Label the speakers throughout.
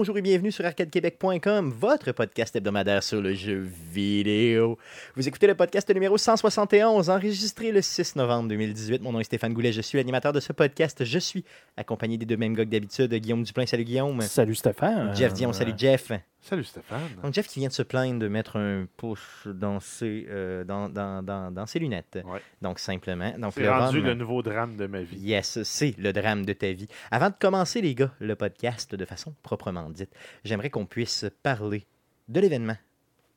Speaker 1: Bonjour et bienvenue sur arcadequebec.com, votre podcast hebdomadaire sur le jeu vidéo. Vous écoutez le podcast numéro 171, enregistré le 6 novembre 2018. Mon nom est Stéphane Goulet, je suis l'animateur de ce podcast. Je suis accompagné des deux mêmes gars d'habitude, Guillaume Duplain. Salut Guillaume.
Speaker 2: Salut Stéphane.
Speaker 1: Jeff Dion, salut Jeff.
Speaker 3: Salut Stéphane.
Speaker 1: Donc Jeff qui vient de se plaindre de mettre un dans ses, euh, dans, dans, dans, dans ses lunettes.
Speaker 3: Ouais.
Speaker 1: Donc simplement. Donc,
Speaker 3: C'est rendu
Speaker 1: rhum-
Speaker 3: le nouveau drame de ma vie.
Speaker 1: Yes, c'est le drame de ta vie. Avant de commencer, les gars, le podcast de façon proprement dite, j'aimerais qu'on puisse parler de l'événement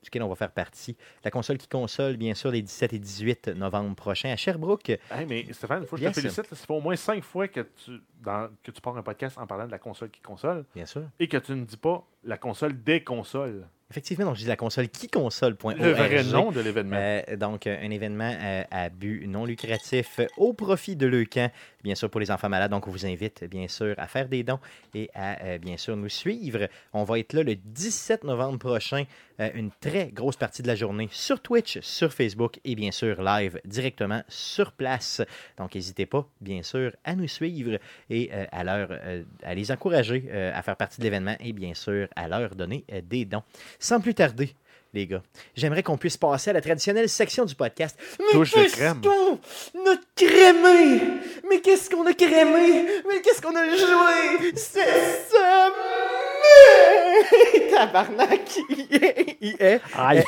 Speaker 1: duquel on va faire partie. La console qui console, bien sûr, les 17 et 18 novembre prochains à Sherbrooke.
Speaker 3: Hey, mais Stéphane, il faut que je te félicite. Ça fait au moins cinq fois que tu, dans- que tu pars un podcast en parlant de la console qui console
Speaker 1: Bien sûr.
Speaker 3: et que tu ne dis pas la console des consoles.
Speaker 1: Effectivement, donc je dis la console qui console.org.
Speaker 3: Le vrai nom de l'événement.
Speaker 1: Euh, donc, un événement euh, à but non lucratif au profit de Leucan, bien sûr pour les enfants malades. Donc, on vous invite, bien sûr, à faire des dons et à, euh, bien sûr, nous suivre. On va être là le 17 novembre prochain, euh, une très grosse partie de la journée sur Twitch, sur Facebook et bien sûr live directement sur place. Donc, n'hésitez pas, bien sûr, à nous suivre et euh, à, leur, à les encourager à faire partie de l'événement et bien sûr à leur donner des dons. Sans plus tarder, les gars, j'aimerais qu'on puisse passer à la traditionnelle section du podcast. Mais qu'est-ce qu'on a crémé? Mais qu'est-ce qu'on a crémé? Mais qu'est-ce qu'on a joué cette semaine? Tabarnak, il est...
Speaker 2: Aïe.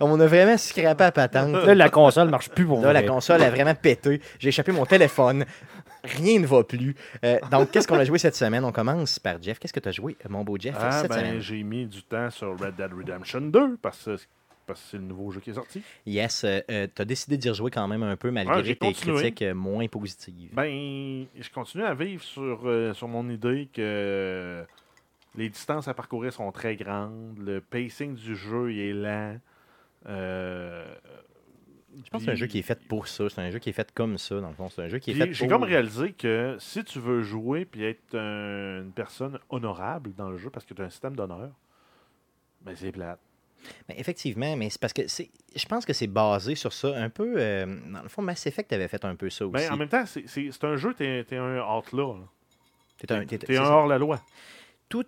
Speaker 1: On a vraiment scrappé à patente.
Speaker 2: Là, la console marche plus pour
Speaker 1: Là, la console a vraiment pété. J'ai échappé mon téléphone. Rien ne va plus. Euh, donc, qu'est-ce qu'on a joué cette semaine? On commence par Jeff. Qu'est-ce que tu as joué, mon beau Jeff,
Speaker 3: Ah,
Speaker 1: cette
Speaker 3: ben,
Speaker 1: semaine?
Speaker 3: j'ai mis du temps sur Red Dead Redemption 2 parce que parce que c'est le nouveau jeu qui est sorti.
Speaker 1: Yes, tu as décidé d'y rejouer quand même un peu malgré
Speaker 3: Ouais, j'ai
Speaker 1: tes
Speaker 3: continué.
Speaker 1: critiques euh, moins positives.
Speaker 3: Ben, je continue à vivre sur, euh, sur mon idée que les distances à parcourir sont très grandes, le pacing du jeu il est lent. Euh,
Speaker 1: Je pense que c'est un jeu qui est fait pour ça. C'est un jeu qui est fait comme ça, dans le fond. C'est un jeu qui est fait
Speaker 3: J'ai
Speaker 1: pour...
Speaker 3: comme réalisé que si tu veux jouer puis être un- une personne honorable dans le jeu parce que tu as un système d'honneur, ben c'est plate.
Speaker 1: Mais effectivement, mais c'est parce que c'est... Je pense que c'est basé sur ça. Un peu... euh, Dans le fond, Mass Effect avait fait un peu ça aussi.
Speaker 3: Ben, en même temps, c'est- c'est c'est un jeu, tu es, un outlaw. là.
Speaker 1: T'es un- t'es-
Speaker 3: T'es un hors-la-loi.
Speaker 1: Tout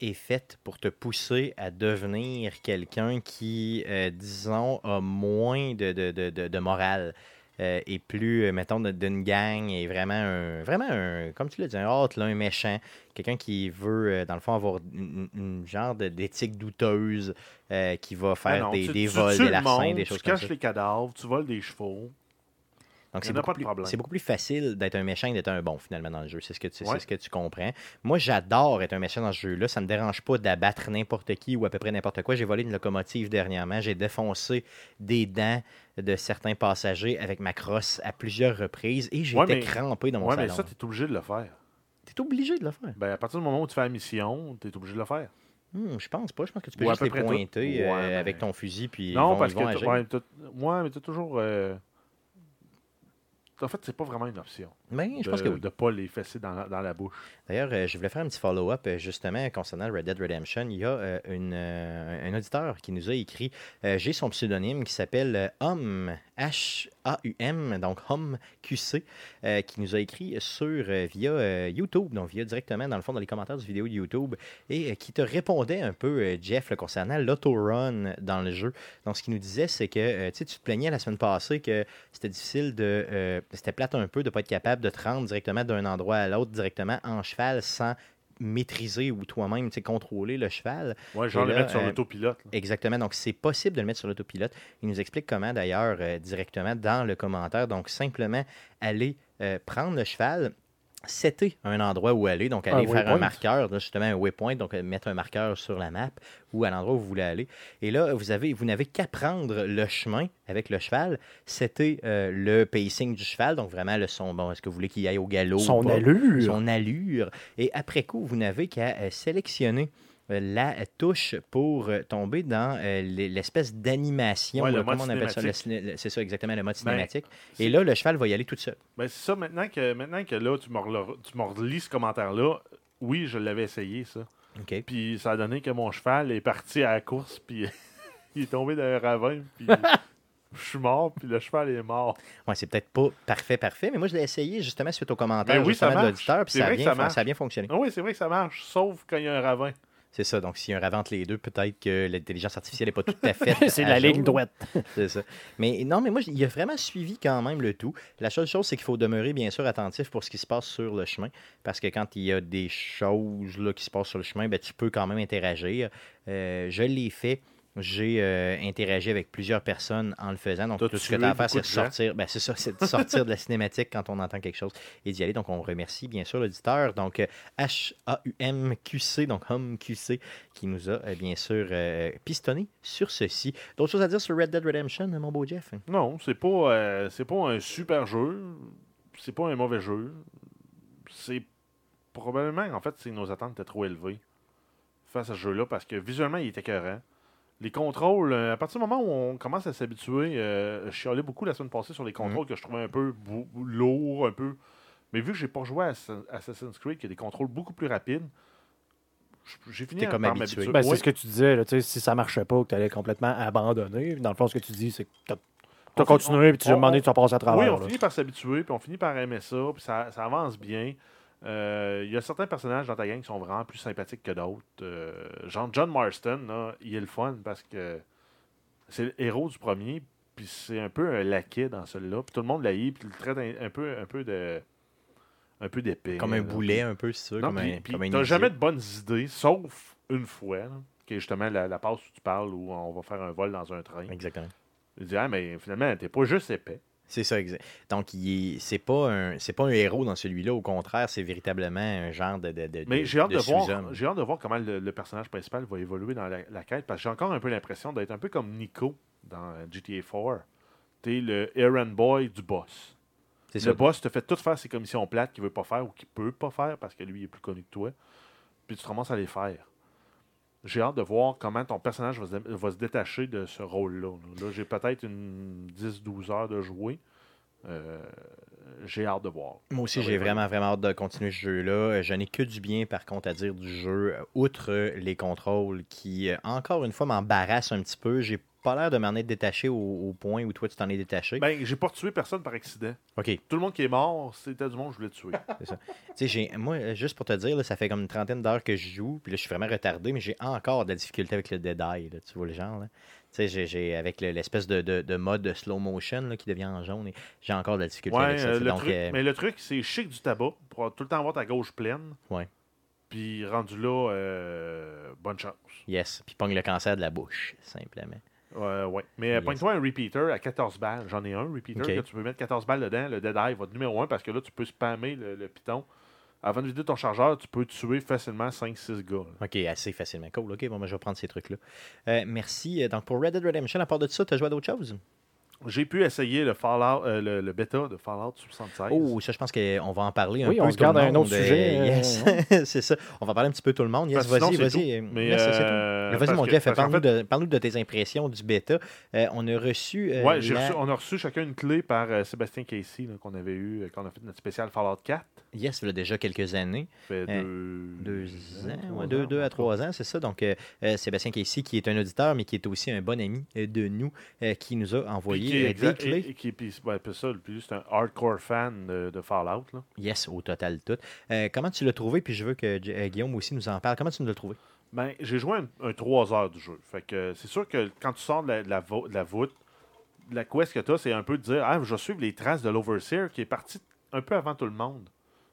Speaker 1: est fait pour te pousser à devenir quelqu'un qui, euh, disons, a moins de, de, de, de- morale euh, et plus, euh, mettons, d'une gang et vraiment un, vraiment un, comme tu l'as dit, un hâte, là, un méchant, quelqu'un qui veut, dans le fond, avoir une, une genre d'éthique douteuse, euh, qui va
Speaker 3: Ben
Speaker 1: faire
Speaker 3: non,
Speaker 1: des,
Speaker 3: tu,
Speaker 1: des
Speaker 3: tu
Speaker 1: vols,
Speaker 3: tues
Speaker 1: des larcins,
Speaker 3: monde,
Speaker 1: des
Speaker 3: tu
Speaker 1: choses comme
Speaker 3: caches
Speaker 1: ça.
Speaker 3: les cadavres, tu voles des chevaux.
Speaker 1: Donc, c'est beaucoup, plus- beaucoup plus facile d'être un méchant et d'être un bon, finalement, dans le jeu. C'est ce, que tu-
Speaker 3: Ouais.
Speaker 1: ce que tu comprends. Moi, j'adore être un méchant dans ce jeu-là. Ça me dérange pas d'abattre n'importe qui ou à peu près n'importe quoi. J'ai volé une locomotive dernièrement. J'ai défoncé des dents de certains passagers avec ma crosse à plusieurs reprises et j'ai
Speaker 3: Ouais,
Speaker 1: été
Speaker 3: mais-
Speaker 1: crampé dans mon
Speaker 3: Ouais, mais
Speaker 1: salon.
Speaker 3: ça, tu es obligé de le faire.
Speaker 1: T'es obligé de le faire.
Speaker 3: Ben, à partir du moment où tu fais la mission, tu es obligé de le faire.
Speaker 1: Hmm, je pense pas. Je pense que tu peux
Speaker 3: Ou à
Speaker 1: juste les pointer euh,
Speaker 3: Ouais, mais-
Speaker 1: avec ton fusil puis
Speaker 3: non,
Speaker 1: ils vont,
Speaker 3: parce
Speaker 1: ils vont
Speaker 3: que
Speaker 1: agir.
Speaker 3: ouais, ouais, mais tu toujours. euh, En fait, c'est pas vraiment une option.
Speaker 1: Ben, je
Speaker 3: de,
Speaker 1: pense que oui.
Speaker 3: de pas les fesser dans la, dans la bouche.
Speaker 1: D'ailleurs, euh, je voulais faire un petit follow-up euh, justement concernant Red Dead Redemption. Il y a euh, une, un auditeur qui nous a écrit, j'ai son pseudonyme qui s'appelle euh, Hum, H-A-U-M, donc Hum QC, euh, qui nous a écrit sur euh, via euh, YouTube, donc via directement dans le fond dans les commentaires du vidéo de YouTube, et qui te répondait un peu, Jeff, là, concernant l'autorun dans le jeu. Donc, ce qu'il nous disait, c'est que tu te plaignais la semaine passée que c'était difficile de. c'était plate un peu de ne pas être capable de te rendre directement d'un endroit à l'autre, directement en cheval, sans maîtriser ou toi-même tu sais, contrôler le cheval.
Speaker 3: Ouais, genre
Speaker 1: là,
Speaker 3: mettre sur
Speaker 1: euh,
Speaker 3: l'autopilote.
Speaker 1: Exactement. Donc, c'est possible de le mettre sur l'autopilote. Il nous explique comment, d'ailleurs, euh, directement dans le commentaire. Donc, simplement aller euh, prendre le cheval, setter un endroit où aller. Donc, aller
Speaker 2: Un
Speaker 1: faire un marqueur, là, justement un waypoint. Donc, euh, mettre un marqueur sur la map ou à l'endroit où vous voulez aller. Et là, vous avez, vous n'avez qu'à prendre le chemin avec le cheval, setter euh, le pacing du cheval. Donc, vraiment, le son. Bon, est-ce que vous voulez qu'il aille au galop?
Speaker 2: Son allure.
Speaker 1: son allure. Et après coup, vous n'avez qu'à euh, sélectionner la touche pour euh, tomber dans euh, l'e- l'espèce d'animation.
Speaker 3: Ouais,
Speaker 1: comment on appelle
Speaker 3: cinématique.
Speaker 1: C'est ça, exactement, le mode
Speaker 3: Ben,
Speaker 1: cinématique. Et là, le cheval va y aller tout seul.
Speaker 3: Ben, c'est ça, maintenant que, maintenant que là, tu me, relis ce commentaire-là, oui, je l'avais essayé, ça. Puis ça a donné que mon cheval est parti à la course, puis il est tombé dans un ravin, puis je suis mort, puis le cheval est mort.
Speaker 1: Ouais, c'est peut-être pas parfait, parfait, mais moi, je l'ai essayé justement suite aux commentaires
Speaker 3: Ben oui,
Speaker 1: justement, de l'auditeur, puis
Speaker 3: C'est
Speaker 1: ça, a
Speaker 3: vrai que
Speaker 1: bien,
Speaker 3: ça
Speaker 1: ça a bien fonctionné.
Speaker 3: Ah oui, c'est vrai que ça marche, sauf quand il y a un ravin.
Speaker 1: C'est ça. Donc, s'il y a un entre les deux, peut-être que l'intelligence artificielle n'est pas tout à fait.
Speaker 2: c'est la
Speaker 1: jour.
Speaker 2: ligne droite.
Speaker 1: C'est ça. Mais non, mais moi, il a vraiment suivi quand même le tout. La seule chose, c'est qu'il faut demeurer bien sûr attentif pour ce qui se passe sur le chemin. Parce que quand il y a des choses là, qui se passent sur le chemin, ben, tu peux quand même interagir. Euh, je l'ai fait. J'ai euh, interagi avec plusieurs personnes en le faisant. Donc, tout ce que tu as à faire, c'est sortir. Ben, c'est ça, c'est de sortir de la cinématique quand on entend quelque chose et d'y aller. Donc, on remercie bien sûr l'auditeur. Donc, euh, H-A-U-M-Q-C, donc Hum QC, qui nous a euh, bien sûr euh, pistonné sur ceci. D'autres choses à dire sur Red Dead Redemption, mon beau Jeff?
Speaker 3: Non, c'est pas, euh, c'est pas un super jeu. C'est pas un mauvais jeu. C'est probablement, en fait, c'est nos attentes étaient trop élevées face à ce jeu-là parce que visuellement, il était écœurant. Les contrôles, euh, à partir du moment où on commence à s'habituer, euh, je chialais beaucoup la semaine passée sur les contrôles que je trouvais un peu lourds, un peu. Mais vu que j'ai pas joué à Assa- Assassin's Creed, qui a des contrôles beaucoup plus rapides, j'ai fini
Speaker 1: T'es
Speaker 3: par
Speaker 1: comme habitué.
Speaker 3: m'habituer.
Speaker 2: Ben, c'est ce que tu disais, là, tu sais, si ça marchait pas, que tu allais complètement abandonner. Dans le fond, ce que tu dis, c'est que tu as continué, puis tu as demandé, tu vas passer à travers.
Speaker 3: Oui, on
Speaker 2: là.
Speaker 3: finit par s'habituer, puis on finit par aimer ça, puis ça, ça avance bien. Euh, Il y a certains personnages dans ta gang qui sont vraiment plus sympathiques que d'autres. Euh, genre John Marston, là, il est le fun parce que c'est le héros du premier, puis c'est un peu un laquais dans celui-là. Puis tout le monde l'haït, puis il le traite un, un peu, un peu de un peu d'épée.
Speaker 1: Comme un
Speaker 3: là.
Speaker 1: boulet, un peu, tu veux.
Speaker 3: Non,
Speaker 1: comme
Speaker 3: puis,
Speaker 1: un,
Speaker 3: puis
Speaker 1: comme un
Speaker 3: t'as jamais de bonnes idées, sauf une fois, là, qui est justement la, la passe où tu parles, où on va faire un vol dans un train.
Speaker 1: Exactement.
Speaker 3: Il dit, ah, mais finalement, t'es pas juste épais.
Speaker 1: C'est ça, exact. Donc, c'est pas un, pas un héros dans celui-là. Au contraire, c'est véritablement un genre de, de, de
Speaker 3: Mais j'ai hâte de, voir,
Speaker 1: sous-homme.
Speaker 3: j'ai hâte de voir comment le, le personnage principal va évoluer dans la, la quête, parce que j'ai encore un peu l'impression d'être un peu comme Nico dans GTA 4. T'es le errand boy du boss. Le
Speaker 1: ça.
Speaker 3: boss te fait tout faire ses commissions plates qu'il veut pas faire ou qu'il peut pas faire parce que lui il est plus connu que toi. Puis tu te commences à les faire. J'ai hâte de voir comment ton personnage va se, va se détacher de ce rôle-là. Là, Là, j'ai peut-être une 10-12 heures de jouer. Euh, j'ai hâte de voir.
Speaker 1: Moi aussi, j'ai vraiment, vraiment hâte de continuer ce jeu-là. Euh, Je n'ai que du bien, par contre, à dire du jeu, euh, outre les contrôles qui, encore une fois, m'embarrassent un petit peu. J'ai pas l'air de m'en être détaché au, au point où toi, tu t'en es détaché.
Speaker 3: Ben, j'ai pas tué personne par accident.
Speaker 1: OK.
Speaker 3: Tout le monde qui est mort, c'était du monde que je voulais tuer.
Speaker 1: Tu sais, j'ai- moi, juste pour te dire, là, ça fait comme une trentaine d'heures que je joue, puis là, je suis vraiment retardé, mais j'ai encore de la difficulté avec le Dead Eye, là, tu vois le genre. Là. Tu sais, j'ai- avec le- l'espèce de, de, de mode slow motion là, qui devient en jaune, et j'ai encore de la difficulté
Speaker 3: Ouais,
Speaker 1: avec ça.
Speaker 3: euh, le
Speaker 1: donc,
Speaker 3: truc,
Speaker 1: euh,
Speaker 3: mais le truc, c'est chic du tabac pour tout le temps avoir ta gauche pleine.
Speaker 1: Ouais.
Speaker 3: Puis rendu là, euh, bonne chance.
Speaker 1: yes, puis pogne le cancer de la bouche, simplement.
Speaker 3: Ouais, ouais. Mais euh,
Speaker 1: Yes.
Speaker 3: pogne-toi un repeater à 14 balles. J'en ai un repeater que tu peux mettre 14 balles dedans. Le Dead Eye va être numéro 1 parce que là, tu peux spammer le, le piton. Avant de vider ton chargeur, tu peux tuer facilement 5-6 gars. là.
Speaker 1: OK, assez facilement. Cool, OK, bon, ben, je vais prendre ces trucs-là. Euh, merci. Euh, Donc, pour Red Dead Redemption, à part de ça, tu as joué à d'autres choses?
Speaker 3: J'ai pu essayer le Fallout, euh, le, le bêta de Fallout 76.
Speaker 1: Oh, ça, je pense qu'on va en parler un
Speaker 2: Oui,
Speaker 1: peu.
Speaker 2: on se
Speaker 1: tout le
Speaker 2: garde un autre sujet,
Speaker 1: Euh,
Speaker 2: euh,
Speaker 1: yes, c'est ça. On va parler un petit peu tout le monde. Yes, vas-y,
Speaker 3: c'est
Speaker 1: vas-y.
Speaker 3: Mais, euh,
Speaker 1: Mais Vas-y, mon
Speaker 3: qu'en
Speaker 1: parle-nous
Speaker 3: fait-
Speaker 1: de, tes impressions du bêta. Euh, on a reçu. euh,
Speaker 3: Ouais,
Speaker 1: la-
Speaker 3: reçu- on a reçu chacun une clé par euh, Sébastien Casey qu'on avait eu, euh, qu'on a fait notre spécial Fallout 4.
Speaker 1: Yes, il y a déjà quelques années.
Speaker 3: Ça fait
Speaker 1: Euh,
Speaker 3: deux,
Speaker 1: Deux ans, ouais, deux,
Speaker 3: ans,
Speaker 1: deux
Speaker 3: en
Speaker 1: à trois ans, c'est ça. Donc, Sébastien Casey, qui est un auditeur, mais qui est aussi un bon ami de nous, euh, qui nous a
Speaker 3: Puis qui est
Speaker 1: des clés.
Speaker 3: et- et qui, puis, ouais, puis ça, le plus, c'est un hardcore fan de, de Fallout. Là.
Speaker 1: Yes, au total tout. Euh, comment tu l'as trouvé? Puis je veux que euh, Guillaume aussi nous en parle. Comment tu l'as trouvé?
Speaker 3: Ben, j'ai joué un, un 3 heures du jeu. Fait que c'est sûr que quand tu sors de la, de la, vo- de la voûte, la quest que tu as, c'est un peu de dire Ah, je vais suivre les traces de l'Overseer qui est parti un peu avant tout le monde.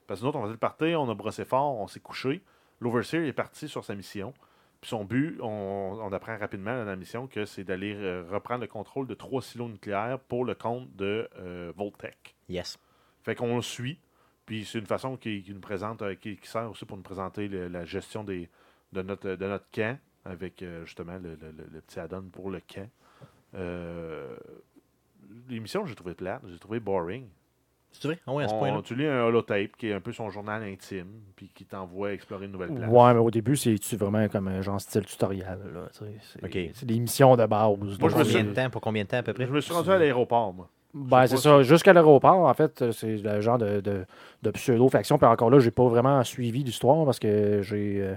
Speaker 3: Parce que nous autres, on faisait le party, on a brossé fort, on s'est couché. L'Overseer est parti sur sa mission. Puis son but, on, on apprend rapidement dans la mission que c'est d'aller euh, reprendre le contrôle de trois silos nucléaires pour le compte de euh, Voltec.
Speaker 1: Yes.
Speaker 3: Fait qu'on le suit. Puis c'est une façon qui, qui nous présente, euh, qui, qui sert aussi pour nous présenter le- la gestion des, de, notre, de notre camp, avec euh, justement le, le- le- le petit add-on pour le camp. Euh, L'émission, j'ai trouvé plate, j'ai trouvé boring.
Speaker 1: C'est vrai? Ah oui, à ce
Speaker 3: On-
Speaker 1: point-là.
Speaker 3: tu lis un holotape qui est un peu son journal intime, puis qui t'envoie explorer une nouvelle place.
Speaker 2: Ouais, mais au début, c'est vraiment comme un genre style tutoriel. là, tu sais, C'est
Speaker 1: Ok.
Speaker 2: c'est des missions de base.
Speaker 3: Moi, je me
Speaker 1: Combien
Speaker 3: suis-
Speaker 1: de temps? Pour combien de temps à peu près?
Speaker 3: Je me suis rendu à l'aéroport, moi.
Speaker 2: Ben, c'est ça. Jusqu'à l'aéroport, en fait, c'est le genre de, de, de pseudo-faction. Puis encore là, j'ai pas vraiment suivi l'histoire parce que j'ai. euh,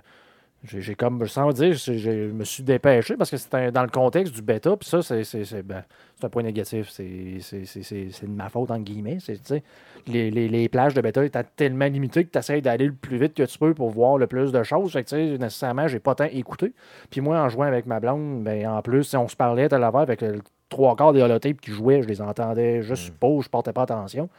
Speaker 2: J'ai comme, sans dire, je me suis dépêché parce que c'était dans le contexte du bêta, puis ça, c'est c'est- c'est- ben, c'est un point négatif. C'est c'est- c'est- c'est- c'est de ma faute, entre guillemets. C'est, Les, les, les plages de bêta étaient tellement limitées que tu essaies d'aller le plus vite que tu peux pour voir le plus de choses. Fait que, nécessairement, j'ai pas tant écouté. Puis moi, en jouant avec ma blonde, ben, en plus, si on se parlait à l'avant avec le trois quarts des holotapes qui jouaient, je les entendais juste
Speaker 1: Mm.
Speaker 2: pas, je portais pas attention.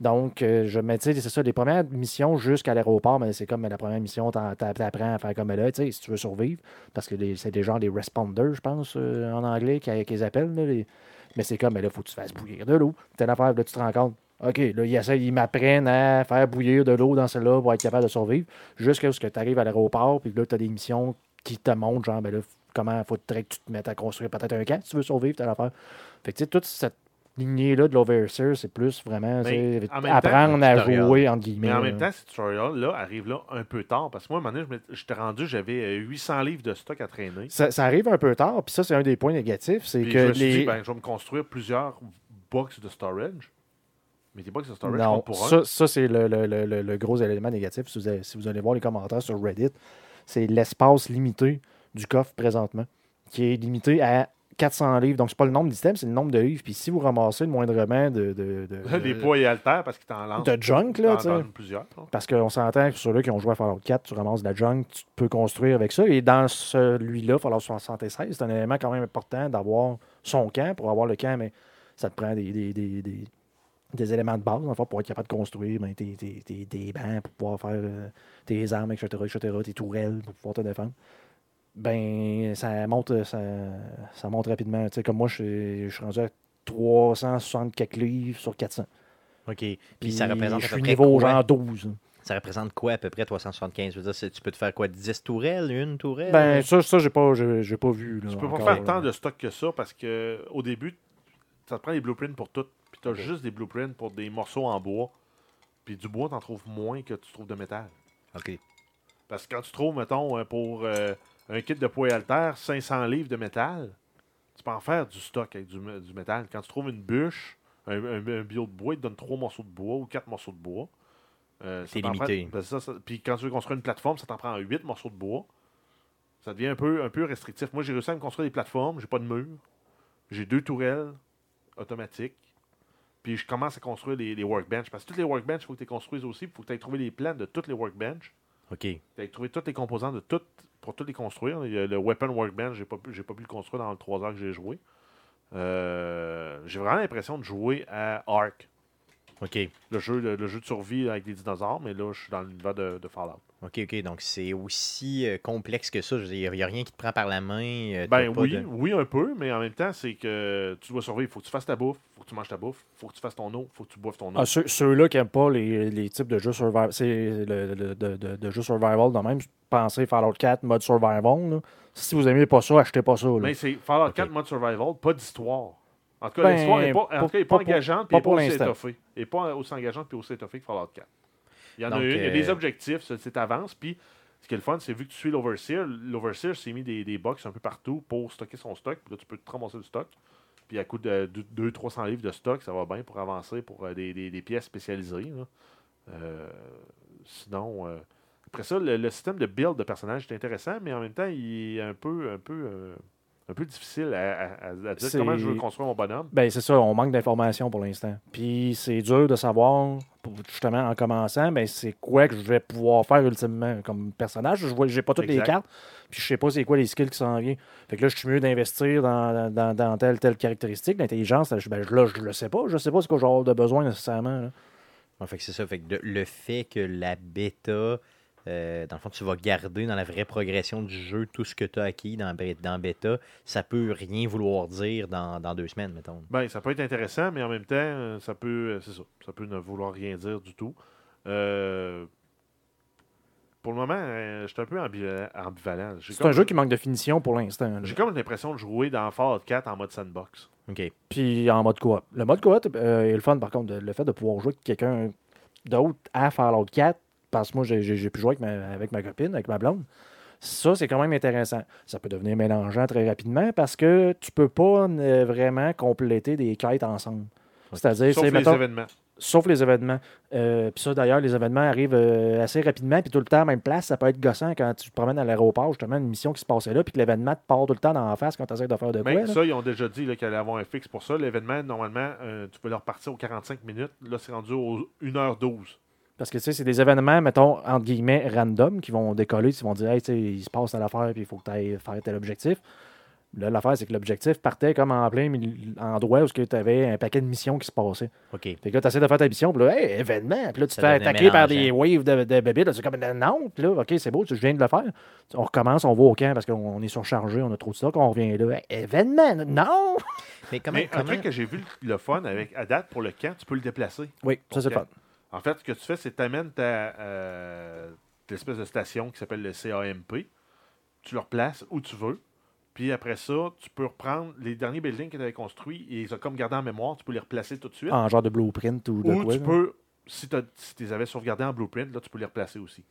Speaker 2: Donc, euh, je me c'est ça, les premières missions jusqu'à l'aéroport, mais c'est comme la première mission, t'apprends à faire comme là, tu sais, si tu veux survivre, parce que c'est des gens, des responders, je pense, euh, en anglais, qui- qu'ils appellent. là, Mais c'est comme, mais là, faut que tu fasses bouillir de l'eau. Telle affaire, là, tu te rends compte. OK, là, ils, ils m'apprennent à faire bouillir de l'eau dans celle-là pour être capable de survivre, jusqu'à ce que tu arrives à l'aéroport, puis là, tu as des missions qui te montrent, genre, ben là, comment faudrait que tu te mettes à construire peut-être un camp si tu veux survivre, telle affaire. Fait que, tu sais, toute cette lignée-là de l'Overseer, c'est plus vraiment
Speaker 3: Mais
Speaker 2: tu sais,
Speaker 3: en même temps,
Speaker 2: apprendre à jouer, entre guillemets.
Speaker 3: Mais en même temps, ce tutorial-là arrive là un peu tard. Parce que moi, à un moment donné, j'étais rendu, j'avais euh, 800 livres de stock à traîner.
Speaker 2: ça, ça arrive un peu tard, puis ça, c'est un des points négatifs, c'est que
Speaker 3: je me suis
Speaker 2: les...
Speaker 3: dit, ben, je vais me construire plusieurs box de storage. Mais des box de storage
Speaker 2: Non,
Speaker 3: pour un.
Speaker 2: ça, ça, c'est le, le- le- le- le gros élément négatif. Si vous, allez, si vous allez voir les commentaires sur Reddit, c'est l'espace limité du coffre présentement, qui est limité à 400 livres. Donc, c'est pas le nombre d'items, c'est le nombre de livres. Puis si vous ramassez le moindrement de, de, de,
Speaker 3: Les poids et haltères parce qu'ils t'en lancent.
Speaker 2: de junk, là,
Speaker 3: t'en plusieurs. là.
Speaker 2: Parce qu'on s'entend que sur ceux qui ont joué à Fallout 4, tu ramasses de la junk, tu peux construire avec ça. Et dans celui-là, Fallout 76, c'est un élément quand même important d'avoir son camp. Pour avoir le camp, mais ça te prend des, des, des, des- des éléments de base, en fait, pour être capable de construire ben, tes, tes- tes- des bancs, pour pouvoir faire euh, tes armes, etc., etc., tes tourelles, pour pouvoir te défendre. Ben, ça monte, ça, ça monte rapidement. Tu sais, comme moi, je suis- je suis rendu à 360 quelques livres sur 400.
Speaker 1: OK. Puis ça représente
Speaker 2: je
Speaker 1: à peu
Speaker 2: suis
Speaker 1: près
Speaker 2: niveau
Speaker 1: quoi?
Speaker 2: genre 12. là.
Speaker 1: Ça représente quoi à peu près 375? Je veux dire, tu peux te faire quoi? 10 tourelles? Une tourelle?
Speaker 2: Ben, ça, ça j'ai pas, j'ai, pas vu. Là,
Speaker 3: Tu peux pas faire
Speaker 2: là.
Speaker 3: tant de stock que ça parce que au début, ça te prend des blueprints pour tout. Puis tu as juste des blueprints pour des morceaux en bois. Puis du bois, tu en trouves moins que tu trouves de métal.
Speaker 1: OK.
Speaker 3: Parce que quand tu trouves, mettons, euh, pour euh, un kit de poids haltère, 500 livres de métal, tu peux en faire du stock avec du, mé- du métal. Quand tu trouves une bûche, un, un, un bio de bois, il te donne 3 morceaux de bois ou 4 morceaux de bois. Euh,
Speaker 1: C'est limité.
Speaker 3: ben, ça, ça- Puis quand tu veux construire une plateforme, ça t'en prend 8 morceaux de bois. Ça devient un peu, un peu restrictif. Moi, j'ai réussi à me construire des plateformes, j'ai pas de mur. J'ai deux tourelles automatiques. Puis je commence à construire les, les workbench. Parce que toutes les workbench, il faut que tu les construises aussi. Il faut que tu ailles trouver les plans de toutes les workbench.
Speaker 1: OK.
Speaker 3: Tu as trouvé tous les composants de toutes pour tous les construire. Il y a le Weapon Workbench, j'ai pas, pu- pas pu le construire dans les 3 heures que j'ai joué. Euh, j'ai vraiment l'impression de jouer à Ark,
Speaker 1: OK.
Speaker 3: le jeu, le, le jeu de survie avec des dinosaures, mais là, je suis dans l'univers de, de Fallout.
Speaker 1: OK, OK. Donc, c'est aussi euh, complexe que ça. Je veux dire, Il n'y a rien qui te prend par la main. euh,
Speaker 3: Ben oui,
Speaker 1: de-
Speaker 3: oui, un peu, mais en même temps, c'est que tu dois survivre. Il faut que tu fasses ta bouffe, il faut que tu manges ta bouffe, il faut que tu fasses ton eau, il faut que tu boives ton eau.
Speaker 2: Ah, ceux, ceux-là qui n'aiment pas les, les types de jeux survival, c'est le, le- de, de- de jeux survival de même. Pensez Fallout 4, mode survival. là. Si vous aimez pas ça, achetez pas ça. là.
Speaker 3: mais c'est Fallout
Speaker 1: Ok.
Speaker 3: 4 mode survival, pas d'histoire. En tout cas,
Speaker 2: Ben,
Speaker 3: l'histoire n'est pas, en
Speaker 2: pas-
Speaker 3: tout cas, elle est
Speaker 2: pas
Speaker 3: pas
Speaker 2: pour-
Speaker 3: engageante et pas, aussi étoffée. Et pas aussi engageante puis aussi étoffée que Fallout 4. Il y en
Speaker 1: Donc,
Speaker 3: a une, il y a des
Speaker 1: euh,
Speaker 3: objectifs, c'est avance, puis ce qui est le fun, c'est vu que tu suis l'Overseer, l'Overseer s'est mis des, des box un peu partout pour stocker son stock, puis là tu peux te ramasser le stock. Puis à coût de 200-300 livres de stock, ça va bien pour avancer pour euh, des, des- des pièces spécialisées. là. Euh, sinon, euh, après ça, le, le système de build de personnage est intéressant, mais en même temps, il est un peu, un peu, un peu difficile à, à- à- à dire
Speaker 2: C'est-
Speaker 3: comment je veux construire mon bonhomme.
Speaker 2: Ben, c'est ça, on manque d'informations pour l'instant. Puis c'est dur de savoir, justement, en commençant, ben, c'est quoi que je vais pouvoir faire ultimement comme personnage. Je vois, j'ai pas toutes les cartes, puis je sais pas c'est quoi les skills qui s'en viennent. Fait que là, je suis mieux d'investir dans, dans, dans telle, telle caractéristique. L'intelligence, là, je, ben, là, je le sais pas. Je sais pas ce que j'aurai de besoin nécessairement. là.
Speaker 1: Ouais, fait que c'est ça. Fait que de- le fait que la bêta, euh, dans le fond, tu vas garder dans la vraie progression du jeu tout ce que tu as acquis dans, dans bêta, ça peut rien vouloir dire dans, dans deux semaines, mettons.
Speaker 3: Ben, ça peut être intéressant, mais en même temps, euh, ça peut, euh, c'est ça, ça peut ne vouloir rien dire du tout. Euh, pour le moment, euh, je suis un peu ambivalent.
Speaker 2: C'est
Speaker 3: comme,
Speaker 2: un jeu qui manque de finition pour l'instant. là.
Speaker 3: J'ai comme l'impression de jouer dans Fallout 4 en mode sandbox.
Speaker 1: OK.
Speaker 2: Puis en mode coop. Le mode coop euh, est le fun, par contre, de- le fait de pouvoir jouer avec quelqu'un d'autre à Fallout 4, parce que moi, j'ai- pu jouer avec ma, avec ma copine, avec ma blonde. Ça, c'est quand même intéressant. Ça peut devenir mélangeant très rapidement parce que tu peux pas euh, vraiment compléter des quêtes ensemble. C'est-à-dire,
Speaker 3: Sauf les événements.
Speaker 2: sauf les événements. Euh, puis ça, d'ailleurs, les événements arrivent euh, assez rapidement, puis tout le temps à même place. Ça peut être gossant quand tu te promènes à l'aéroport, justement, une mission qui se passait là, puis que l'événement te part tout le temps dans la face quand tu essaies de faire de quoi.
Speaker 3: Mais
Speaker 2: là.
Speaker 3: ça, ils ont déjà dit qu'il allait avoir un fixe pour ça. L'événement, normalement, euh, tu peux leur partir aux 45 minutes. Là, c'est rendu aux 1h12.
Speaker 2: Parce que tu sais, c'est des événements, mettons, entre guillemets, random, qui vont décoller, qui vont dire, hey, tu sais, il se passe telle affaire, puis il faut que tu ailles faire tel objectif. Là, l'affaire, c'est que l'objectif partait comme en plein endroit où tu avais un paquet de missions qui se passaient.
Speaker 1: OK.
Speaker 2: Fait que là, tu essaies de faire ta mission, puis là, hey, événement, puis là, tu te fais attaquer par des waves de, de bébés. Là, c'est comme, non, puis là, OK, c'est beau, tu- je viens de le faire. On recommence, on va au camp parce qu'on on est surchargé, on a trop de stock, on revient là. Hey, événement, non!
Speaker 1: Mais comment,
Speaker 3: Mais un
Speaker 1: comment-
Speaker 3: truc que j'ai vu le fun avec à date pour le camp, tu peux le déplacer.
Speaker 2: Oui, ça, c'est le fun.
Speaker 3: En fait, ce que tu fais, c'est que tu amènes ta euh, l'espèce de station qui s'appelle le CAMP. Tu le replaces où tu veux. Puis après ça, tu peux reprendre les derniers buildings que tu avais construits et ils ont comme gardé en mémoire. Tu peux les replacer tout de suite.
Speaker 2: En genre de blueprint ou de
Speaker 3: Ou
Speaker 2: quoi.
Speaker 3: tu
Speaker 2: là.
Speaker 3: peux, si tu si les avais sauvegardés en blueprint, là, tu peux les replacer aussi.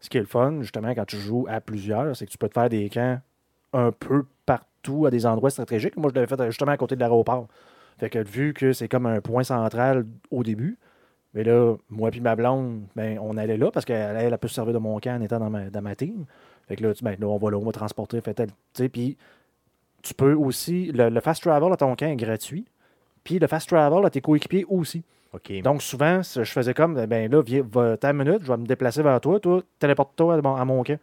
Speaker 2: Ce qui est le fun, justement, quand tu joues à plusieurs, c'est que tu peux te faire des camps un peu partout à des endroits stratégiques. Moi, je l'avais fait justement à côté de l'aéroport. Fait que vu que c'est comme un point central au début, mais là, moi puis ma blonde, ben, on allait là parce qu'elle elle a pu se servir de mon camp en étant dans ma, dans ma team. Fait que là, tu- ben, là, on va là, on va transporter, fait tel. Puis tu peux aussi. Le, le fast travel à ton camp est gratuit. Puis le fast travel à tes coéquipiers aussi. Donc, souvent, je faisais comme, ben là, viens, va, t'as une minute, je vais me déplacer vers toi, toi, téléporte-toi à mon camp.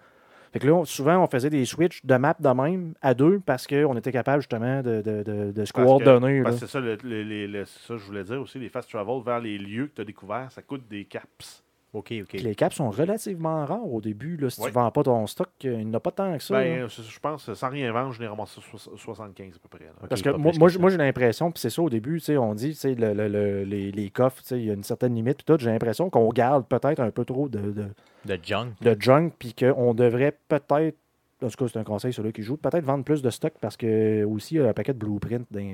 Speaker 2: Fait que là, on- souvent, on faisait des switches de map de même à deux parce qu'on était capable justement de, de, de, de se coordonner.
Speaker 3: C'est ça, le, le- le- le- c'est ça, je voulais dire aussi, les fast travel vers les lieux que tu as découverts, ça coûte des caps.
Speaker 1: OK, OK.
Speaker 2: Puis les caps sont relativement rares au début. Là, si tu vends pas ton stock, euh, il n'y en a pas tant que ça.
Speaker 3: Ben, je pense, sans rien vendre, je l'ai ramassé so- 75 à peu près.
Speaker 2: Parce que moi,
Speaker 1: que
Speaker 2: j'ai l'impression, puis c'est ça au début, tu sais, on dit, tu sais, le- le- le- les, les coffres, tu sais, il y a une certaine limite, puis tout. J'ai l'impression qu'on garde peut-être un peu trop de, de,
Speaker 1: De junk.
Speaker 2: de junk, puis qu'on devrait peut-être, en tout cas, c'est un conseil sur ceux qui jouent, peut-être vendre plus de stock parce que aussi, il y a un paquet de blueprints d'un,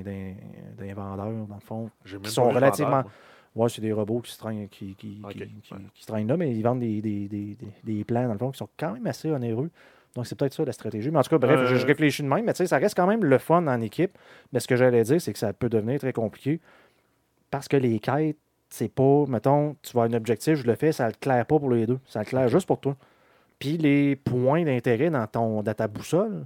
Speaker 2: vendeur, dans le fond. Qui sont relativement-
Speaker 3: vendeur.
Speaker 2: Ouais, c'est des robots qui se traînent, qui, qui, qui, qui-
Speaker 3: ouais.
Speaker 2: qui se traînent là, mais ils vendent des, des, des, des, des plans, dans le fond, qui sont quand même assez onéreux. Donc, c'est peut-être ça la stratégie. Mais en tout cas, bref,
Speaker 3: Euh,
Speaker 2: je, je réfléchis de même. Mais tu sais, ça reste quand même le fun en équipe. Mais ce que j'allais dire, c'est que ça peut devenir très compliqué parce que les quêtes, c'est pas, mettons, tu vas avoir un objectif, je le fais, ça le claire pas pour les deux. Ça le claire juste pour toi. Puis les points d'intérêt dans, ton, dans ta boussole,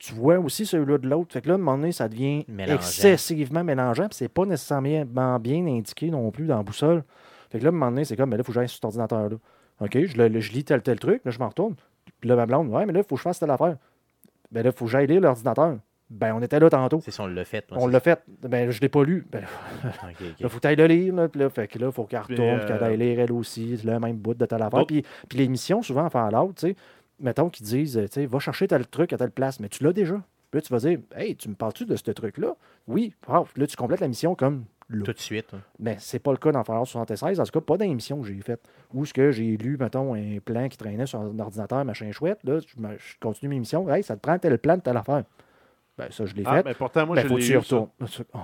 Speaker 2: tu vois aussi celui-là de l'autre. Fait que là, à un moment donné, ça devient
Speaker 1: Mélangeant.
Speaker 2: excessivement mélangeant. Puis c'est pas nécessairement bien indiqué non plus dans la boussole. Fait que là, à un moment donné, c'est comme, mais là, il faut que j'aille sur cet ordinateur-là. OK, je, le- je lis tel, tel truc, là, je m'en retourne. Puis là, ma blonde, ouais, mais là, il faut que je fasse telle affaire. Ben là, il faut que j'aille lire l'ordinateur. Ben, on était là tantôt.
Speaker 1: C'est ça, on l'a fait.
Speaker 2: On l'a fait. Ben, je l'ai pas lu. Ben. Là, faut que tu ailles le lire. Là, puis là, fait que là, faut qu'elle
Speaker 3: Puis,
Speaker 2: retourne,
Speaker 3: euh,
Speaker 2: qu'elle aille lire elle aussi, le même bout de telle affaire. Puis, puis les missions, souvent, en Fallout, tu sais, mettons qu'ils disent, euh, tu sais, va chercher tel truc à telle place, mais tu l'as déjà. Puis là, tu vas dire, hey, tu me parles-tu de ce truc-là? Oui. Ah, là, tu complètes la mission comme là.
Speaker 1: Tout de suite. hein.
Speaker 2: Mais c'est pas le cas dans Fallout 76, en tout cas, pas dans l'émission que j'ai faite. Où ce que j'ai lu, mettons, un plan qui traînait sur un ordinateur, machin chouette, là, je, continue mes missions, hey, ça te prend tel plan de telle affaire. Ben, ça, je l'ai
Speaker 3: Ah,
Speaker 2: fait.
Speaker 3: mais pourtant, moi,
Speaker 2: ben,
Speaker 3: je
Speaker 2: faut que
Speaker 3: l'ai
Speaker 2: tu y
Speaker 3: eu. ça.
Speaker 2: retournes. Oh.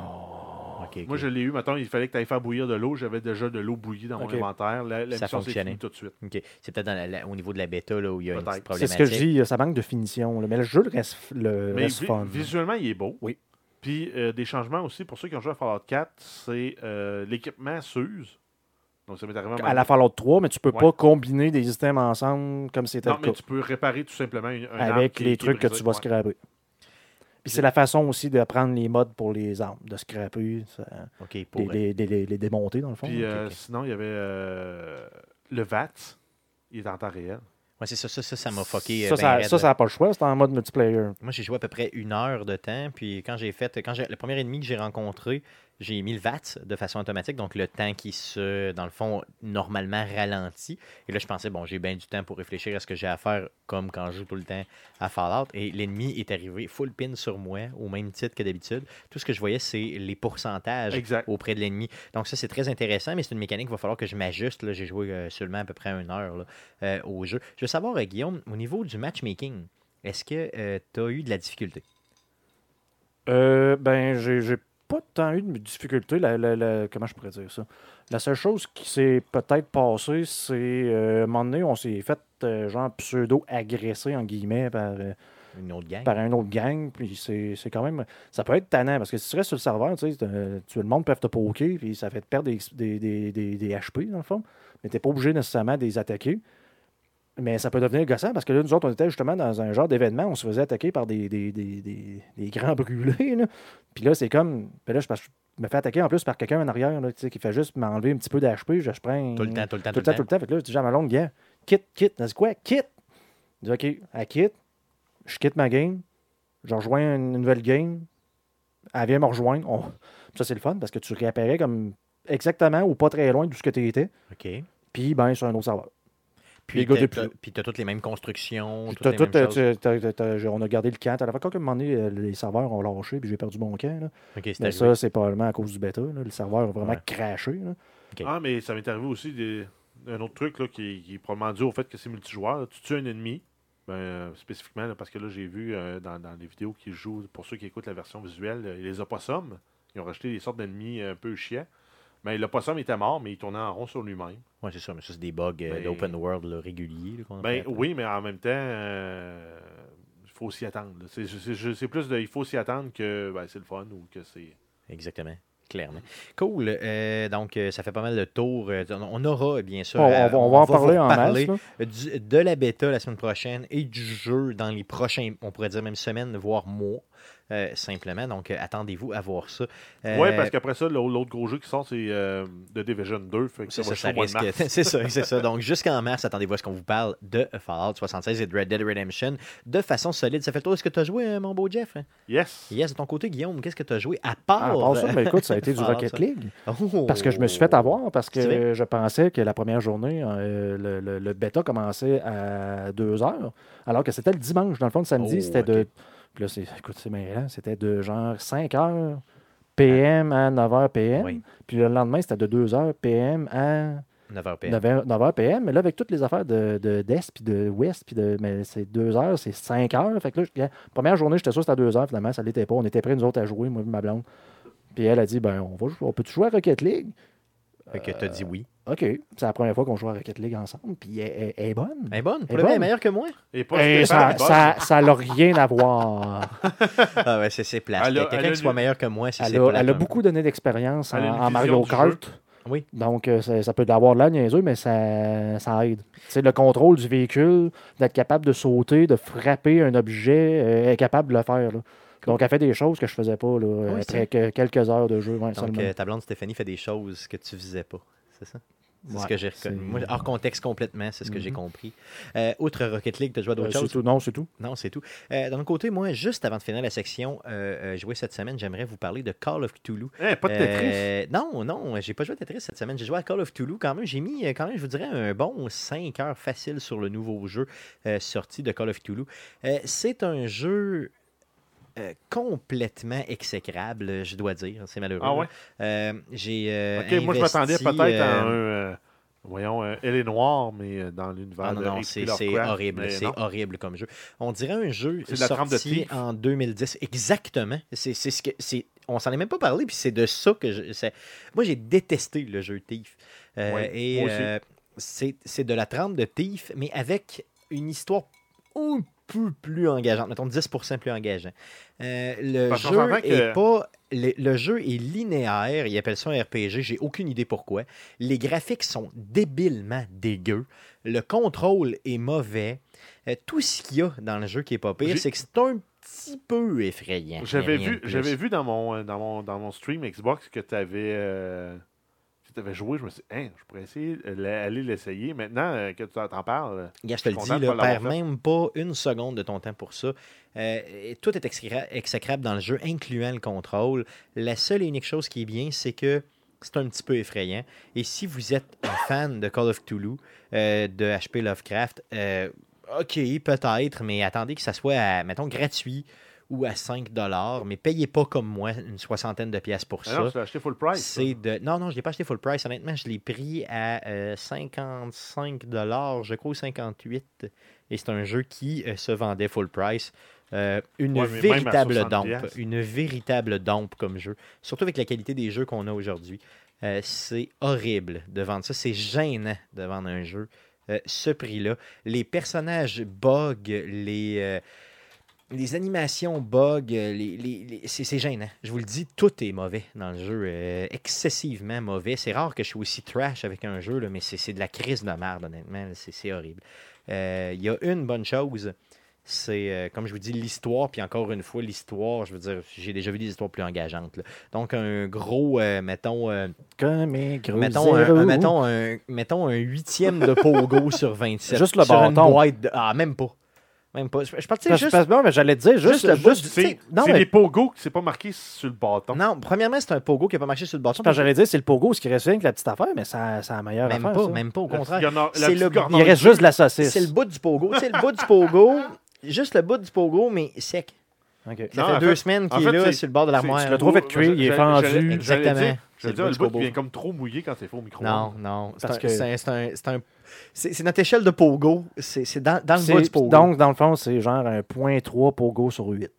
Speaker 3: Moi, je l'ai eu. Mettons, il fallait que tu ailles faire bouillir de l'eau. J'avais déjà de l'eau bouillie dans mon
Speaker 2: Ok.
Speaker 3: inventaire. La, la
Speaker 1: Ça fonctionnait.
Speaker 3: tout de suite.
Speaker 1: C'est peut-être dans la- la- au niveau de la bêta là, où il y a une petite
Speaker 2: C'est ce
Speaker 1: problématique.
Speaker 2: que je dis, ça manque de finition. là. Mais le jeu reste, le
Speaker 3: Mais
Speaker 2: reste
Speaker 3: vi-
Speaker 2: fun.
Speaker 3: visuellement, il est beau.
Speaker 2: Oui.
Speaker 3: Puis euh, des changements aussi, pour ceux qui ont joué à Fallout 4, c'est euh, l'équipement s'use. Donc, ça m'est arrivé
Speaker 2: à la Fallout 3, mais tu peux
Speaker 3: Ouais.
Speaker 2: pas combiner des systèmes ensemble comme c'était
Speaker 3: Non,
Speaker 2: le
Speaker 3: mais
Speaker 2: cas.
Speaker 3: tu peux réparer tout simplement une, un
Speaker 2: avec les
Speaker 3: qui est
Speaker 2: trucs que tu vas
Speaker 3: Ouais.
Speaker 2: scraper. Puis c'est la façon aussi de prendre les modes pour les armes, de scraper, ça-
Speaker 1: pour
Speaker 2: les, les- les- les- les démonter dans le fond.
Speaker 3: Puis euh, sinon, il y avait euh, le VAT. Il est en temps réel.
Speaker 1: Ouais, c'est ça, ça, ça, ça m'a fucké. euh,
Speaker 2: ça,
Speaker 1: ben
Speaker 2: ça,
Speaker 1: raide,
Speaker 2: ça, n'a pas le choix, c'est en mode multiplayer.
Speaker 1: Moi, j'ai joué à peu près une heure de temps. Puis quand j'ai fait, quand j'ai, le premier ennemi que j'ai rencontré, j'ai mis le VAT de façon automatique. Donc le temps qui se, dans le fond, normalement ralentit. Et là, je pensais, bon, j'ai bien du temps pour réfléchir à ce que j'ai à faire, comme quand je joue tout le temps à Fallout. Et l'ennemi est arrivé full pin sur moi, au même titre que d'habitude. Tout ce que je voyais, c'est les pourcentages
Speaker 3: Exact.
Speaker 1: auprès de l'ennemi. Donc ça, c'est très intéressant, mais c'est une mécanique qu'il va falloir que je m'ajuste. là. J'ai joué euh, seulement à peu près une heure là, euh, au jeu. Je veux savoir, euh, Guillaume, au niveau du matchmaking, est-ce que tu as eu de la difficulté?
Speaker 2: Euh, ben, j'ai j'ai pas tant eu de difficultés. La, la- la- comment je pourrais dire ça? La seule chose qui s'est peut-être passée, c'est euh, à un moment donné, on s'est fait euh, genre pseudo-agressé, en guillemets, par euh,
Speaker 1: une autre gang.
Speaker 2: par un autre gang. Puis c'est quand même. Ça peut être tannant parce que si tu restes sur le serveur, tu sais, le monde peut te poker, puis ça fait te perdre des, des, des, des- des HP, dans le fond. Mais tu n'es pas obligé nécessairement de les attaquer. Mais ça peut devenir gossant parce que là, nous autres, on était justement dans un genre d'événement, on se faisait attaquer par des, des, des, des- des grands brûlés. Là. Puis là, c'est comme. Puis là, je, me fais attaquer en plus par quelqu'un en arrière là, qui fait juste m'enlever un petit peu d'HP. Je, je prends.
Speaker 1: Tout le temps, tout le temps,
Speaker 2: Tout le temps, tout le temps. Fait que là, je dis à ma longue, gars, quitte, quitte. Elle dit quoi? Quitte. Je dis, OK, elle quitte. Je quitte ma game. Je rejoins une nouvelle game. Elle vient me rejoindre. On- Ça, c'est le fun parce que tu réapparais comme exactement ou pas très loin de ce que tu étais.
Speaker 1: OK.
Speaker 2: Puis, ben, sur un autre serveur.
Speaker 1: Puis tu as toutes les mêmes constructions.
Speaker 2: Puis
Speaker 1: toutes
Speaker 2: t'as
Speaker 1: les
Speaker 2: tout,
Speaker 1: mêmes choses.
Speaker 2: euh, on a gardé le camp. À la fois, quand un moment donné, euh, les serveurs ont lâché, puis j'ai perdu mon camp. Là. Mais
Speaker 1: arrivé.
Speaker 2: ça, c'est probablement à cause du bêta. là. Le serveur a vraiment
Speaker 1: Ouais.
Speaker 2: craché. là.
Speaker 3: Ah, mais ça m'est arrivé aussi des- un autre truc là, qui, qui est probablement dû au fait que c'est multijoueur. Tu tues un ennemi, ben, euh, spécifiquement, là, parce que là, j'ai vu euh, dans, dans les vidéos qui jouent, pour ceux qui écoutent la version visuelle, les opossums, ils ont rajouté des sortes d'ennemis un peu chiants. Mais l'opossum était mort, mais il tournait en rond sur lui-même.
Speaker 1: Ouais, c'est ça, mais ça, c'est des bugs euh,
Speaker 3: Ben-
Speaker 1: d'open world là, réguliers. là,
Speaker 3: Ben oui, mais en même temps, euh, il faut s'y attendre. C'est- C'est c'est plus de il faut s'y attendre que ben, c'est le fun ou que c'est.
Speaker 1: Exactement. Clairement. Cool. Euh, donc, euh, ça fait pas mal de tours. Euh, on aura, bien sûr.
Speaker 2: On, on
Speaker 1: euh,
Speaker 2: va, on va en parler en masse.
Speaker 1: du- de la bêta la semaine prochaine et du jeu dans les prochains, on pourrait dire même semaines, voire mois, euh, simplement. Donc, euh, attendez-vous à voir ça. Euh,
Speaker 3: Ouais, parce qu'après ça, l'au- l'autre gros jeu qui sort, c'est euh, The Division 2. Fait que
Speaker 1: C'est
Speaker 3: ça.
Speaker 1: C'est ça. Donc, jusqu'en mars, attendez-vous à ce qu'on vous parle de Fallout 76 et de Red Dead Redemption de façon solide. Ça fait le tour. Est-ce que tu as joué, mon beau Jeff?
Speaker 3: Yes.
Speaker 1: Yes, de ton côté, Guillaume, qu'est-ce que tu as joué à part.
Speaker 2: Ah, à part ça, ben, écoute, ça a été du Rocket
Speaker 1: ça?
Speaker 2: League.
Speaker 1: Oh!
Speaker 2: Parce que je me suis fait avoir, parce que je pensais que la première journée, euh, le, le- le bêta commençait à 2 heures, alors que c'était le dimanche. Dans le fond, le samedi,
Speaker 1: Oh,
Speaker 2: c'était de. Puis Là, c'est, écoute, c'est mêlant, C'était de genre 5 heures PM à 9 h PM.
Speaker 1: Oui.
Speaker 2: Puis le lendemain, c'était de 2 heures PM à
Speaker 1: 9h PM.
Speaker 2: 9 h, PM. Mais là, avec toutes les affaires de, de, d'Est, puis de Ouest, puis de. Mais c'est 2 heures, c'est 5 heures. Fait que là, je- première journée, j'étais sûr que c'était à 2 heures. Finalement, ça l'était pas. On était prêts, nous autres, à jouer, moi et ma blonde. Puis elle a dit, ben, on, va, jouer- on peut jouer à Rocket League?
Speaker 1: Fait que tu as dit oui.
Speaker 2: OK. C'est la première fois qu'on joue à Rocket League ensemble, puis elle, elle- elle est bonne.
Speaker 1: Elle est bonne. Pour
Speaker 2: Elle est
Speaker 1: le vrai, elle est
Speaker 2: bonne.
Speaker 1: meilleure que moi.
Speaker 3: Et pas
Speaker 2: Et ça
Speaker 3: elle est bonne.
Speaker 2: ça, ça n'a rien à voir.
Speaker 1: Ah ouais, c'est
Speaker 3: a-
Speaker 1: Quelqu'un qui soit meilleur que moi, si c'est
Speaker 2: Elle a, elle a
Speaker 1: hein.
Speaker 2: beaucoup donné d'expérience en, Mario Kart.
Speaker 1: Oui.
Speaker 2: Donc, euh, ça, peut avoir de l'air niaiseux, mais ça, ça aide. C'est le contrôle du véhicule, d'être capable de sauter, de frapper un objet, euh, elle est capable de le faire. là. Donc, elle fait des choses que je faisais pas là,
Speaker 1: Oui,
Speaker 2: après que- quelques heures de jeu. ouais,
Speaker 1: Donc,
Speaker 2: seulement.
Speaker 1: euh, ta blonde Stéphanie fait des choses que tu faisais pas. C'est ça? C'est ce que j'ai reconnu. Moi, hors contexte complètement, c'est ce que j'ai
Speaker 2: Mhm.
Speaker 1: compris. Euh, outre Rocket League, tu as joué à
Speaker 2: Euh,
Speaker 1: d'autres
Speaker 2: c'est
Speaker 1: choses?
Speaker 2: tout. Non, c'est tout.
Speaker 1: Non, c'est tout. Euh, D'un côté, moi, juste avant de finir la section euh, euh, jouer cette semaine, j'aimerais vous parler de Call of Cthulhu.
Speaker 3: Eh, pas de Tetris.
Speaker 1: Euh, non, non, j'ai pas joué à Tetris cette semaine. J'ai joué à Call of Cthulhu quand même. J'ai mis, euh, quand même, je vous dirais, un bon 5 heures facile sur le nouveau jeu euh, sorti de Call of Cthulhu. Euh, c'est un jeu euh, complètement exécrable, je dois dire. C'est malheureux.
Speaker 3: Ah ouais?
Speaker 1: Euh, j'ai euh,
Speaker 3: Ok, moi je m'attendais peut-être à un. voyons, Elle est noire, mais dans l'univers
Speaker 1: Ah non,
Speaker 3: de
Speaker 1: non, c'est horrible. C'est horrible comme jeu. On dirait un jeu
Speaker 3: de de
Speaker 1: sorti
Speaker 3: Thief.
Speaker 1: en 2010. Exactement. C'est ce que c'est. On s'en est même pas parlé, puis c'est de ça que je. Moi, j'ai détesté le jeu Thief.
Speaker 3: Ouais,
Speaker 1: et c'est c'est de la trempe de Thief, mais avec une histoire un peu plus engageante, mettons 10% plus engageant. Euh, le
Speaker 3: Parce
Speaker 1: jeu
Speaker 3: que-
Speaker 1: est pas. Le, le jeu est linéaire, ils appellent ça un RPG, j'ai aucune idée pourquoi. Les graphiques sont débilement dégueux. Le contrôle est mauvais. Euh, tout ce qu'il y a dans le jeu qui est pas pire, c'est que c'est un petit peu effrayant.
Speaker 3: J'avais vu, dans mon, euh, dans mon, dans mon stream Xbox que tu avais, joué. Je me suis dit, Hein, je pourrais essayer d'aller l'essayer. Maintenant euh, que tu t'en parles,
Speaker 1: Gars, je te le dis,
Speaker 3: l'avoir
Speaker 1: perds même pas une seconde de ton temps pour ça. Euh, tout est exécra- exécrable dans le jeu, incluant le contrôle. La seule et unique chose qui est bien, c'est que c'est un petit peu effrayant. Et si vous êtes un fan de Call of Cthulhu, euh, de HP Lovecraft, euh, ok, peut-être, mais attendez que ça soit, à, mettons, gratuit ou à 5 mais payez pas comme moi une soixantaine de pièces pour
Speaker 3: Ah
Speaker 1: ça.
Speaker 3: non, tu l'as acheté full price.
Speaker 1: C'est de... Non, non, je ne l'ai pas acheté full price. Honnêtement, je l'ai pris à euh, 55 je crois, ou 58 Et c'est un jeu qui euh, se vendait full price. Euh, une
Speaker 3: Ouais,
Speaker 1: véritable
Speaker 3: 60
Speaker 1: dompe. Une véritable dompe comme jeu. Surtout avec la qualité des jeux qu'on a aujourd'hui. Euh, c'est horrible de vendre ça. C'est gênant de vendre un jeu. ce prix-là. Les personnages bug, les. Les animations bug, euh, les, les- les- c'est gênant. Je vous le dis, tout est mauvais dans le jeu. euh, excessivement mauvais. C'est rare que je sois aussi trash avec un jeu, là, mais c'est de la crise de merde, honnêtement. C'est horrible. Euh, Il y a une bonne chose. C'est, euh, comme je vous dis, l'histoire. Puis encore une fois, l'histoire, je veux dire, j'ai déjà vu des histoires plus engageantes. là. Donc, un gros, mettons,
Speaker 2: Comme un gros
Speaker 1: mettons, un, mettons, un, mettons un huitième de Pogo sur 27.
Speaker 2: Juste le
Speaker 1: sur une
Speaker 2: bâton.
Speaker 1: boîte de- Ah, même pas. Même pas. Je, je partais juste.
Speaker 2: parce- non, mais j'allais te dire, juste,
Speaker 1: juste le
Speaker 2: juste,
Speaker 1: bout du-
Speaker 2: tu
Speaker 3: C'est c'est
Speaker 2: mais-
Speaker 3: les pogos qui c'est pas marqué sur le bâton.
Speaker 1: Non, premièrement, c'est un pogo qui n'a pas marché sur le bâton.
Speaker 2: j'allais dire, c'est le pogo, ce qui reste rien que la petite affaire, mais ça, ça a la meilleure
Speaker 1: Même
Speaker 2: affaire.
Speaker 1: pas,
Speaker 2: ça.
Speaker 1: même pas, au
Speaker 3: La
Speaker 1: contraire.
Speaker 3: la
Speaker 1: C'est le-
Speaker 3: garnotte
Speaker 2: Il reste juste de la saucisse.
Speaker 1: C'est le bout du pogo. Sais, le bout du pogo, juste le bout du pogo, mais sec.
Speaker 2: Ok.
Speaker 1: Ça
Speaker 3: Non,
Speaker 1: fait deux
Speaker 3: fait-
Speaker 1: semaines qu'il
Speaker 3: fait,
Speaker 1: est là
Speaker 3: c'est-
Speaker 1: sur le bord de l'armoire.
Speaker 2: tu le trouves fait cuire, il est fendu.
Speaker 1: Exactement. C'est le
Speaker 3: j'allais dire,
Speaker 1: bout
Speaker 3: le bout vient comme trop mouillé quand c'est fait au micro.
Speaker 1: Non, non. C'est
Speaker 2: Parce
Speaker 1: un- c'est notre échelle de pogo. C'est c'est dans, dans le bas du pogo.
Speaker 2: Donc, dans le fond, c'est genre un point 3 pogo sur 8.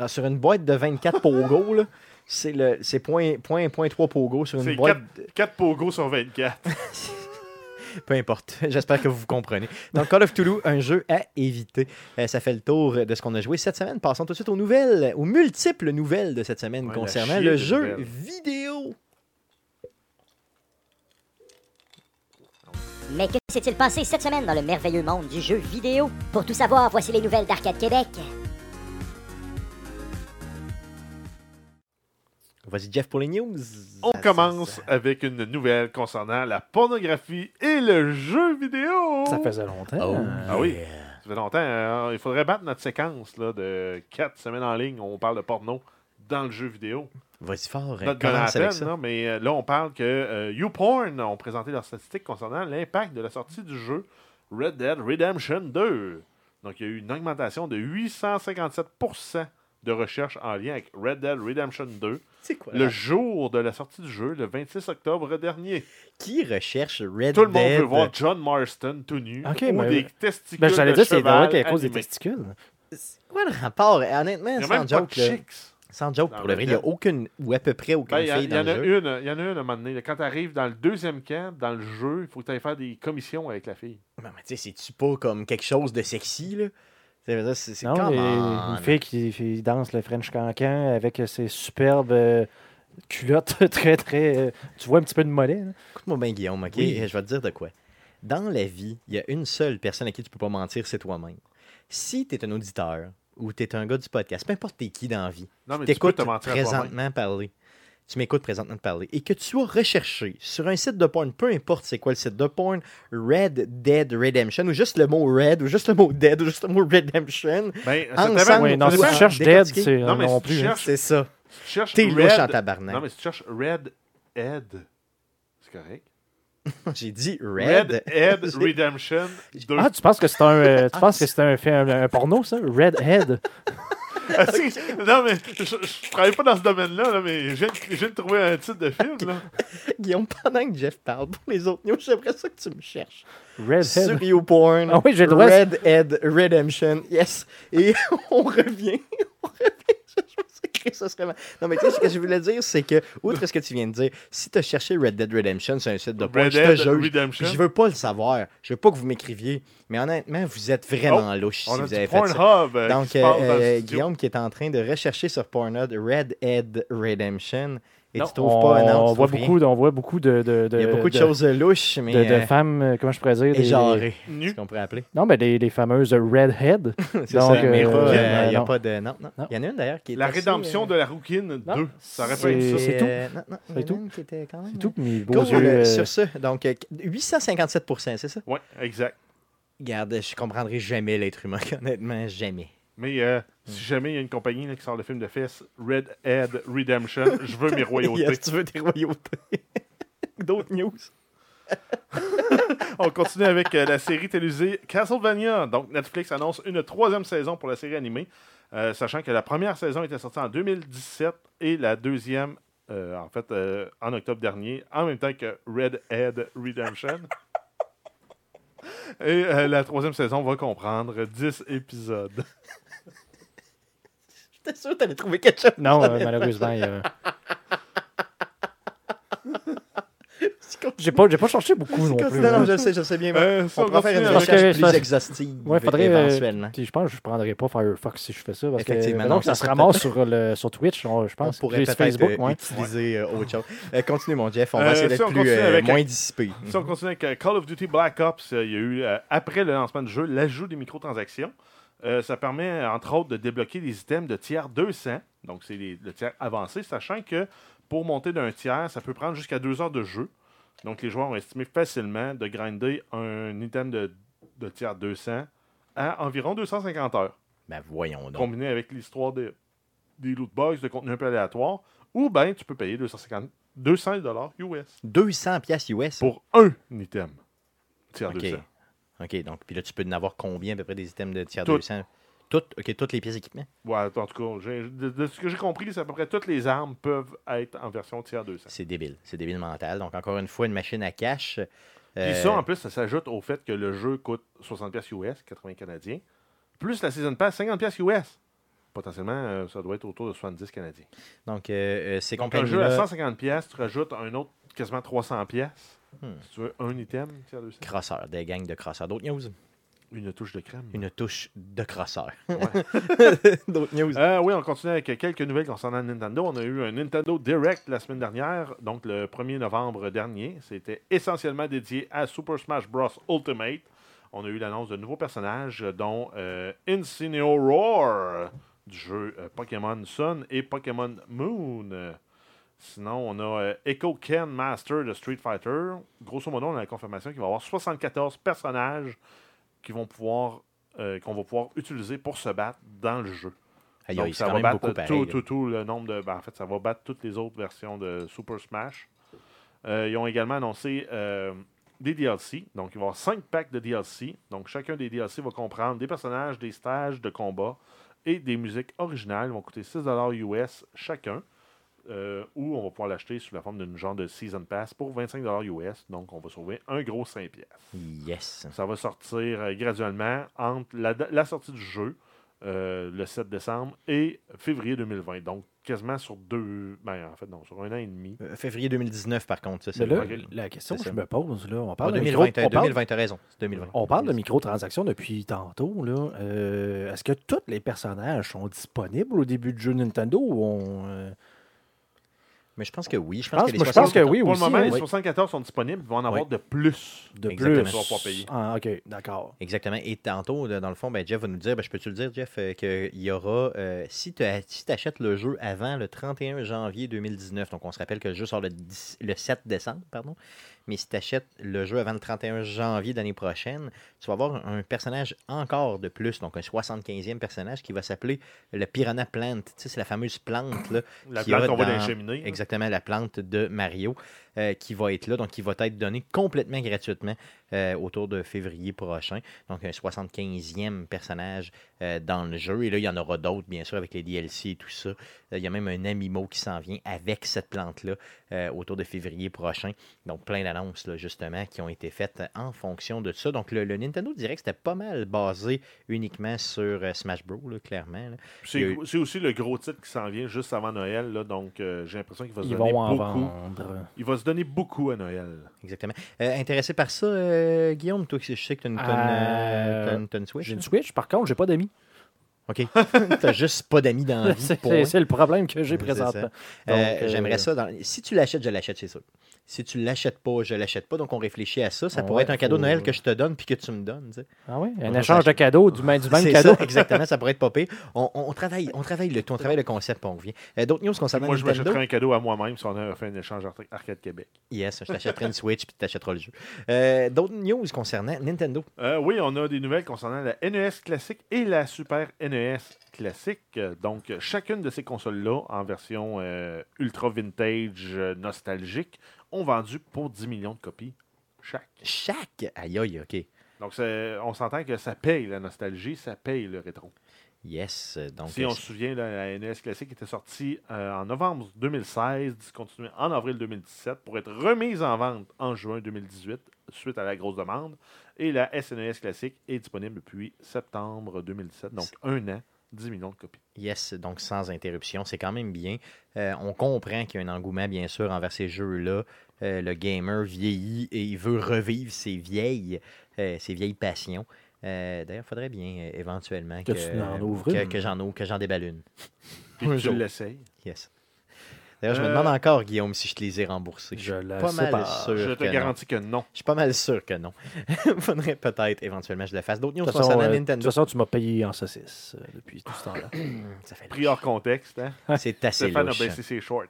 Speaker 1: Ah, sur une boîte de 24 pogo, là, c'est le c'est point, point, point 3 pogo sur une
Speaker 3: C'est
Speaker 1: boîte.
Speaker 3: 4 pogos sur 24.
Speaker 1: Peu importe. J'espère que vous vous comprenez. Donc, Call of Toulouse, un jeu à éviter. Euh, ça fait le tour de ce qu'on a joué cette semaine. Passons tout de suite aux nouvelles, aux multiples nouvelles de cette semaine
Speaker 3: Ouais,
Speaker 1: concernant le jeu
Speaker 3: nouvelles.
Speaker 1: vidéo.
Speaker 4: Mais que s'est-il passé cette semaine dans le merveilleux monde du jeu vidéo? Pour tout savoir, voici les nouvelles d'Arcade Québec.
Speaker 1: Vas-y, Jeff, pour les news.
Speaker 3: On
Speaker 1: Ça-
Speaker 3: commence
Speaker 1: ça-
Speaker 3: avec une nouvelle concernant la pornographie et le jeu vidéo.
Speaker 2: Ça faisait longtemps.
Speaker 1: Oh,
Speaker 3: Ah oui. Ça fait longtemps. hein. Il faudrait battre notre séquence là, de 4 semaines en ligne où on parle de porno dans le jeu vidéo.
Speaker 1: Vas-y fort. hein,
Speaker 3: Notre
Speaker 1: commence
Speaker 3: à
Speaker 1: avec
Speaker 3: peine,
Speaker 1: ça.
Speaker 3: non, mais euh, là, on parle que euh, YouPorn ont présenté leurs statistiques concernant l'impact de la sortie du jeu Red Dead Redemption 2. Donc, il y a eu une augmentation de 857% de recherche en lien avec Red Dead Redemption 2
Speaker 1: C'est quoi?
Speaker 3: le jour de la sortie du jeu, le 26 octobre dernier.
Speaker 1: Qui recherche Red
Speaker 3: Tout le monde
Speaker 1: Dead?
Speaker 3: veut voir John Marston tout nu
Speaker 2: Ok,
Speaker 3: ou des testicules
Speaker 2: Ben, j'allais
Speaker 3: de
Speaker 2: dire, c'est qu'à cause des testicules.
Speaker 1: C'est quoi le rapport? Honnêtement,
Speaker 3: a
Speaker 1: sans
Speaker 3: même pas
Speaker 1: joke,
Speaker 3: de chicks.
Speaker 1: Sans joke,
Speaker 3: Dans
Speaker 1: pour le vrai, il n'y a aucune, ou à peu près aucune
Speaker 3: Ben, y, a-
Speaker 1: fille
Speaker 3: il y
Speaker 1: dans
Speaker 3: en a
Speaker 1: le jeu.
Speaker 3: une, il y en a une à un moment donné. Quand tu arrives dans le deuxième camp, dans le jeu, il faut que tu ailles faire des commissions avec la fille.
Speaker 1: Non, mais tu sais, c'est-tu pas comme quelque chose de sexy, là? C'est on.
Speaker 2: une fille qui, qui danse le French Cancan avec ses superbes euh, culottes très, très. euh, tu vois un petit peu de mollet. là.
Speaker 1: Écoute-moi bien, Guillaume, OK?
Speaker 2: Oui.
Speaker 1: Je vais te dire de quoi. Dans la vie, il y a une seule personne à qui tu peux pas mentir, c'est toi-même. Si tu es un auditeur ou tu es un gars du podcast, peu importe t'es qui dans la vie,
Speaker 3: Non, mais tu
Speaker 1: t'écoutes présentement parler, tu m'écoutes présentement parler, et que tu sois recherché sur un site de porn, peu importe c'est quoi le site de porn, Red Dead Redemption, ou juste le mot Red, ou juste le mot Dead, ou juste le mot Redemption,
Speaker 3: Ben,
Speaker 1: Ensemble,
Speaker 2: Oui, non, si tu cherches Dead, c'est
Speaker 3: Non,
Speaker 2: euh,
Speaker 3: mais
Speaker 2: non
Speaker 3: si tu
Speaker 2: plus. hein.
Speaker 1: c'est ça.
Speaker 3: Tu cherches
Speaker 1: T'es louche en
Speaker 3: Red...
Speaker 1: tabarnak.
Speaker 3: Non, mais si tu cherches Red Head, c'est correct.
Speaker 1: J'ai dit
Speaker 3: Red,
Speaker 1: Red.
Speaker 3: Head Redemption 2.
Speaker 2: Ah, tu penses que c'est un, euh, tu
Speaker 1: Ah,
Speaker 2: penses que c'est un, fait un, un porno, ça? Redhead.
Speaker 3: Ah, si, non, mais je, je travaille pas dans ce domaine-là, là, mais je viens, je viens de trouver un titre de film. Là.
Speaker 1: Guillaume, pendant que Jeff parle, pour les autres news, j'aimerais ça que tu me cherches.
Speaker 2: Redhead.
Speaker 1: Sur YouPorn.
Speaker 2: Ah oui, j'ai le droit.
Speaker 1: Red Head Redemption. Yes. Et on revient. On revient. Je ça serait mal. Non, mais tu sais, ce que je voulais dire, c'est que, outre ce que tu viens de dire, si tu as cherché Red Dead Redemption sur un site de porn,
Speaker 3: Red
Speaker 1: je te
Speaker 3: Dead
Speaker 1: juge. Je veux pas le savoir. Je veux pas que vous m'écriviez. Mais honnêtement, vous êtes vraiment louche si vous avez fait ça.
Speaker 3: Euh,
Speaker 1: Donc,
Speaker 3: qui
Speaker 1: euh,
Speaker 3: studio.
Speaker 1: Guillaume qui est en train de rechercher sur Pornhub Red Head Redemption. Et
Speaker 2: Non,
Speaker 1: tu trouves
Speaker 2: on,
Speaker 1: pas, non,
Speaker 2: on voit beaucoup, de- on voit beaucoup de, de, de-
Speaker 1: Il y a beaucoup de,
Speaker 2: de-
Speaker 1: choses louches, mais
Speaker 2: de, de
Speaker 1: euh,
Speaker 2: femmes, euh, comment je pourrais dire? des-
Speaker 1: éjarées,
Speaker 3: Nu.
Speaker 1: ce qu'on pourrait appeler.
Speaker 2: Non, mais des, des fameuses redhead.
Speaker 1: C'est
Speaker 2: Donc,
Speaker 1: ça, mais
Speaker 2: euh,
Speaker 1: pas, euh, il y a
Speaker 2: non.
Speaker 1: pas de... Non, non.
Speaker 2: Non.
Speaker 1: Il y en a une d'ailleurs qui est
Speaker 3: La
Speaker 1: assez,
Speaker 3: rédemption
Speaker 1: euh,
Speaker 3: de la rouquine 2.
Speaker 2: non,
Speaker 3: Ça aurait pas été
Speaker 2: c'est-
Speaker 3: ça.
Speaker 2: c'est tout.
Speaker 1: Non,
Speaker 2: C'est tout.
Speaker 1: une qui était quand même...
Speaker 2: C'est tout, mes beaux
Speaker 1: Cool,
Speaker 2: yeux.
Speaker 1: Sur ce, donc euh, 857% c'est ça?
Speaker 3: Oui, exact.
Speaker 1: Regarde, je comprendrai jamais l'être humain, honnêtement, jamais.
Speaker 3: Mais. Si jamais il y a une compagnie là, qui sort le film de fesses, Red Head Redemption, je veux mes royautés.
Speaker 1: Yes, tu veux des royautés. D'autres news.
Speaker 3: On continue avec euh, la série télévisée Castlevania. Donc, Netflix annonce une troisième saison pour la série animée, euh, sachant que la première saison était sortie en 2017 et la deuxième, euh, en fait, en octobre dernier, en même temps que Red Head Redemption. Et la troisième saison va comprendre 10 épisodes.
Speaker 1: J'étais sûr que t'allais trouver quelque chose?
Speaker 2: Non, euh, malheureusement, il y a- j'ai pas, j'ai pas cherché beaucoup non plus.
Speaker 1: Non, non,
Speaker 2: là.
Speaker 1: je sais, je sais bien. mais
Speaker 3: Euh,
Speaker 1: on
Speaker 3: on
Speaker 1: pourra faire une recherche
Speaker 2: que
Speaker 1: plus
Speaker 2: ça-
Speaker 1: exhaustive
Speaker 2: Ouais, faudrait, euh,
Speaker 1: éventuellement.
Speaker 2: Puis je pense que je prendrais pas Firefox si je fais ça. Parce que
Speaker 1: Effectivement, non,
Speaker 2: que ça
Speaker 1: ça
Speaker 2: se
Speaker 1: serait
Speaker 2: ramasse sur, le, sur Twitch, on- je
Speaker 1: On
Speaker 2: pense.
Speaker 1: pourrait
Speaker 2: J'ai
Speaker 1: peut-être
Speaker 2: Facebook,
Speaker 1: euh,
Speaker 2: ouais.
Speaker 1: utiliser euh, autre chose. Euh, continue, mon Jeff. On va essayer d'être
Speaker 3: on
Speaker 1: plus, euh, moins dissipé.
Speaker 3: Si on continue avec Call of Duty Black Ops, euh, il y a eu, euh, après le lancement du jeu, l'ajout des microtransactions. Euh, ça permet, entre autres, de débloquer des items de tiers 200. Donc, c'est le tiers avancé, sachant que pour monter d'un tiers, ça peut prendre jusqu'à deux heures de jeu. Donc, les joueurs ont estimé facilement de grinder un item de, de tiers 200 à environ 250 heures.
Speaker 1: Ben voyons donc.
Speaker 3: combiné avec l'histoire de, des loot box, de contenu un peu aléatoire. Ou bien, tu peux payer 250, 200 dollars US
Speaker 1: 200 pièces US.
Speaker 3: pour un item. Tiers
Speaker 1: OK.
Speaker 3: 200.
Speaker 1: OK, donc puis là, tu peux en avoir combien à peu près des items de tiers
Speaker 3: Toutes.
Speaker 1: 200? Toutes, OK, toutes les pièces d'équipement?
Speaker 3: Ouais, en tout cas, de, de ce que j'ai compris, c'est à peu près toutes les armes peuvent être en version tiers 200.
Speaker 1: C'est débile. C'est débile mental. Donc, encore une fois, une machine à cash.
Speaker 3: Puis
Speaker 1: euh,
Speaker 3: ça, en plus, ça s'ajoute au fait que le jeu coûte 60$ piastres US, 80 canadiens, plus la Season Pass, 50$ piastres US. Potentiellement, euh, ça doit être autour de 70 canadiens.
Speaker 1: donc, euh, euh, ces
Speaker 3: Donc, un jeu à
Speaker 1: compagnies-là,
Speaker 3: 150$, piastres, tu rajoutes un autre quasiment 300$.
Speaker 1: Hmm.
Speaker 3: Si tu veux un item, tiers 200.
Speaker 1: crosseurs, des gangs de crosseurs. D'autres news?
Speaker 3: Une touche de crème.
Speaker 1: Une touche de crosseurs.
Speaker 3: Ouais.
Speaker 1: D'autres news?
Speaker 3: Euh, oui, on continue avec quelques nouvelles concernant Nintendo. On a eu un Nintendo Direct la semaine dernière, donc le 1er novembre dernier. C'était essentiellement dédié à Super Smash Bros. Ultimate. On a eu l'annonce de nouveaux personnages, dont euh, Incineroar du jeu euh, Pokémon Sun et Pokémon Moon. Sinon, on a euh, Echo Ken Master de Street Fighter. Grosso modo, on a la confirmation qu'il va y avoir 74 personnages qui vont pouvoir, euh, qu'on va pouvoir utiliser pour se battre dans le jeu.
Speaker 1: Aïe,
Speaker 3: Donc, ça va battre tout, tout, tout le nombre de. ben, en fait, ça va battre toutes les autres versions de Super Smash. Euh, ils ont également annoncé euh, des DLC. Donc, il va y avoir 5 packs de DLC. Donc, chacun des DLC va comprendre des personnages, des stages de combat et des musiques originales. Ils vont coûter 6$ US chacun. Euh, ou on va pouvoir l'acheter sous la forme d'une genre de Season Pass pour 25$ US. Donc, on va sauver un gros 5$.
Speaker 1: Yes.
Speaker 3: Ça va sortir euh, graduellement entre la, sortie du jeu, euh, le 7 décembre, et février 2020. Donc, quasiment sur deux. Ben, en fait, non, sur un an et demi.
Speaker 1: Euh, février 2019, par contre, ça, c'est
Speaker 2: là,
Speaker 1: le-
Speaker 2: la question que je me pose, là, on parle, de
Speaker 1: 2020,
Speaker 2: micro- on parle-
Speaker 1: 2020, t'as raison. C'est 2020.
Speaker 2: On parle de microtransactions depuis tantôt. là. Euh, Est-ce que tous les personnages sont disponibles au début du jeu Nintendo ou on, euh,
Speaker 1: Mais je pense que oui. Je pense,
Speaker 2: pense-
Speaker 1: que les
Speaker 2: moi, je pense
Speaker 1: 60
Speaker 2: que oui
Speaker 3: Pour le moment, les 74 sont disponibles. Il va en avoir
Speaker 1: Oui.
Speaker 3: de plus.
Speaker 2: de plus.
Speaker 3: Pas payer.
Speaker 2: Ah, ok, d'accord.
Speaker 1: Exactement. Et tantôt, de- dans le fond, ben, Jeff va nous dire, ben, je peux-tu le dire, Jeff, euh, qu'il y aura, euh, si tu achètes le jeu avant le 31 janvier 2019, donc on se rappelle que le jeu sort le, 10 le 7 décembre, pardon, mais si tu achètes le jeu avant le 31 janvier de l'année prochaine, tu vas avoir un personnage encore de plus, donc un 75e personnage qui va s'appeler le Piranha Plant. Tu sais, c'est la fameuse plante là,
Speaker 3: La plante qu'on voit dans les cheminées.
Speaker 1: Exactement, la plante de Mario euh, qui va être là, donc qui va être donnée complètement gratuitement euh, autour de février prochain. Donc un 75e personnage euh, dans le jeu. Et là, il y en aura d'autres, bien sûr, avec les DLC et tout ça. Il y a même un Amimo qui s'en vient avec cette plante-là euh, autour de février prochain. Donc plein d'annonces, là, justement, qui ont été faites en fonction de ça. Donc le, le Nintendo Direct, c'était pas mal basé uniquement sur euh, Smash Bros, là, clairement. là.
Speaker 3: C'est
Speaker 1: eu-
Speaker 3: aussi le gros titre qui s'en vient juste avant Noël. là, donc, euh, j'ai l'impression qu'il va se
Speaker 2: Ils
Speaker 3: donner
Speaker 2: vont en
Speaker 3: beaucoup.
Speaker 2: vendre.
Speaker 3: Il va se donner beaucoup à Noël.
Speaker 1: Exactement. Euh, intéressé par ça, euh, Guillaume, toi, je sais que tu as une, t'as une, euh, t'as une- t'as une Switch.
Speaker 2: J'ai une
Speaker 1: là?
Speaker 2: Switch, par contre, j'ai pas d'amis.
Speaker 1: OK? T'as juste pas d'amis dans la vie.
Speaker 2: C'est le problème que j'ai présentement.
Speaker 1: Euh,
Speaker 2: euh,
Speaker 1: J'aimerais ça. dans- Si tu l'achètes, je l'achète, c'est sûr. Si tu l'achètes pas, je l'achète pas. Donc, on réfléchit à ça. Ça
Speaker 2: Ouais,
Speaker 1: pourrait être un cadeau de
Speaker 2: faut-
Speaker 1: Noël que je te donne puis que tu me donnes. tu sais.
Speaker 2: Ah oui, un
Speaker 1: On
Speaker 2: échange de cadeaux, du même, du même
Speaker 1: C'est
Speaker 2: cadeau.
Speaker 1: ça, exactement. Ça pourrait être pire. On, on- on travaille, on travaille le tout. On travaille le concept puis on revient. Euh, D'autres news concernant
Speaker 3: Moi, je
Speaker 1: Nintendo?
Speaker 3: m'achèterais un cadeau à moi-même si on a fait un échange Ar- Arcade Québec.
Speaker 1: Yes, je t'achèterai une Switch puis tu t'achèteras le jeu. Euh, D'autres news concernant Nintendo?
Speaker 3: Euh, oui, on a des nouvelles concernant la NES classique et la Super NES classique. Euh, Donc, chacune de ces consoles-là, en version euh, ultra vintage, euh, nostalgique, ont vendu pour 10 millions de copies chaque.
Speaker 1: Chaque? Aïe, aïe, OK.
Speaker 3: Donc, on s'entend que ça paye la nostalgie, ça paye le rétro.
Speaker 1: Yes. Donc,
Speaker 3: si on se souvient, là, la NES classique était sortie euh, en novembre 2016, discontinuée en avril 2017 pour être remise en vente en juin 2018 suite à la grosse demande. Et la SNES classique est disponible depuis septembre 2017, donc un an, 10 millions de copies.
Speaker 1: Yes, donc sans interruption, c'est quand même bien. Euh, on comprend qu'il y a un engouement, bien sûr, envers ces jeux-là. Euh, le gamer vieillit et il veut revivre ses vieilles, ses vieilles passions. Euh, D'ailleurs, il faudrait bien euh, éventuellement
Speaker 2: Que
Speaker 1: que,
Speaker 2: tu en ouvres
Speaker 1: que, que j'en ouvre, que j'en déballe une.
Speaker 3: Puis tu l'essayes.
Speaker 1: Yes. D'ailleurs, je me
Speaker 3: Euh,
Speaker 1: demande encore, Guillaume, si je te les ai remboursés.
Speaker 2: Je
Speaker 1: suis
Speaker 2: le
Speaker 1: pas mal
Speaker 2: pas.
Speaker 1: sûr
Speaker 3: Je
Speaker 1: que
Speaker 3: te
Speaker 1: non.
Speaker 3: garantis que non.
Speaker 1: Je suis pas mal sûr que non. faudrait peut-être éventuellement que je le fasse. D'autres news
Speaker 2: De toute façon,
Speaker 1: concernant
Speaker 2: euh, de toute
Speaker 1: Nintendo.
Speaker 2: façon, tu m'as payé en saucisse euh, depuis tout ce temps-là.
Speaker 1: Ça fait
Speaker 3: Pris hors contexte, hein?
Speaker 1: C'est assez
Speaker 3: Stéphane a
Speaker 1: louche.
Speaker 3: baissé ses shorts.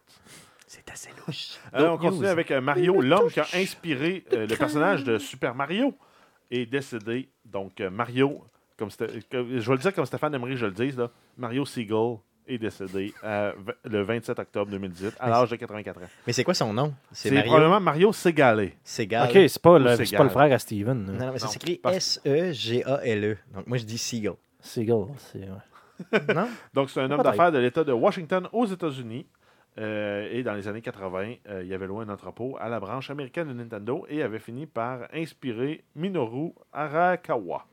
Speaker 1: C'est assez louche.
Speaker 3: Alors, on continue
Speaker 1: news.
Speaker 3: avec Mario, l'homme qui a inspiré euh, le personnage de Super Mario est décédé. Donc, euh, Mario, comme je vais le dire comme Stéphane aimerait que je le dise, là, Mario Seagull est décédé euh, le 27 octobre 2018 à l'âge de 84 ans.
Speaker 1: Mais c'est quoi son nom? C'est Mario?
Speaker 3: probablement Mario Segalé.
Speaker 1: Segal.
Speaker 2: ok, c'est pas, le- pas le frère à Steven.
Speaker 1: Non,
Speaker 2: là.
Speaker 1: non, mais ça s'écrit
Speaker 3: parce-
Speaker 1: S-E-G-A-L-E. Donc moi, je dis Seagull.
Speaker 2: Seagull, c'est. ouais.
Speaker 1: non?
Speaker 3: Donc, c'est un homme d'affaires de l'État de Washington aux États-Unis. Euh, et dans les années 80, euh, il avait loué un entrepôt à la branche américaine de Nintendo et avait fini par inspirer Minoru Arakawa.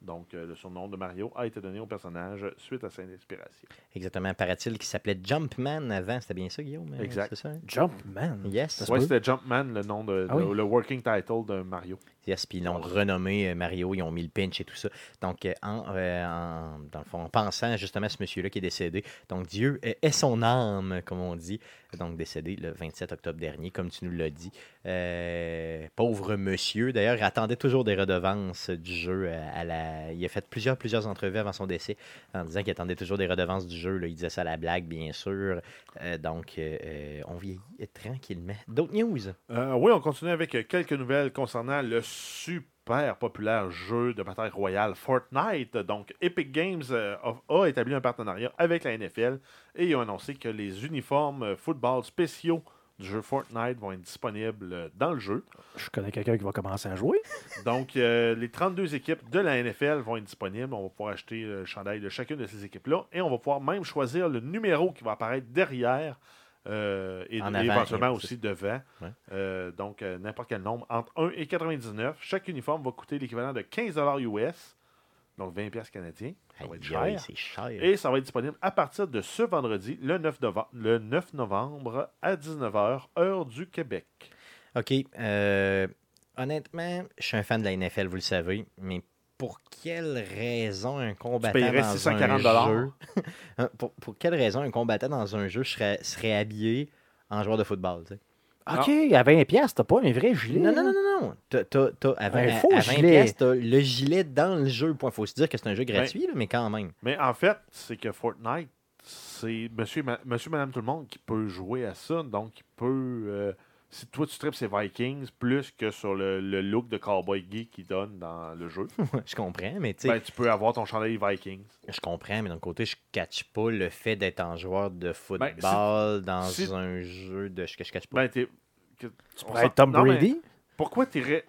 Speaker 3: Donc, euh, le surnom de Mario a été donné au personnage suite à cette inspiration.
Speaker 1: Exactement. Paraît-il qu'il s'appelait Jumpman avant. C'était bien ça, Guillaume?
Speaker 3: Exact.
Speaker 1: C'est ça? hein?
Speaker 2: Jumpman?
Speaker 1: Yes.
Speaker 2: Peut.
Speaker 3: c'était Jumpman, le nom de,
Speaker 2: Ah oui.
Speaker 3: de- le working title de Mario.
Speaker 1: Puis ils l'ont renommé euh, Mario, ils ont mis le pinch et tout ça. Donc, euh, en, euh, en- dans le fond, en pensant justement à ce monsieur-là qui est décédé, donc Dieu est son âme, comme on dit, donc décédé le 27 octobre dernier, comme tu nous l'as dit. Euh, pauvre monsieur, d'ailleurs, il attendait toujours des redevances du jeu. à la... Il a fait plusieurs, plusieurs entrevues avant son décès en disant qu'il attendait toujours des redevances du jeu. là. Il disait ça à la blague, bien sûr. Euh, donc, euh, on vieillit tranquillement. D'autres news?
Speaker 3: Oui, on continue avec quelques nouvelles concernant le super populaire jeu de bataille royale Fortnite. Donc, Epic Games euh, a, établi un partenariat avec la NFL et ils ont annoncé que les uniformes euh, football spéciaux du jeu Fortnite vont être disponibles euh, dans le jeu.
Speaker 2: Je connais quelqu'un qui va commencer à jouer.
Speaker 3: Donc, euh, les 32 équipes de la NFL vont être disponibles. On va pouvoir acheter le chandail de chacune de ces équipes-là et on va pouvoir même choisir le numéro qui va apparaître derrière euh, et,
Speaker 1: En
Speaker 3: et
Speaker 1: avant,
Speaker 3: éventuellement aussi devant.
Speaker 1: Ouais.
Speaker 3: Euh, donc, euh, n'importe quel nombre entre 1 et 99. Chaque uniforme va coûter l'équivalent de 15 US, donc 20 pièces canadiens. Ça va être
Speaker 1: Aïe,
Speaker 3: cher. Et ça va être disponible à partir de ce vendredi, le 9, nove- le 9 novembre à 19h, heure du Québec.
Speaker 1: OK. euh, honnêtement, je suis un fan de la NFL, vous le savez, mais pour quelle raison un combattant
Speaker 3: payerais
Speaker 1: dans
Speaker 3: 640
Speaker 1: un jeu... Hein, pour, pour quelle raison un combattant dans un jeu serait, serait habillé en joueur de football, tu sais?
Speaker 2: Ok, à 20$, piastres, t'as pas un vrai gilet.
Speaker 1: Non, non, non, non, à 20,
Speaker 2: Un
Speaker 1: à-
Speaker 2: faux
Speaker 1: à 20
Speaker 2: gilet.
Speaker 1: piastres, t'as le gilet dans le jeu. Il faut se dire que c'est un jeu gratuit, là, mais quand même.
Speaker 3: Mais en fait, c'est que Fortnite, c'est monsieur, ma- monsieur, madame, tout le monde qui peut jouer à ça. Donc, il peut. euh, si toi, tu tripes, c'est Vikings plus que sur le, le look de cowboy geek qu'il donne dans le jeu.
Speaker 1: je comprends, mais tu
Speaker 3: ben, tu peux avoir ton chandail Vikings.
Speaker 1: je comprends, mais d'un côté, je catch pas le fait d'être en joueur de football
Speaker 3: Ben,
Speaker 1: dans
Speaker 3: si-
Speaker 1: un jeu de... que je catch pas.
Speaker 3: Ben,
Speaker 2: être
Speaker 3: s'en-
Speaker 2: Tom
Speaker 3: non,
Speaker 2: Brady,
Speaker 3: Pourquoi t'irais.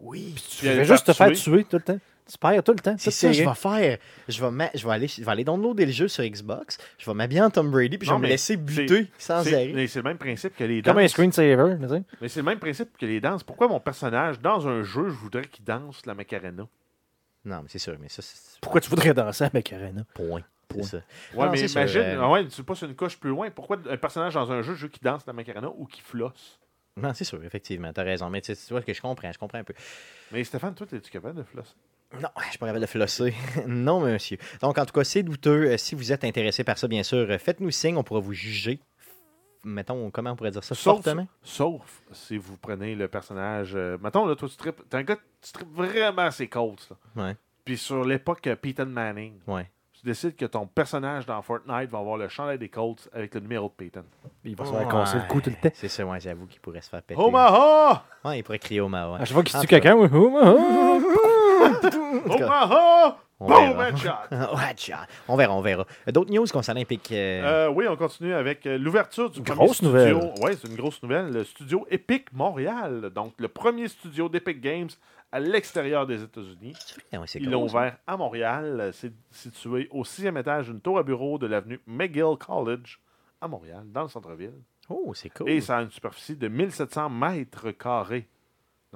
Speaker 1: oui,
Speaker 2: tu
Speaker 3: Puis aller
Speaker 2: fais juste te
Speaker 3: faire
Speaker 2: tuer tout le temps. Tu perds tout le temps.
Speaker 1: C'est ça je vais faire. Je vais, ma- je vais aller, je vais aller downloader le jeu sur Xbox. Je vais m'habiller en Tom Brady puis je vais me
Speaker 3: mais
Speaker 1: laisser buter sans arrêt.
Speaker 3: mais c'est le même principe que les danses.
Speaker 2: Comme un screensaver. tu sais.
Speaker 3: Mais c'est le même principe que les danses. Pourquoi mon personnage, dans un jeu, je voudrais qu'il danse la Macarena?
Speaker 1: Non, mais c'est sûr, mais ça,
Speaker 2: Pourquoi tu voudrais danser à Macarena?
Speaker 1: point.
Speaker 2: Point.
Speaker 1: Ça.
Speaker 3: Ouais,
Speaker 1: Non,
Speaker 3: mais imagine,
Speaker 1: euh,
Speaker 3: ah ouais, tu passes une coche plus loin. Pourquoi un personnage dans un jeu, je veux qu'il danse la Macarena ou qu'il flosse?
Speaker 1: Non, c'est sûr, effectivement, t'as raison. Mais tu vois que je comprends, je comprends un peu.
Speaker 3: Mais Stéphane, toi, es-tu capable de flosser?
Speaker 1: Non, je suis pas capable de flosser. non, monsieur. Donc, en tout cas, c'est douteux. Euh, Si vous êtes intéressé par ça, bien sûr, euh, faites-nous signe, on pourra vous juger. Mettons, comment on pourrait dire ça?
Speaker 3: Sauf,
Speaker 1: Fortement?
Speaker 3: sauf si vous prenez le personnage. euh, mettons, là, toi, tu tripes. T'es un gars, tu tripes vraiment ses Colts. là.
Speaker 1: Ouais,
Speaker 3: Puis sur l'époque Peyton Manning,
Speaker 1: ouais.
Speaker 3: tu décides que ton personnage dans Fortnite va avoir le chandail des Colts avec le numéro de Peyton.
Speaker 2: Il va se faire casser le cou tout le temps.
Speaker 1: C'est ça, ouais, j'avoue qu'il pourrait se faire péter.
Speaker 3: Omaha
Speaker 1: Ouais, il pourrait crier Omaha.
Speaker 2: À chaque fois qu'il tue quelqu'un, oui,
Speaker 3: Omaha
Speaker 1: on
Speaker 3: Boom, headshot!
Speaker 1: On verra, on verra. D'autres news concernant Epic. euh,
Speaker 3: Euh, oui, on continue avec euh, l'ouverture du premier
Speaker 2: Grosse
Speaker 3: studio.
Speaker 2: nouvelle.
Speaker 3: Oui, c'est une grosse nouvelle. Le studio Epic Montréal. Donc, le premier studio d'Epic Games à l'extérieur des États-Unis.
Speaker 1: ouais, c'est
Speaker 3: Ils
Speaker 1: cool,
Speaker 3: l'ont ouvert à Montréal. C'est situé au sixième étage d'une tour à bureau de l'avenue McGill College à Montréal, dans le centre-ville.
Speaker 1: Oh, c'est cool.
Speaker 3: Et ça a une superficie de 1700 mètres carrés.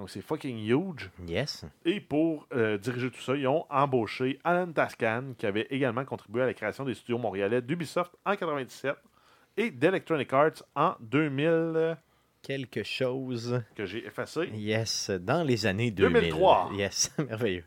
Speaker 3: Donc, c'est fucking huge.
Speaker 1: Yes.
Speaker 3: Et pour euh, diriger tout ça, ils ont embauché Alan Tascan, qui avait également contribué à la création des studios montréalais d'Ubisoft en 1997 et d'Electronic Arts en 2000. euh,
Speaker 1: quelque chose.
Speaker 3: que j'ai effacé.
Speaker 1: Yes, dans les années 2000.
Speaker 3: 2003.
Speaker 1: Yes, merveilleux.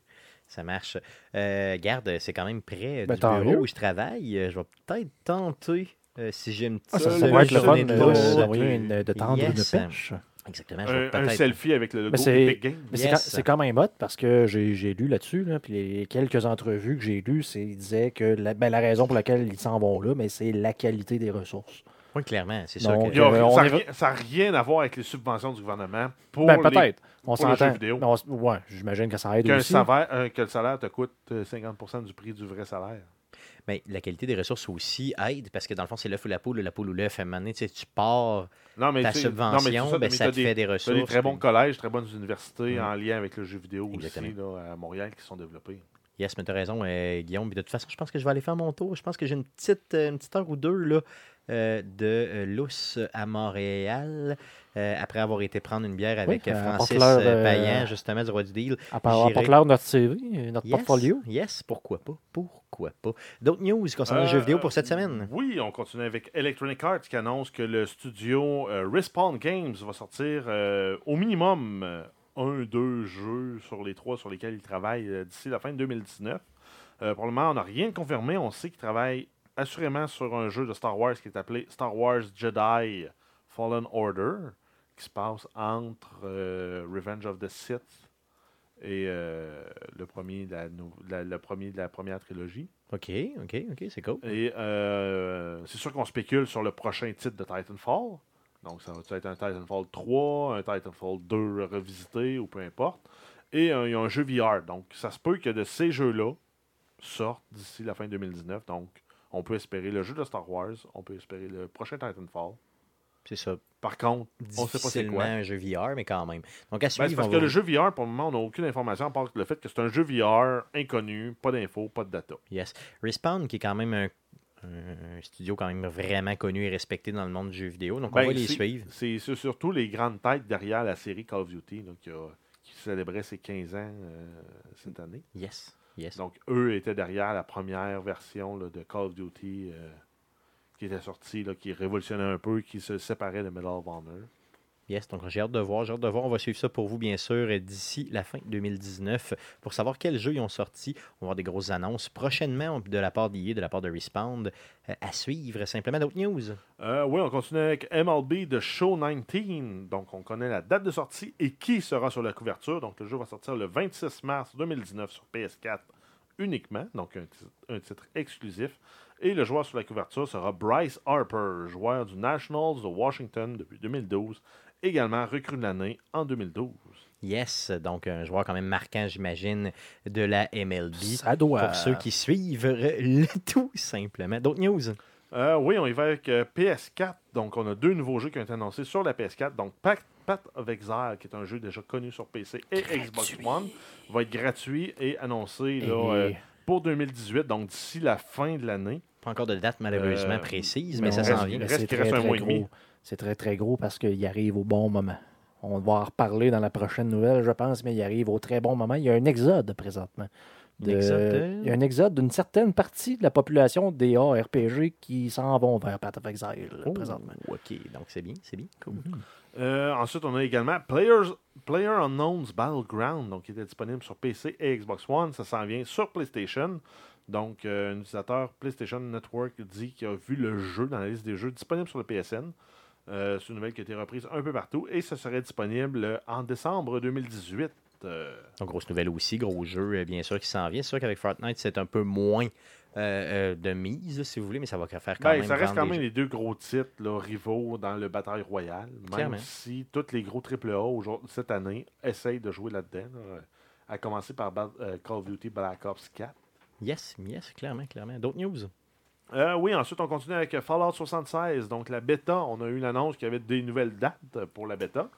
Speaker 1: Ça marche. Euh, garde, c'est quand même près
Speaker 2: Ben,
Speaker 1: du bureau où je travaille. Euh, Je vais peut-être tenter, euh, si j'ai une petite
Speaker 2: Ah, ça, ça
Speaker 3: Celui-
Speaker 2: pourrait être le fun
Speaker 3: celui
Speaker 2: de,
Speaker 3: de
Speaker 2: de-
Speaker 3: pouce.
Speaker 2: d'envoyer une- de tendre
Speaker 1: Yes.
Speaker 2: une pêche.
Speaker 1: Exactement,
Speaker 3: Un, un selfie avec le logo
Speaker 2: c'est-
Speaker 3: Epic Games.
Speaker 2: Mais c'est
Speaker 1: Yes.
Speaker 2: quand- c'est quand même hot parce que j'ai j'ai lu là-dessus, là, puis les quelques entrevues que j'ai lues, c'est- ils disaient que la, ben, la raison pour laquelle ils s'en vont là, mais c'est la qualité des ressources.
Speaker 1: Oui, clairement, c'est sûr que...
Speaker 3: A-
Speaker 2: Euh, on
Speaker 3: ça
Speaker 2: est-
Speaker 3: n'a rien, à voir avec les subventions du gouvernement pour
Speaker 2: Ben,
Speaker 3: les-
Speaker 2: peut-être. On s'entend.
Speaker 3: vidéo.
Speaker 2: Mais on Ouais, j'imagine que ça aide
Speaker 3: qu'un
Speaker 2: aussi.
Speaker 3: salaire, euh, que le salaire te coûte euh, 50% du prix du vrai salaire.
Speaker 1: Mais la qualité des ressources aussi aide, parce que dans le fond, c'est l'œuf ou la poule, la poule ou l'œuf. À un moment donné, tu sais, tu pars
Speaker 3: Non, mais
Speaker 1: ta
Speaker 3: non, mais
Speaker 1: subvention, ben,
Speaker 3: mais
Speaker 1: ça
Speaker 3: t'as
Speaker 1: te
Speaker 3: des-
Speaker 1: fait des ressources.
Speaker 3: des très bons collèges, très bonnes universités
Speaker 1: Mm.
Speaker 3: en lien avec le jeu vidéo
Speaker 1: Exactement.
Speaker 3: aussi là, à Montréal qui sont développées.
Speaker 1: Yes, mais tu as raison, euh, Guillaume. Puis de toute façon, je pense que je vais aller faire mon tour. Je pense que j'ai une petite, euh, une petite heure ou deux là, euh, de euh, lousse à Montréal. Euh, après avoir été prendre une bière avec
Speaker 2: Oui,
Speaker 1: euh,
Speaker 2: euh,
Speaker 1: Francis
Speaker 2: apporte-leur,
Speaker 1: euh, Payan, justement, du Roi du Deal.
Speaker 2: À part
Speaker 1: J'irai-
Speaker 2: apporte leur notre CV, notre
Speaker 1: Yes,
Speaker 2: portfolio.
Speaker 1: yes, pourquoi pas, pourquoi pas. D'autres news concernant
Speaker 3: Euh,
Speaker 1: les jeux vidéo pour cette semaine?
Speaker 3: Oui, on continue avec Electronic Arts qui annonce que le studio euh, Respawn Games va sortir euh, au minimum un, deux jeux sur les trois sur lesquels il travaille euh, d'ici la fin de 2019. Euh, pour le moment, on n'a rien de confirmé. On sait qu'il travaille assurément sur un jeu de Star Wars qui est appelé Star Wars Jedi Fallen Order, qui se passe entre euh, Revenge of the Sith et euh, le, premier de la, nou- la- le premier de la première trilogie.
Speaker 1: OK, OK, OK, c'est cool.
Speaker 3: Et euh, c'est sûr qu'on spécule sur le prochain titre de Titanfall. Donc, ça va être un Titanfall 3, un Titanfall 2 revisité ou peu importe. Et il y a un jeu VR. Donc, ça se peut que de ces jeux-là sortent d'ici la fin 2019. Donc, on peut espérer le jeu de Star Wars, on peut espérer le prochain Titanfall.
Speaker 1: C'est ça.
Speaker 3: Par contre, on sait pas c'est
Speaker 1: Difficilement
Speaker 3: quoi.
Speaker 1: un jeu VR, mais quand même. Donc, à
Speaker 3: Ben,
Speaker 1: suivre,
Speaker 3: parce que
Speaker 1: va-
Speaker 3: le jeu VR, pour le moment, on n'a aucune information à part le fait que c'est un jeu VR inconnu, pas d'infos, pas de data.
Speaker 1: Yes. Respawn, qui est quand même un, un studio quand même vraiment connu et respecté dans le monde du jeu vidéo. Donc, on
Speaker 3: Ben,
Speaker 1: va les suivre.
Speaker 3: C'est surtout les grandes têtes derrière la série Call of Duty là, qui, a- qui célébrait ses 15 ans euh, cette année.
Speaker 1: Yes. Yes.
Speaker 3: Donc, eux étaient derrière la première version là, de Call of Duty euh, qui était sortie, là, qui révolutionnait un peu, qui se séparait de Medal of Honor.
Speaker 1: Yes, donc j'ai hâte de voir, j'ai hâte de voir. On va suivre ça pour vous, bien sûr, d'ici la fin 2019 pour savoir quels jeux ils ont sorti. On va avoir des grosses annonces prochainement de la part d'IA, de la part de Respawn. euh, à suivre, simplement d'autres news?
Speaker 3: Euh, oui, on continue avec MLB de Show 19. Donc, on connaît la date de sortie et qui sera sur la couverture. Donc, le jeu va sortir le 26 mars 2019 sur PS4 uniquement. Donc, un titre exclusif. Et le joueur sur la couverture sera Bryce Harper, joueur du Nationals de Washington depuis 2012. Également recrue de l'année en 2012.
Speaker 1: Yes, donc un joueur quand même marquant, j'imagine, de la MLB.
Speaker 2: Ça doit.
Speaker 1: Pour ceux qui suivent le tout simplement. D'autres news?
Speaker 3: Euh, oui, on y va avec euh, PS4. Donc, on a deux nouveaux jeux qui ont été annoncés sur la PS4. Donc, Pact, Path of Exile, qui est un jeu déjà connu sur PC et Xbox One, va être gratuit et annoncé là,
Speaker 2: Et-
Speaker 3: euh, pour 2018, donc d'ici la fin de l'année.
Speaker 1: Pas encore de date malheureusement
Speaker 3: Euh,
Speaker 1: précise,
Speaker 2: Mais
Speaker 1: mais ça s'en vient.
Speaker 2: c'est très,
Speaker 3: reste un
Speaker 2: très
Speaker 3: demi.
Speaker 2: gros. C'est très, très gros parce qu'il arrive au bon moment. On va en reparler dans la prochaine nouvelle, je pense, mais il arrive au très bon moment. Il y a un exode présentement. De-
Speaker 1: de-
Speaker 2: Il y a un exode d'une certaine partie de la population des ARPG qui s'en vont vers Path of Exile
Speaker 1: Oh,
Speaker 2: présentement.
Speaker 1: OK, donc c'est bien, c'est bien. Cool.
Speaker 3: Euh, ensuite, on a également Players, Player Unknown's Battleground, donc qui était disponible sur PC et Xbox One. Ça s'en vient sur PlayStation. Donc, euh, un utilisateur PlayStation Network dit qu'il a vu le jeu dans la liste des jeux disponibles sur le PSN. Euh, c'est une nouvelle qui a été reprise un peu partout et ça serait disponible en décembre 2018. Euh,
Speaker 1: Donc, grosse nouvelle aussi, gros jeu, bien sûr, qui s'en vient. C'est sûr qu'avec Fortnite, c'est un peu moins euh, de mise, si vous voulez, mais ça va faire quand
Speaker 3: ben,
Speaker 1: même.
Speaker 3: ça reste quand même les deux gros titres là, rivaux dans le bataille royale. Même
Speaker 1: Clairement.
Speaker 3: si tous les gros AAA cette année essayent de jouer là-dedans. là, à commencer par Call of Duty Black Ops 4.
Speaker 1: Yes, yes, clairement, clairement. D'autres news?
Speaker 3: Euh, oui, ensuite on continue avec Fallout 76. Donc la bêta, on a eu l'annonce qu'il y avait des nouvelles dates pour la bêta.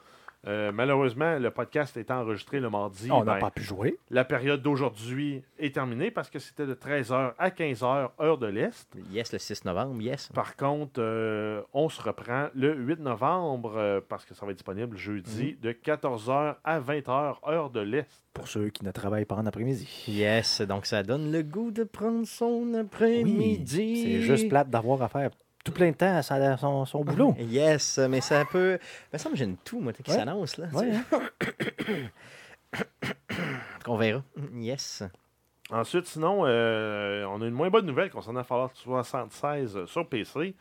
Speaker 3: Euh, malheureusement, le podcast étant enregistré le mardi,
Speaker 2: On n'a
Speaker 3: ben,
Speaker 2: pas pu jouer.
Speaker 3: la période d'aujourd'hui est terminée parce que c'était de 13h à 15h, heure de l'Est.
Speaker 1: Yes, le 6 novembre, yes.
Speaker 3: Par contre, euh, on se reprend le 8 novembre euh, parce que ça va être disponible
Speaker 2: Mhm.
Speaker 3: jeudi de 14h à 20h, heure de l'Est.
Speaker 2: Pour ceux qui ne travaillent pas en après-midi.
Speaker 1: Yes, donc ça donne le goût de prendre son
Speaker 2: Oui,
Speaker 1: après-midi.
Speaker 2: c'est juste plate d'avoir à faire tout plein de temps à son, son boulot.
Speaker 1: Yes, mais ça peut. Ça me une toux, moi, qui
Speaker 2: Ouais.
Speaker 1: s'annonce, là.
Speaker 2: Ouais, hein?
Speaker 1: On verra. Yes.
Speaker 3: Ensuite, sinon, euh, on a une moins bonne nouvelle concernant Fallout 76 sur PC.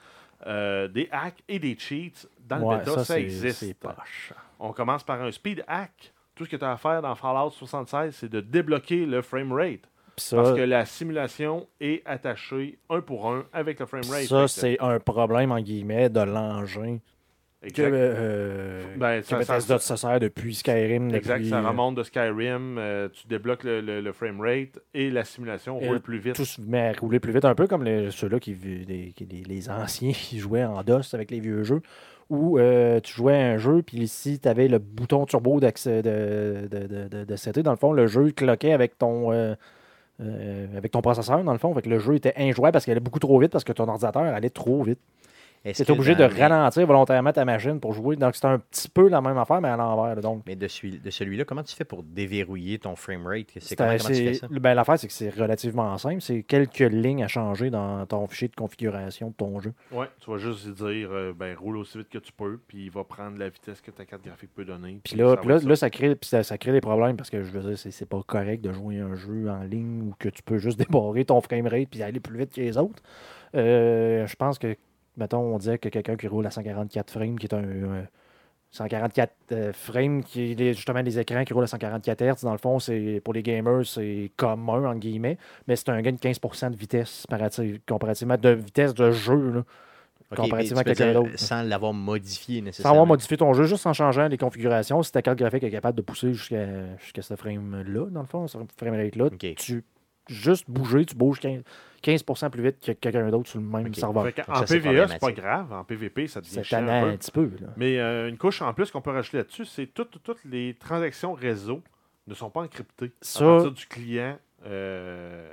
Speaker 3: Euh, des hacks et des cheats dans le bêta, ça, existe. On commence par un speed hack. Tout ce que tu as à faire dans Fallout 76, c'est de débloquer le framerate.
Speaker 2: Puis ça,
Speaker 3: Parce que la simulation est attachée un pour un avec le framerate.
Speaker 2: ça c'est un problème, en guillemets, de l'engin
Speaker 3: que-
Speaker 2: euh,
Speaker 3: Ben,
Speaker 2: que
Speaker 3: ça-
Speaker 2: Bethesda
Speaker 3: ça-
Speaker 2: se sert depuis Skyrim.
Speaker 3: Exact,
Speaker 2: depuis,
Speaker 3: ça
Speaker 2: euh,
Speaker 3: remonte de Skyrim, euh, tu débloques le, le, le framerate et la simulation roule plus vite.
Speaker 2: tout se met à rouler plus vite, un peu comme ceux-là qui les, les- anciens qui jouaient en DOS avec les vieux jeux, où euh, tu jouais à un jeu, puis ici, tu avais le bouton turbo d'accès de, de, de, de, de setter. Dans le fond, le jeu cloquait avec ton, euh, euh, avec ton processeur, dans le fond. Le jeu était injouable parce qu'il allait beaucoup trop vite, parce que ton ordinateur allait trop vite.
Speaker 1: Est-ce
Speaker 2: Tu es
Speaker 1: que
Speaker 2: obligé de
Speaker 1: les-
Speaker 2: ralentir volontairement ta machine pour jouer. Donc, c'est un petit peu la même affaire, mais à l'envers. là. Donc,
Speaker 1: Mais de, celui- de celui-là, comment tu fais pour déverrouiller ton framerate? C'est
Speaker 2: C'est
Speaker 1: comment, comment tu fais ça?
Speaker 2: ben, L'affaire, c'est que c'est relativement simple. C'est quelques lignes à changer dans ton fichier de configuration de ton jeu.
Speaker 3: Ouais, tu vas juste lui dire, euh, ben, roule aussi vite que tu peux, puis il va prendre la vitesse que ta carte graphique peut donner.
Speaker 2: Puis là,
Speaker 3: ça
Speaker 2: là, là, crée, ça, ça crée des problèmes parce que je veux dire, c'est, c'est pas correct de jouer un jeu en ligne où que tu peux juste débarrer ton framerate puis aller plus vite que les autres. Euh, je pense que, mettons, on disait que quelqu'un qui roule à 144 frames, qui est un. un 144 euh, frames, qui est les- justement des écrans qui roulent à 144 Hz, dans le fond, c'est pour les gamers, c'est commun, entre guillemets, mais c'est un gain de 15% de vitesse comparative- comparativement de vitesse de jeu. Là. Comparativement à quelqu'un d'autre.
Speaker 1: Sans l'avoir modifié
Speaker 2: Sans
Speaker 1: nécessairement.
Speaker 2: avoir modifié ton jeu, juste en changeant les configurations, si ta carte graphique est capable de pousser jusqu'à jusqu'à ce frame-là, dans le fond, ce framerate-là,
Speaker 1: Ok.
Speaker 2: tu juste bouger, tu bouges 15%, 15% plus vite que quelqu'un d'autre sur le même serveur.
Speaker 1: Ça, c'est
Speaker 3: PVE, c'est pas grave. En PVP, ça devient chiant un
Speaker 2: petit peu. Là.
Speaker 3: Mais euh, une couche en plus qu'on peut rajouter là-dessus, c'est toutes, toutes les transactions réseau ne sont pas encryptées
Speaker 2: Ça-
Speaker 3: à partir du client euh,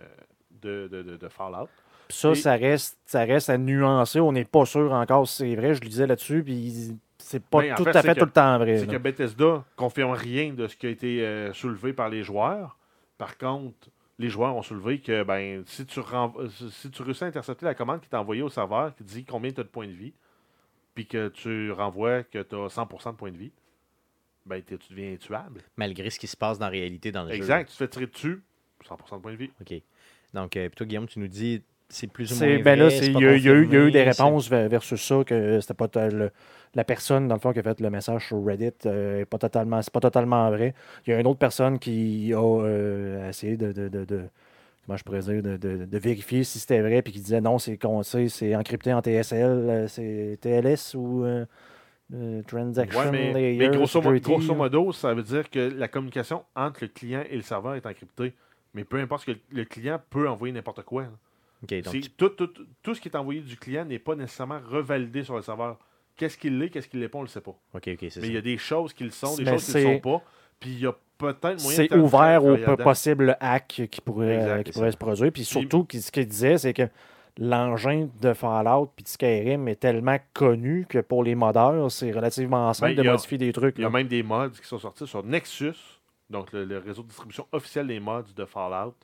Speaker 3: de, de, de- de Fallout.
Speaker 2: Ça,
Speaker 3: Et-
Speaker 2: ça reste, ça reste à nuancer. On n'est pas sûr encore si c'est vrai. Je le disais là-dessus, puis c'est pas
Speaker 3: Ben, en
Speaker 2: tout
Speaker 3: fait,
Speaker 2: à fait
Speaker 3: que-
Speaker 2: tout le temps vrai.
Speaker 3: C'est que Bethesda confirme rien de ce qui a été euh, soulevé par les joueurs. Par contre, les joueurs ont soulevé que ben, si, tu si tu réussis à intercepter la commande qui t'a envoyée au serveur qui dit combien tu as de points de vie, puis que tu renvoies que tu as 100% de points de vie, ben, tu deviens tuable.
Speaker 1: Malgré ce qui se passe dans la réalité dans le jeu.
Speaker 3: Exact, tu te fais tirer dessus, 100% de points de vie.
Speaker 1: OK. Donc, euh, toi, Guillaume, tu nous dis c'est plus ou moins vrai,
Speaker 2: ben là,
Speaker 1: c'est
Speaker 2: c'est-
Speaker 1: pas
Speaker 2: il y, a- il y a eu- il y a eu des réponses ver- versus ça que c'était pas le- la personne dans le fond qui a fait le message sur Reddit euh, est pas totalement c'est pas totalement vrai. Il y a une autre personne qui a euh, essayé de, de- de- de- comment je pourrais dire de, de- de vérifier si c'était vrai puis qui disait non c'est con- c'est c'est encrypté en TSL euh, c'est TLS ou euh, euh, Transaction
Speaker 3: Ouais, mais,
Speaker 2: Layer
Speaker 3: mais grosso,
Speaker 2: Security,
Speaker 3: modo, ça veut dire que la communication entre le client et le serveur est encryptée. Mais peu importe ce que le client peut envoyer n'importe quoi. là.
Speaker 1: Donc,
Speaker 3: tout, tout- tout ce qui est envoyé du client n'est pas nécessairement revalidé sur le serveur. Qu'est-ce qu'il l'est, qu'est-ce qu'il l'est pas, on le sait pas. Mais il y a des choses qui le sont, des
Speaker 2: Mais
Speaker 3: choses qui le
Speaker 2: c'est-
Speaker 3: sont pas. Puis il y a peut-être moyen de
Speaker 2: c'est ouvert aux possibles hacks qui pourraient,
Speaker 3: Exact,
Speaker 2: euh, qui
Speaker 3: ça.
Speaker 2: se produire. Puis surtout, ce qu'il disait, c'est que l'engin de Fallout puis de Skyrim est tellement connu que pour les modeurs, c'est relativement simple
Speaker 3: Ben,
Speaker 2: de
Speaker 3: a-
Speaker 2: modifier des trucs.
Speaker 3: Il y a même des mods qui sont sortis sur Nexus, donc le, le réseau de distribution officiel des mods de Fallout,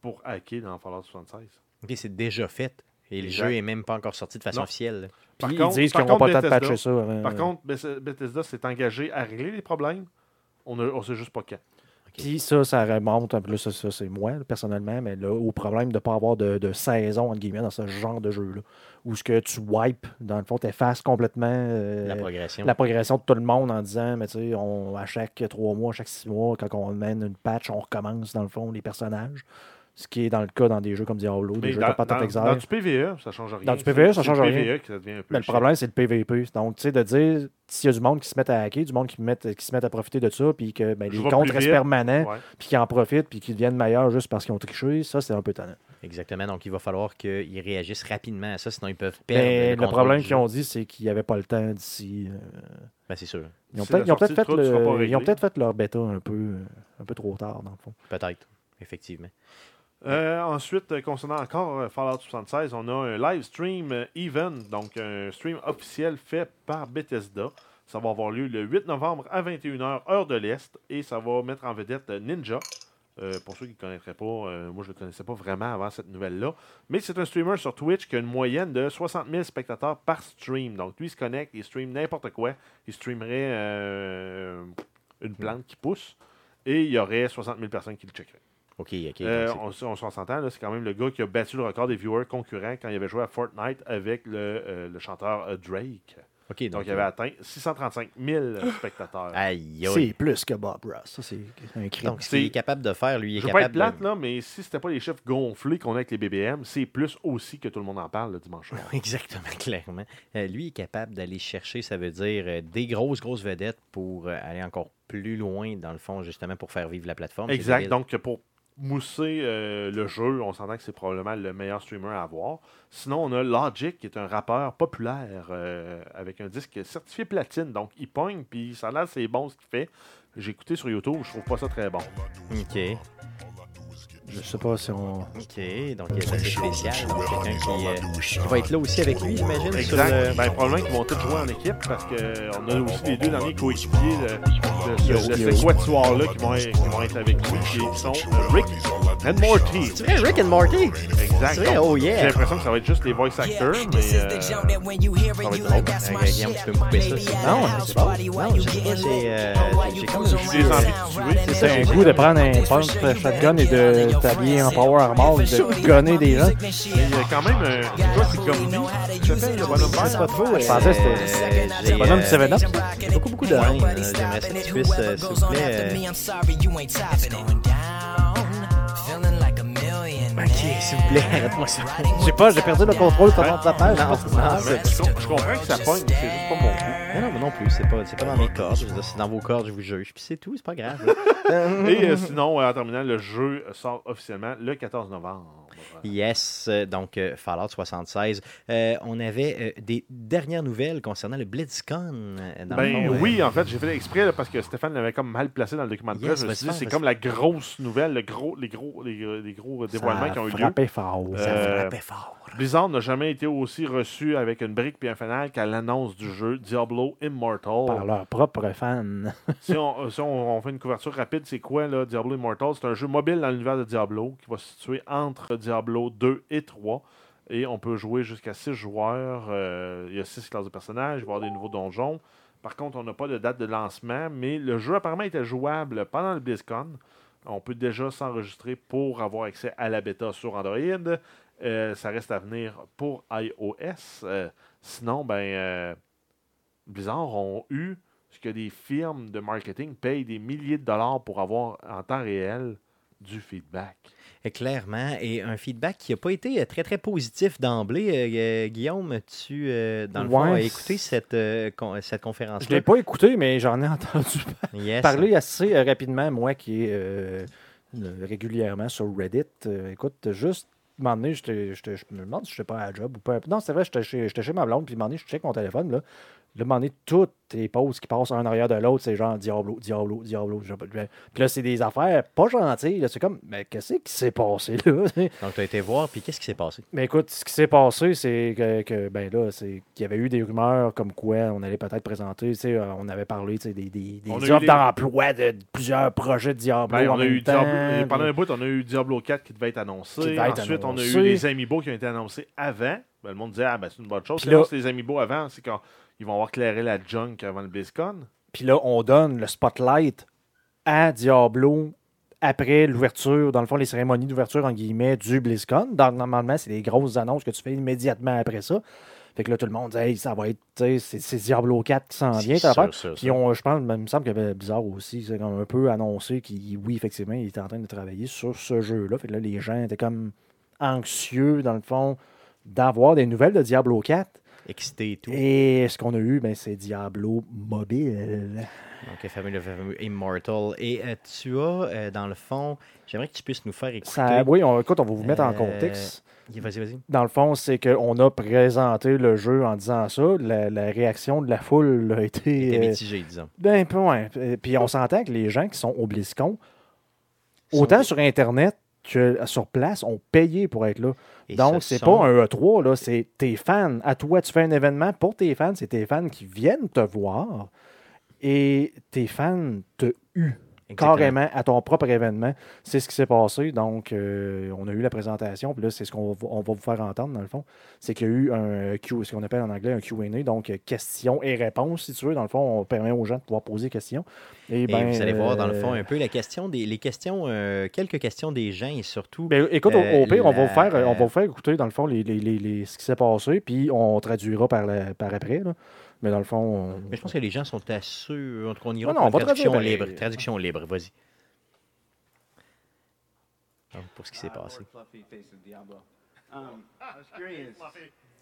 Speaker 3: pour hacker dans Fallout 76.
Speaker 1: OK, c'est déjà fait. Et le jeu est même pas encore sorti de façon
Speaker 3: Non.
Speaker 1: officielle.
Speaker 3: Par
Speaker 2: Puis
Speaker 3: contre-
Speaker 2: ils disent qu'ils n'auront pas le temps de patcher ça.
Speaker 3: Par contre, Beth- Bethesda s'est engagé à régler les problèmes. On ne sait juste pas quand.
Speaker 2: Puis ça, ça remonte, un peu, ça, ça, c'est moi personnellement, mais là, au problème de ne pas avoir de, de saison, entre guillemets, dans ce genre de jeu-là. Où ce que tu wipes, dans le fond, tu effaces complètement euh,
Speaker 1: La progression.
Speaker 2: la progression de tout le monde en disant, mais tu sais, on, à chaque trois mois, à chaque six mois, quand on mène une patch, on recommence, dans le fond, les personnages. Ce qui est dans le cas dans des jeux comme Diablo, des
Speaker 3: Mais
Speaker 2: jeux
Speaker 3: dans,
Speaker 2: de patate
Speaker 3: dans- dans du PVE, ça change rien.
Speaker 2: Dans du PVE, ça
Speaker 3: C'est
Speaker 2: change rien.
Speaker 3: PVE qui ça devient un peu
Speaker 2: Mais le problème, c'est le PVP. Donc, tu sais, de dire, s'il y a du monde qui se met à hacker, du monde qui, met, qui se met à profiter de ça, puis que ben, les comptes restent permanents,
Speaker 3: Ouais.
Speaker 2: puis qu'ils en profitent, puis qu'ils deviennent meilleurs juste parce qu'ils ont triché, ça, c'est un peu tannant.
Speaker 1: Exactement. Donc, il va falloir qu'ils réagissent rapidement à ça, sinon ils peuvent perdre.
Speaker 2: Mais
Speaker 1: le,
Speaker 2: problème qu'ils ont dit, c'est qu'ils n'avaient pas le temps d'ici. euh,
Speaker 1: Ben, c'est sûr.
Speaker 2: Ils ont peut-être fait, le- fait leur bêta un peu, un peu trop tard, dans le fond.
Speaker 1: Peut-être. Effectivement.
Speaker 3: Euh, ensuite, euh, concernant encore euh, Fallout 76, on a un live stream event, donc un stream officiel fait par Bethesda. Ça va avoir lieu le 8 novembre à 21h, heure de l'Est, et ça va mettre en vedette Ninja, pour ceux qui ne connaîtraient pas, moi je ne le connaissais pas vraiment avant cette nouvelle-là. Mais c'est un streamer sur Twitch qui a une moyenne de 60 000 spectateurs par stream. Donc lui, il se connecte, il stream n'importe quoi. Il streamerait une plante qui pousse et il y aurait 60 000 personnes qui le checkeraient.
Speaker 1: OK, OK.
Speaker 3: Euh, on on s'en s'entend, c'est quand même le gars qui a battu le record des viewers concurrents quand il avait joué à Fortnite avec le, euh, le chanteur euh, Drake.
Speaker 1: OK,
Speaker 3: Donc, il avait atteint 635 000 spectateurs.
Speaker 1: Aïe.
Speaker 2: C'est plus que Bob Ross. Ça, c'est un crime.
Speaker 1: Donc, ce qu'il est capable de faire, lui, il est
Speaker 3: Je veux pas être
Speaker 1: capable
Speaker 3: plate, là, mais si c'était pas les chiffres gonflés qu'on a avec les BBM, c'est plus aussi que tout le monde en parle le dimanche soir.
Speaker 1: Exactement, clairement. Euh, lui est capable d'aller chercher, ça veut dire, euh, des grosses, grosses vedettes pour euh, aller encore plus loin, dans le fond, justement, pour faire vivre la plateforme.
Speaker 3: Exact. Donc, pour mousser euh, le jeu, on s'entend que c'est probablement le meilleur streamer à avoir. Sinon, on a Logic, qui est un rappeur populaire euh, avec un disque certifié platine. Donc, il pogne, puis ça a l'air c'est bon ce qu'il fait. J'ai écouté sur YouTube, je trouve pas ça très bon.
Speaker 1: OK.
Speaker 2: Je sais pas si on.
Speaker 1: OK. Donc, il y a des spécial. Quelqu'un qui, euh, qui va être là aussi avec lui, j'imagine.
Speaker 3: Exact.
Speaker 1: le-
Speaker 3: Ben, probablement qu'ils vont tous jouer en équipe parce qu'on a aussi les deux derniers coéquipiers de, de ce, de ce quatuor-là qui, vont être- qui vont être avec lui, qui sont euh, Rick and Morty.
Speaker 1: C'est vrai, Rick and Morty.
Speaker 3: Exact.
Speaker 1: C'est vrai, oh yeah.
Speaker 3: J'ai l'impression que ça va être juste les voice actors, mais euh, ça va être drôle.
Speaker 1: Euh, Guillaume, tu peux me couper ça. si-
Speaker 2: Non, c'est bon.
Speaker 1: Non, je sais pas, c'est. euh, j'ai comme
Speaker 3: J'ai des envies de tuer.
Speaker 1: C'est
Speaker 2: un
Speaker 1: j'ai-
Speaker 2: goût de prendre un punch shotgun et de t'habiller en power armor de gunner des gens.
Speaker 3: Il y a quand même. euh, c'est quoi, c'est comme lui qui s'appelle le bonhomme vert?
Speaker 2: Pas trop.
Speaker 1: Euh,
Speaker 2: Je pensais que c'était
Speaker 1: j'ai,
Speaker 2: le bonhomme
Speaker 1: euh,
Speaker 2: du 7-Up.
Speaker 1: Beaucoup, beaucoup de haine. euh, J'aimerais ça que tu puisses, euh, s'il vous plaît. euh, Ok, s'il vous plaît, arrête-moi ça.
Speaker 2: Je sais pas, j'ai perdu le contrôle de la page.
Speaker 1: Non,
Speaker 2: Je
Speaker 1: non, c'est-
Speaker 3: Je, je comprends que ça pogne, c'est juste pas mon
Speaker 1: Non, non, moi non plus, c'est pas, c'est pas dans mes cordes. Je veux dire, c'est dans vos cordes, je vous juge. Puis c'est tout, c'est pas grave.
Speaker 3: Et euh, sinon, euh, en terminant, le jeu sort officiellement le 14 novembre.
Speaker 1: Yes, euh, donc euh, Fallout 76. Euh, on avait euh, des dernières nouvelles concernant le dans le
Speaker 3: Ben oui, en fait, j'ai fait exprès là, parce que Stéphane l'avait comme mal placé dans le document de
Speaker 1: Yes,
Speaker 3: presse. Je me suis dit, c'est comme la grosse nouvelle, le gros, les, gros, les, les gros dévoilements qui ont eu lieu.
Speaker 2: fort. Ça frappait fort.
Speaker 3: Blizzard n'a jamais été aussi reçu avec une brique puis un fanal qu'à l'annonce du jeu Diablo Immortal.
Speaker 2: Par leurs propres fans.
Speaker 3: si on, si on- on fait une couverture rapide, c'est quoi là, Diablo Immortal? C'est un jeu mobile dans l'univers de Diablo qui va se situer entre Diablo 2 et 3. Et on peut jouer jusqu'à 6 joueurs. Euh, il y a 6 classes de personnages, il des nouveaux donjons. Par contre, on n'a pas de date de lancement, mais le jeu apparemment était jouable pendant le BlizzCon. On peut déjà s'enregistrer pour avoir accès à la bêta sur Android. Euh, ça reste à venir pour iOS. Euh, sinon, ben, Blizzard ont eu ce que des firmes de marketing payent des milliers de dollars pour avoir en temps réel du feedback.
Speaker 1: Clairement, et un feedback qui n'a pas été euh, très très positif d'emblée. Euh, euh, Guillaume, tu, dans le fond, as écouté cette, con- cette
Speaker 2: Je ne
Speaker 1: conférence-là.
Speaker 2: l'ai pas écouté, mais j'en ai entendu
Speaker 1: Yes.
Speaker 2: parler assez rapidement, moi qui est euh, régulièrement sur Reddit. Écoute, juste, un moment donné, je me demande si je n'étais pas à la job ou pas. Non, c'est vrai, j'étais chez, chez ma blonde, puis un moment donné, je check mon téléphone, là. Là, à un moment donné, toutes les pauses qui passent un en arrière de l'autre, c'est genre Diablo, Diablo, Diablo. Puis là, c'est des affaires pas gentilles. là. C'est comme, mais qu'est-ce qui s'est passé là?
Speaker 1: Donc, tu as été voir, puis qu'est-ce qui s'est passé?
Speaker 2: Mais écoute, ce qui s'est passé, c'est que, que, ben là, c'est qu'il y avait eu des rumeurs comme quoi on allait peut-être présenter, tu sais, euh, on avait parlé, tu sais, des, des, des offres d'emploi de, plusieurs projets de Diablo
Speaker 3: Ben,
Speaker 2: en
Speaker 3: on a
Speaker 2: même
Speaker 3: eu
Speaker 2: temps,
Speaker 3: Diablo- pendant
Speaker 2: puis-
Speaker 3: un bout, on a eu Diablo 4 qui devait être annoncé.
Speaker 2: Qui devait être
Speaker 3: Ensuite, on a eu les Amiibo qui ont été annoncés avant. Ben, le monde disait, ah, ben, c'est une bonne chose.
Speaker 2: Là-
Speaker 3: les Amiibo avant, c'est qu'ils vont avoir clairé la junk avant le BlizzCon.
Speaker 2: Puis là, on donne le spotlight à Diablo après l'ouverture, dans le fond, les cérémonies d'ouverture, en guillemets, du BlizzCon. Donc, normalement, c'est des grosses annonces que tu fais immédiatement après ça. Fait que là, tout le monde dit, hey, ça va être, tu sais, c'est- Diablo 4 qui s'en vient, t'as Puis je pense, il me semble qu'il y avait Blizzard aussi, c'est comme un peu annoncé qu'il, oui, effectivement, il était en train de travailler sur ce jeu-là. Fait que là, les gens étaient comme anxieux, dans le fond, d'avoir des nouvelles de Diablo 4.
Speaker 1: Excité et tout.
Speaker 2: Et ce qu'on a eu, ben, c'est Diablo mobile.
Speaker 1: Donc, le fameux, le fameux Immortal. Et euh, tu as, euh, dans le fond, j'aimerais que tu puisses nous faire écouter.
Speaker 2: Ça, oui, on, écoute, on va vous mettre en
Speaker 1: Euh,
Speaker 2: contexte.
Speaker 1: Vas-y, vas-y.
Speaker 2: Dans le fond, c'est qu'on a présenté le jeu en disant ça. La, la réaction de la foule a été.
Speaker 1: T'es
Speaker 2: euh,
Speaker 1: mitigé, disons.
Speaker 2: ben, ouais. Puis on s'entend que les gens qui sont au BlizzCon, autant sur Internet que sur place, ont payé pour être là.
Speaker 1: Et
Speaker 2: Donc,
Speaker 1: ce
Speaker 2: c'est
Speaker 1: sont-
Speaker 2: pas un E3, là, c'est tes fans. À toi, tu fais un événement pour tes fans, c'est tes fans qui viennent te voir et tes fans te huent.
Speaker 1: Exactement.
Speaker 2: carrément à ton propre événement. C'est ce qui s'est passé. Donc, euh, on a eu la présentation. Puis là, c'est ce qu'on va, on va vous faire entendre, dans le fond. C'est qu'il y a eu un Q, ce qu'on appelle en anglais un QA, donc euh, questions et réponses, si tu veux. Dans le fond, on permet aux gens de pouvoir poser des questions. Et,
Speaker 1: Et
Speaker 2: ben,
Speaker 1: vous allez voir, dans le
Speaker 2: euh,
Speaker 1: fond, un peu la question des, les questions, euh, quelques questions des gens et surtout.
Speaker 2: Ben, écoute, au-
Speaker 1: Euh,
Speaker 2: au pire, on va vous faire, on va vous faire écouter, dans le fond, les, les- les- les- ce qui s'est passé, puis on traduira par, la- par après. là. Mais dans le fond, on-
Speaker 1: Mais je pense que les gens sont assurés. En tout cas, on ira
Speaker 2: Non, non,
Speaker 1: pour
Speaker 2: on va
Speaker 1: une traduction
Speaker 2: traduire
Speaker 1: libre.
Speaker 2: pareil.
Speaker 1: Traduction libre, vas-y. Donc, pour ce qui s'est passé.
Speaker 5: Diablo. Um, I was curious.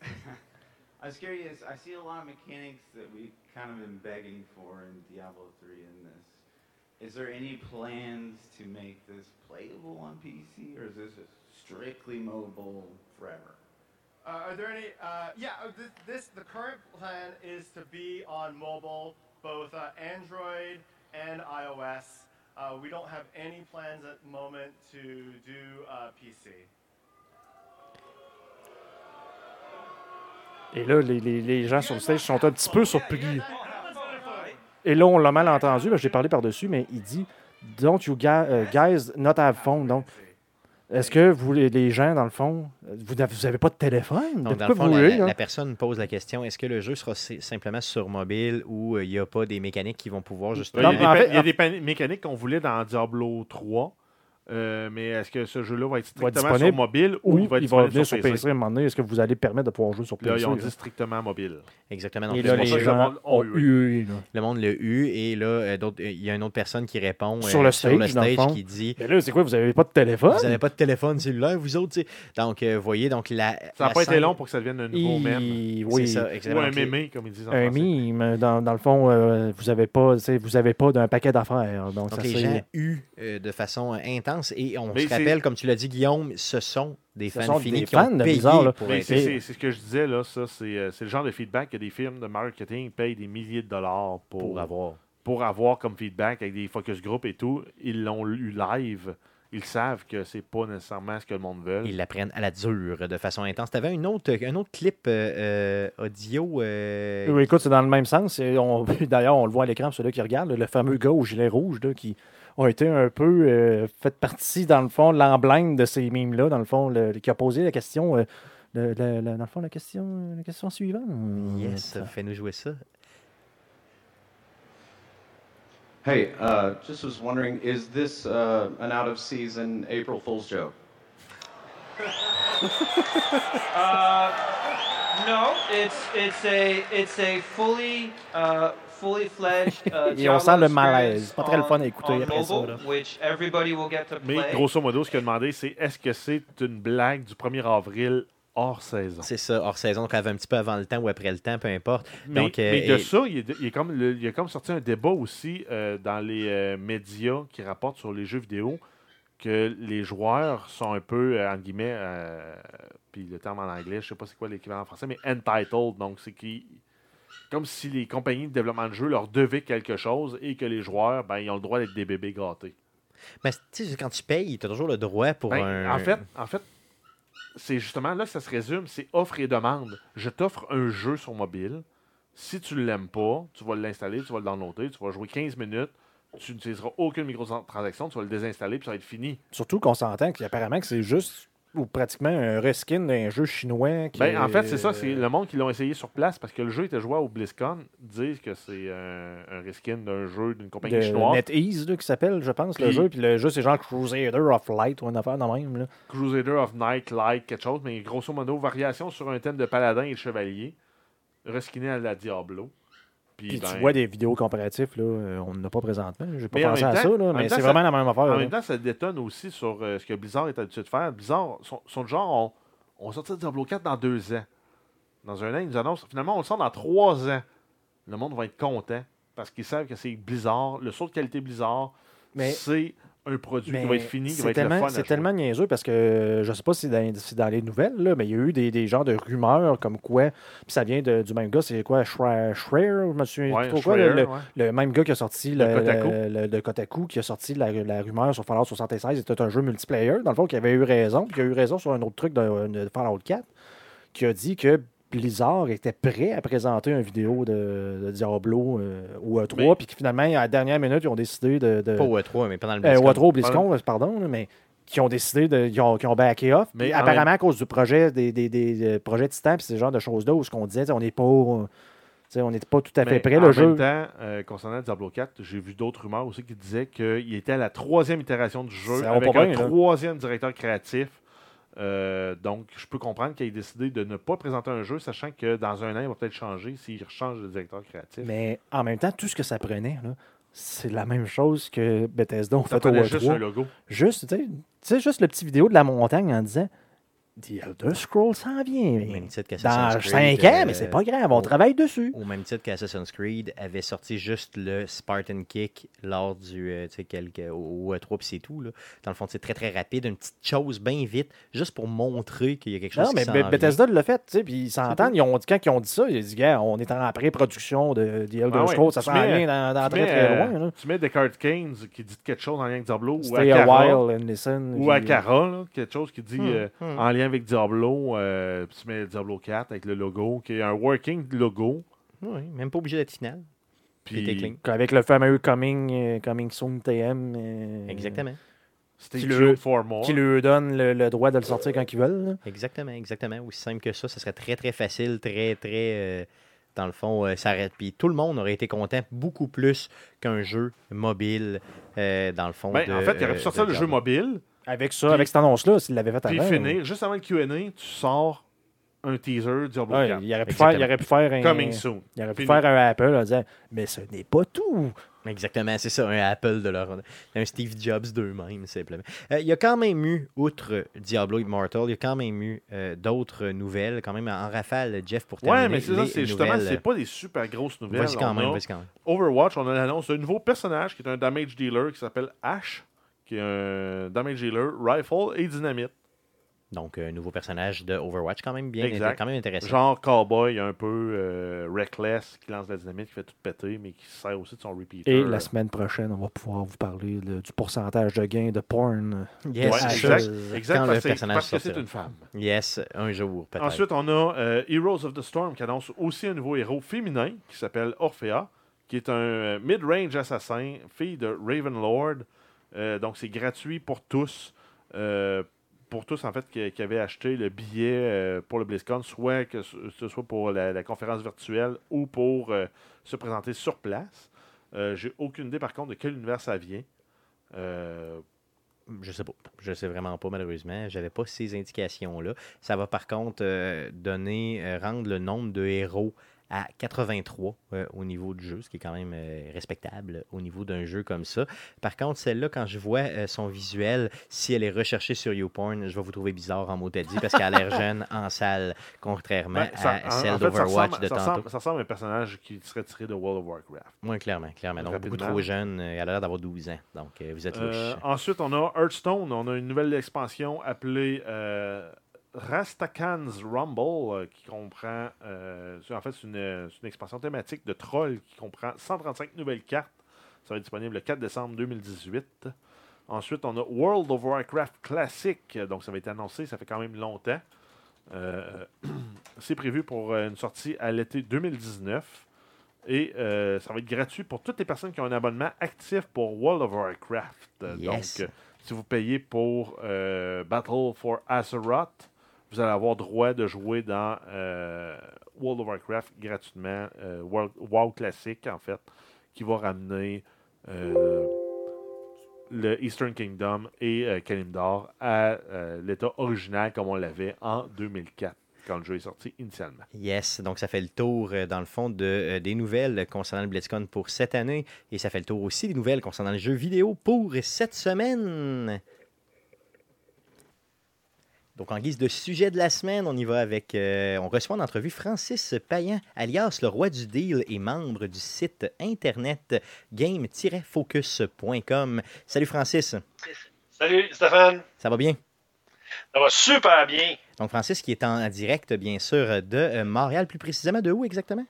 Speaker 5: I was curious. I see a lot of mechanics that we've kind of been begging for in Diablo 3 in this. Is there any plans to make this playable on PC, or is this strictly mobile forever?
Speaker 6: Uh, are there any? Uh, yeah, uh, this, this the current plan is to be on mobile, both uh, Android and iOS. Uh, we don't have any plans at the moment to do uh, PC.
Speaker 2: Et là, les, les- les gens sur le stage sont un petit peu surpris. Et là, on l'a mal entendu. là, J'ai parlé par-dessus, mais il dit Don't you euh, guys not have phone? Donc, est-ce que vous, les, les gens, dans le fond, vous n'avez pas de téléphone?
Speaker 1: Donc, dans le fond,
Speaker 2: vous
Speaker 1: la,
Speaker 2: voulez,
Speaker 1: la-
Speaker 2: là?
Speaker 1: la personne pose la question est-ce que le jeu sera si- simplement sur mobile ou euh, il n'y a pas des mécaniques qui vont pouvoir justement?
Speaker 3: Il y a,
Speaker 2: en
Speaker 3: des,
Speaker 2: fait-
Speaker 3: y a des mécaniques qu'on voulait dans Diablo 3. Euh, mais est-ce que ce jeu-là va être
Speaker 2: Va être
Speaker 3: strictement
Speaker 2: disponible
Speaker 3: sur mobile ou,
Speaker 2: Ou
Speaker 3: il va être
Speaker 2: il va
Speaker 3: disponible
Speaker 2: venir
Speaker 3: sur
Speaker 2: sur
Speaker 3: PC?
Speaker 2: À un moment donné. Est-ce que vous allez permettre de pouvoir jouer sur
Speaker 3: Là,
Speaker 2: PC?
Speaker 3: ils ont
Speaker 2: là?
Speaker 3: dit strictement mobile.
Speaker 1: Exactement. Donc,
Speaker 2: Et là, les gens
Speaker 3: monde ont
Speaker 2: eu. là.
Speaker 1: le monde l'a eu et là, euh, il y a une autre personne qui répond
Speaker 2: Sur
Speaker 1: euh,
Speaker 2: le stage, dans le fond.
Speaker 1: qui dit
Speaker 2: Mais là, c'est quoi? Vous n'avez pas de téléphone?
Speaker 1: Vous n'avez pas de téléphone cellulaire, vous autres, tu sais. Donc, euh, vous voyez, donc la.
Speaker 3: Ça n'a pas été long pour que ça devienne un nouveau mème.
Speaker 2: Oui.
Speaker 1: ça,
Speaker 3: Ou
Speaker 1: exactement.
Speaker 3: un mémé, comme ils disent en
Speaker 2: Un mime, dans, dans le fond, euh, vous n'avez pas, vous avez pas d'un paquet d'affaires. Donc,
Speaker 1: Donc,
Speaker 2: ça,
Speaker 1: les gens eu de façon euh, et on
Speaker 3: Mais
Speaker 1: se rappelle, comme tu l'as dit, Guillaume, ce sont des
Speaker 2: Ce
Speaker 1: fans
Speaker 2: sont
Speaker 1: finis
Speaker 2: des
Speaker 1: qui
Speaker 2: fans
Speaker 1: ont
Speaker 2: de
Speaker 1: payé
Speaker 2: Blizzard, là.
Speaker 1: pour
Speaker 3: c'est ce que je disais, là, ça, c'est euh, c'est le genre de feedback que des firmes de marketing payent des milliers de dollars pour,
Speaker 1: pour avoir.
Speaker 3: pour avoir comme feedback avec des focus group et tout. Ils l'ont eu live. Ils savent que c'est pas nécessairement ce que le monde veut.
Speaker 1: Ils l'apprennent à la dure, de façon intense. Tu avais une autre, un autre clip euh, euh, audio. euh,
Speaker 2: Oui, écoute, c'est dans le même sens. D'ailleurs, on le voit à l'écran, ceux-là qui regardent, le fameux gars au gilet rouge là, qui a été un peu euh, fait partie, dans le fond, de l'emblème de ces mimes-là, dans le fond, le- qui a posé la question, euh, le- le- le- dans le fond, la question, la question suivante.
Speaker 1: Yes, fais-nous jouer ça.
Speaker 7: Hey, uh, just was wondering, is this uh, an out of season April Fool's joke?
Speaker 8: No, it's it's a it's a fully uh, fully fledged uh,
Speaker 2: Et on sent le malaise. Pas très le fun à écouter
Speaker 8: on
Speaker 2: après ça,
Speaker 8: mobile,
Speaker 2: là.
Speaker 8: which everybody will get to
Speaker 3: Mais grosso modo, ce qu'il a demandé, c'est est-ce que c'est une blague du 1er avril hors saison?
Speaker 1: C'est ça, hors saison, donc avait un petit peu avant le temps ou après le temps, peu importe.
Speaker 3: Mais,
Speaker 1: Donc, euh,
Speaker 3: mais de
Speaker 1: et-
Speaker 3: ça, il, est- il est comme, le- il a comme sorti un débat aussi euh, dans les euh, médias qui rapportent sur les jeux vidéo que les joueurs sont un peu, euh, entre guillemets, euh, puis le terme en anglais, je sais pas c'est quoi l'équivalent en français, mais entitled. Donc, c'est qui comme si les compagnies de développement de jeux leur devaient quelque chose et que les joueurs, ben, ils ont le droit d'être des bébés gâtés.
Speaker 1: Mais tu sais, quand tu payes, tu as toujours le droit pour
Speaker 3: Ben,
Speaker 1: un.
Speaker 3: En fait, en fait c'est justement là que ça se résume, c'est offre et demande. Je t'offre un jeu sur mobile. Si tu ne l'aimes pas, tu vas l'installer, tu vas le downloader, tu vas jouer 15 minutes, tu n'utiliseras aucune microtransaction, tu vas le désinstaller, puis ça va être fini.
Speaker 2: Surtout qu'on s'entend qu'apparemment que c'est juste ou pratiquement un reskin d'un jeu chinois. Qui
Speaker 3: Ben, en fait, c'est ça, c'est le monde qui l'ont essayé sur place parce que le jeu était joué au BlizzCon, disent que c'est un, un reskin d'un jeu d'une compagnie
Speaker 2: de
Speaker 3: chinoise.
Speaker 2: NetEase, là, qui s'appelle, je pense, le jeu. Puis le jeu, c'est genre Crusader of Light ou une affaire de même. Là.
Speaker 3: Crusader of Night, Light, quelque chose, mais grosso modo, variation sur un thème de paladin et de chevalier, reskiné à la Diablo. Puis,
Speaker 2: Puis
Speaker 3: ben,
Speaker 2: tu vois des vidéos comparatives, là, euh, on n'en a pas présentement. J'ai pas
Speaker 3: Mais en
Speaker 2: pensé à
Speaker 3: temps-
Speaker 2: ça, là, mais c'est vraiment la même affaire.
Speaker 3: En
Speaker 2: là.
Speaker 3: même temps, ça détonne aussi sur euh, ce que Blizzard est habitué de faire. Blizzard du genre, on, on sortit Diablo 4 dans deux ans. Dans un an, ils nous annoncent, finalement, on le sort dans trois ans. Le monde va être content parce qu'ils savent que c'est Blizzard, le saut de qualité Blizzard,
Speaker 2: Mais-
Speaker 3: c'est un produit
Speaker 2: Mais
Speaker 3: qui va être fini, qui
Speaker 2: c'est
Speaker 3: va être le fun
Speaker 2: C'est tellement niaiseux parce que je sais pas si c'est dans, si dans les nouvelles, là, mais il y a eu des, des genres de rumeurs comme quoi, puis ça vient de- du même gars, c'est quoi, Schreier, je me souviens
Speaker 3: Ouais,
Speaker 2: trop quoi,
Speaker 3: Schreier,
Speaker 2: le, le-
Speaker 3: ouais.
Speaker 2: le même gars qui a sorti le,
Speaker 3: Kotaku.
Speaker 2: le- le- de Kotaku, qui a sorti la, la rumeur sur Fallout 76, c'était un jeu multiplayer, dans le fond, qui avait eu raison, puis qui a eu raison sur un autre truc de, de Fallout 4, qui a dit que Blizzard était prêt à présenter une vidéo de, de Diablo euh, ou E3, puis que finalement, à la dernière minute, ils ont décidé de. de
Speaker 1: Pas au E3, mais pendant le
Speaker 2: euh,
Speaker 1: BlizzCon.
Speaker 2: ou E3 ou BlizzCon, pardon, là, mais qui ont décidé de. Ont, qui ont backé off.
Speaker 3: Mais en
Speaker 2: apparemment,
Speaker 3: même-
Speaker 2: à cause du projet, des, des, des, projets Titan, puis ce genre de choses-là, où ce qu'on disait, on n'est pas. on n'était pas tout à fait prêt.
Speaker 3: en
Speaker 2: Le
Speaker 3: même
Speaker 2: jeu.
Speaker 3: temps, euh, concernant Diablo 4, j'ai vu d'autres rumeurs aussi qui disaient qu'il était à la troisième itération du jeu
Speaker 2: Ça
Speaker 3: avec un troisième directeur créatif. Euh, donc, je peux comprendre qu'il ait décidé de ne pas présenter un jeu, sachant que dans un an, il va peut-être changer s'il change de directeur créatif.
Speaker 2: Mais en même temps, tout ce que ça prenait, c'est la même chose que Bethesda ont
Speaker 3: ça
Speaker 2: fait au
Speaker 3: prenait
Speaker 2: E3.
Speaker 3: juste un logo.
Speaker 2: Juste, tu sais- tu sais, juste le petit vidéo de la montagne en disant The Elder Scrolls s'en vient.
Speaker 1: Au
Speaker 2: mais
Speaker 1: même titre
Speaker 2: Dans
Speaker 1: qu'Assassin's
Speaker 2: 5
Speaker 1: Creed,
Speaker 2: ans,
Speaker 1: euh,
Speaker 2: mais c'est pas grave, on
Speaker 1: au-
Speaker 2: travaille dessus.
Speaker 1: Au même titre qu'Assassin's Creed avait sorti juste le Spartan Kick lors du euh, tu sais, quelques, au E3 puis c'est tout. Là. Dans le fond, c'est très très rapide, une petite chose bien vite, juste pour montrer qu'il y a quelque chose
Speaker 2: Non,
Speaker 1: qui
Speaker 2: mais
Speaker 1: vient.
Speaker 2: Bethesda l'a fait, tu sais, puis ils s'entendent. Ils ont dit, quand ils ont dit ça, ils ont dit, gars, on est en pré-production de The Elder
Speaker 3: Ah ouais,
Speaker 2: Scrolls, ça
Speaker 3: tu
Speaker 2: s'en vient dans, dans
Speaker 3: Tu
Speaker 2: très
Speaker 3: mets,
Speaker 2: très
Speaker 3: euh,
Speaker 2: loin. là.
Speaker 3: Tu mets Descartes Keynes qui dit quelque chose en lien avec Diablo ou
Speaker 2: Stay a
Speaker 3: Akara,
Speaker 2: while and listen.
Speaker 3: ou Akara, là, quelque chose qui dit
Speaker 1: Hmm,
Speaker 3: euh,
Speaker 1: hmm.
Speaker 3: en lien avec Diablo. euh, puis tu mets Diablo 4 avec le logo, qui est un working logo.
Speaker 1: Oui, même pas obligé d'être final.
Speaker 3: Puis.
Speaker 2: Avec le fameux Coming, euh, coming Soon TM. euh,
Speaker 1: Exactement.
Speaker 2: Qui le-
Speaker 3: for more.
Speaker 2: Qui lui donne le, le droit de le sortir quand ils veulent. là.
Speaker 1: Exactement, exactement. Aussi simple que ça, ça serait très très facile, très très. euh, dans le fond, euh, ça aurait- Puis tout le monde aurait été content beaucoup plus qu'un jeu mobile, euh, dans le fond.
Speaker 3: Ben,
Speaker 1: de,
Speaker 3: en fait, il aurait pu sortir le jeu mobile,
Speaker 2: Avec ça,
Speaker 3: Puis-
Speaker 2: avec cette annonce-là, s'il l'avait fait
Speaker 3: puis
Speaker 2: avant.
Speaker 3: finir, juste avant le QA, tu sors un teaser Diablo
Speaker 2: Ouais,
Speaker 3: 4.
Speaker 2: il, aurait pu faire, il aurait pu faire un.
Speaker 3: Coming soon.
Speaker 2: Il aurait pu
Speaker 3: Fini.
Speaker 2: faire un Apple en disant Mais ce n'est pas tout.
Speaker 1: Exactement, c'est ça, un Apple de leur. Un Steve Jobs d'eux-mêmes, simplement. Euh, il y a quand même eu, outre Diablo Immortal, il y a quand même eu euh, d'autres nouvelles, quand même en rafale, Jeff, pour terminer.
Speaker 3: Ouais, mais c'est ça, c'est justement, c'est pas des super grosses nouvelles.
Speaker 1: Vas-y quand quand même.
Speaker 3: Overwatch, on a l'annonce d'un nouveau personnage qui est un damage dealer qui s'appelle Ash, qui est un damage dealer, rifle et dynamite.
Speaker 1: Donc, un nouveau personnage de Overwatch, quand même bien,
Speaker 3: Exact.
Speaker 1: quand même intéressant.
Speaker 3: Genre cowboy un peu euh, reckless, qui lance la dynamite, qui fait tout péter, mais qui sert aussi de son repeater.
Speaker 2: Et la semaine prochaine, on va pouvoir vous parler de- du pourcentage de gain de porn.
Speaker 1: Yes,
Speaker 3: Ouais, exact, exact
Speaker 1: quand
Speaker 3: parce,
Speaker 1: le
Speaker 3: que-
Speaker 1: personnage
Speaker 3: parce que c'est une femme.
Speaker 1: Yes, un jour, peut-être.
Speaker 3: Ensuite, on a euh, Heroes of the Storm qui annonce aussi un nouveau héros féminin qui s'appelle Orphea, qui est un euh, mid-range assassin, fille de Ravenlord. Euh, donc, c'est gratuit pour tous. Euh, pour tous, en fait, qui, avaient acheté le billet euh, pour le BlizzCon, soit que ce soit pour la, conférence virtuelle ou pour se présenter sur place. J'ai aucune idée, par contre, de quel univers ça vient. Euh,
Speaker 1: Je sais pas. Je sais vraiment pas, malheureusement. J'avais pas ces indications-là. Ça va par contre donner, rendre le nombre de héros à 83 euh, au niveau du jeu, ce qui est quand même euh, respectable au niveau d'un jeu comme ça. Par contre, celle-là, quand je vois euh, son visuel, si elle est recherchée sur YouPorn, je vais vous trouver bizarre en mot dit parce qu'elle a l'air jeune en salle, contrairement
Speaker 3: ben, ça-
Speaker 1: à celle
Speaker 3: en fait, ça
Speaker 1: d'Overwatch de
Speaker 3: ça
Speaker 1: tantôt.
Speaker 3: ressemble- ça ressemble à un personnage qui serait tiré de World of Warcraft.
Speaker 1: Moi, clairement, clairement. Donc, beaucoup trop jeune. euh, Elle a l'air d'avoir 12 ans. Donc, euh, vous êtes louche.
Speaker 3: Euh, ensuite, on a Hearthstone. On a une nouvelle expansion appelée euh, Rastakan's Rumble, euh, qui comprend. euh, en fait, c'est une, expansion thématique de Troll qui comprend 135 nouvelles cartes. Ça va être disponible le 4 décembre 2018. Ensuite, on a World of Warcraft Classic. Donc, ça va être annoncé, ça fait quand même longtemps. Euh, c'est prévu pour une sortie à l'été 2019. Et euh, ça va être gratuit pour toutes les personnes qui ont un abonnement actif pour World of Warcraft.
Speaker 1: Yes.
Speaker 3: Donc, si vous payez pour Battle for Azeroth, vous allez avoir droit de jouer dans euh, World of Warcraft gratuitement. euh, World- WoW classique, en fait, qui va ramener euh, le Eastern Kingdom et Kalimdor à l'état original comme on l'avait en 2004, quand le jeu est sorti initialement.
Speaker 1: Yes, donc ça fait le tour, dans le fond, de, des nouvelles concernant le BlizzCon pour cette année. Et ça fait le tour aussi des nouvelles concernant le jeu vidéo pour cette semaine. Donc, en guise de sujet de la semaine, on y va avec. euh, on reçoit en entrevue Francis Payan, alias le roi du deal et membre du site internet game-focus.com. Salut Francis,
Speaker 9: Salut Stéphane,
Speaker 1: ça va bien?
Speaker 9: ça va super bien.
Speaker 1: Donc, Francis qui est en direct, bien sûr, de euh, Montréal, plus précisément de où exactement?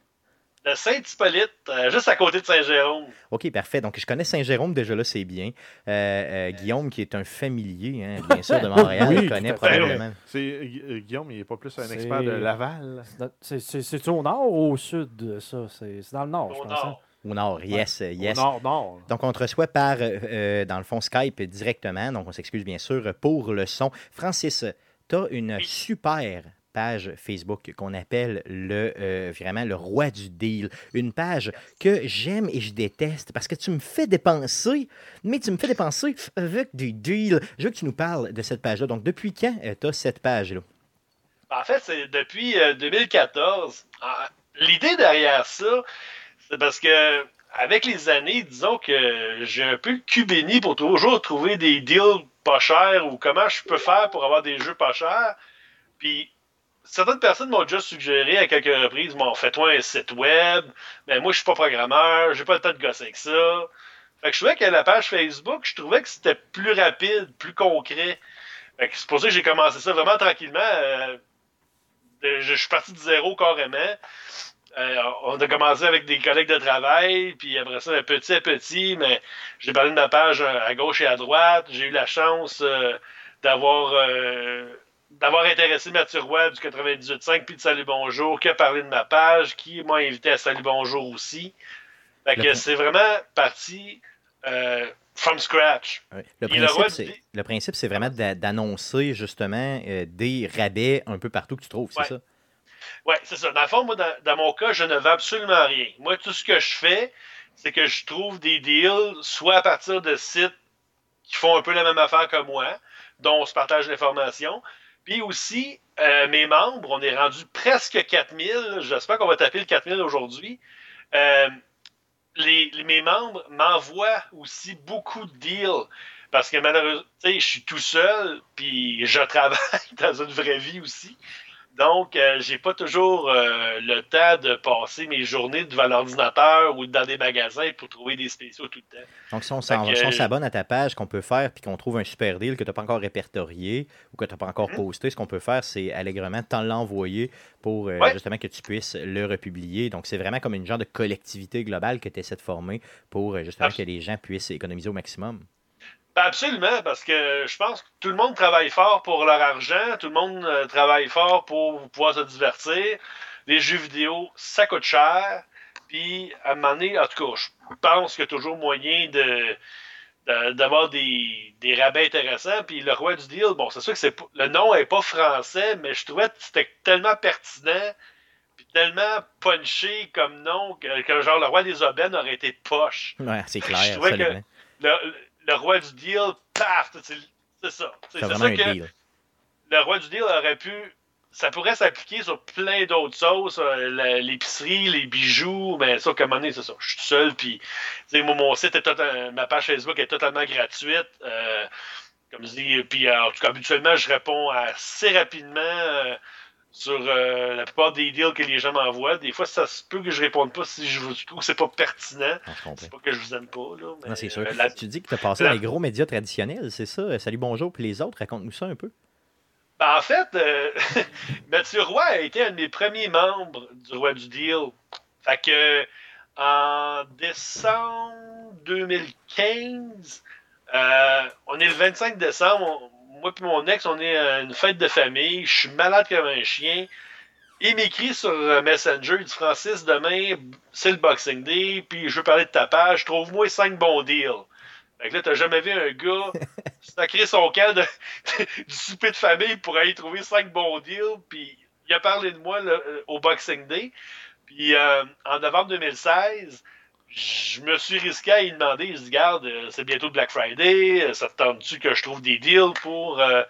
Speaker 9: De Saint-Hippolyte, euh, juste à côté de Saint-Jérôme.
Speaker 1: OK, parfait. Donc, je connais Saint-Jérôme, déjà là, c'est bien. Euh, euh, Guillaume, qui est un familier, hein, bien sûr, de Montréal,
Speaker 3: Oui,
Speaker 1: il connaît probablement.
Speaker 3: C'est, euh, Guillaume, il n'est pas plus un expert de Laval.
Speaker 2: C'est- au nord ou au sud, ça? C'est c'est dans le nord, je pense. hein?
Speaker 9: nord.
Speaker 1: Au nord, yes, yes.
Speaker 3: Au nord, nord.
Speaker 1: Donc, on te reçoit par, dans le fond, Skype directement. Donc, on s'excuse bien sûr pour le son. Francis, tu as une super page Facebook qu'on appelle le euh, vraiment le roi du deal. Une page que j'aime et je déteste parce que tu me fais dépenser, mais tu me fais dépenser avec des deals. Je veux que tu nous parles de cette page-là. Donc, depuis quand tu as cette page-là?
Speaker 9: En fait, c'est depuis euh, 2014. Ah, L'idée derrière ça, c'est parce que avec les années, disons que j'ai un peu le pour toujours trouver des deals pas chers ou comment je peux faire pour avoir des jeux pas chers. Puis certaines personnes m'ont déjà suggéré à quelques reprises, bon, fais-toi un site web, mais moi je suis pas programmeur, j'ai pas le temps de gosser avec ça. Fait que je trouvais que la page Facebook, je trouvais que c'était plus rapide, plus concret. Fait que c'est pour ça que j'ai commencé ça vraiment tranquillement. euh, je, suis parti de zéro carrément. Euh, on a commencé avec des collègues de travail, puis après ça, petit à petit, mais j'ai parlé de ma page à gauche et à droite. J'ai eu la chance euh, d'avoir euh, d'avoir intéressé Mathieu Roy du 98.5 puis de Salut Bonjour, qui a parlé de ma page, qui m'a invité à Salut Bonjour aussi. Fait que c'est vraiment parti euh, from scratch.
Speaker 1: Le principe, c'est, le principe, c'est vraiment d'a- d'annoncer justement euh, des rabais un peu partout que tu trouves, c'est ça?
Speaker 9: Oui, c'est ça. Dans le fond, moi, dans, dans mon cas, je ne vends absolument rien. Moi, tout ce que je fais, c'est que je trouve des deals, soit à partir de sites qui font un peu la même affaire que moi, dont on se partage l'information. Puis aussi, euh, mes membres, on est rendu presque 4000. J'espère qu'on va taper le 4000 aujourd'hui. Euh, les, mes membres m'envoient aussi beaucoup de deals. Parce que malheureusement, je suis tout seul, puis je travaille dans une vraie vie aussi. Donc, euh, j'ai pas toujours euh, le temps de passer mes journées devant l'ordinateur ou dans des magasins pour trouver des spéciaux tout le temps.
Speaker 1: Donc, si on
Speaker 9: euh,
Speaker 1: s'abonne à ta page, qu'on peut faire, puis qu'on trouve un super deal que tu n'as pas encore répertorié ou que tu n'as pas
Speaker 9: Mhm.
Speaker 1: encore posté, ce qu'on peut faire, c'est allègrement t'en l'envoyer pour euh,
Speaker 9: Ouais.
Speaker 1: justement que tu puisses le republier. Donc, c'est vraiment comme une genre de collectivité globale que tu essaies de former pour justement que les gens puissent économiser au maximum.
Speaker 9: Ben, absolument, parce que je pense que tout le monde travaille fort pour leur argent, tout le monde euh, travaille fort pour pouvoir se divertir. Les jeux vidéo, ça coûte cher. Puis, à un moment donné, en tout cas, je pense qu'il y a toujours moyen de d'avoir des, des rabais intéressants. Puis le roi du deal, bon, c'est sûr que c'est le nom est pas français, mais je trouvais que c'était tellement pertinent, puis tellement punché comme nom, que, que genre le roi des aubaines aurait été poche.
Speaker 1: Ouais, c'est
Speaker 9: Je
Speaker 1: clair,
Speaker 9: trouvais que le, le- roi du deal, paf, c'est ça. C'est ça
Speaker 1: un
Speaker 9: que
Speaker 1: deal.
Speaker 9: le roi du deal aurait pu. Ça pourrait s'appliquer sur plein d'autres choses, euh, l'épicerie, les bijoux, mais ça, comme donné, c'est ça. Je suis tout seul, puis, mon site est total- ma page Facebook est totalement gratuite. euh, comme je dis, puis, euh, en tout cas, habituellement, je réponds assez rapidement euh, sur euh, la plupart des deals que les gens m'envoient. Des fois, ça se peut que je réponde pas si je trouve que c'est pas pertinent.
Speaker 1: Ah, je.
Speaker 9: C'est pas que je vous aime pas, là. Mais,
Speaker 1: Non, c'est sûr.
Speaker 9: euh, la-
Speaker 1: Tu dis que tu as passé
Speaker 9: la-
Speaker 1: dans les gros médias traditionnels, c'est ça? Euh, Salut, bonjour, puis les autres, raconte-nous ça un peu.
Speaker 9: Ben, en fait, euh, Mathieu Roy a été un de mes premiers membres du Roi du Deal. Fait que en décembre 2015, euh, on est le 25 décembre, on- moi et mon ex, on est à une fête de famille, je suis malade comme un chien. Il m'écrit sur euh, Messenger, il dit Francis, demain, c'est le Boxing Day, puis je veux parler de ta page, trouve-moi cinq bons deals. Fait que là, t'as jamais vu un gars sacrer son camp de, du souper de famille pour aller trouver cinq bons deals, puis il a parlé de moi là, euh, au Boxing Day. Puis euh, en novembre 2016, je me suis risqué à lui demander, je dis, garde, euh, c'est bientôt le Black Friday, euh, ça te tente-tu que je trouve des deals pour, euh,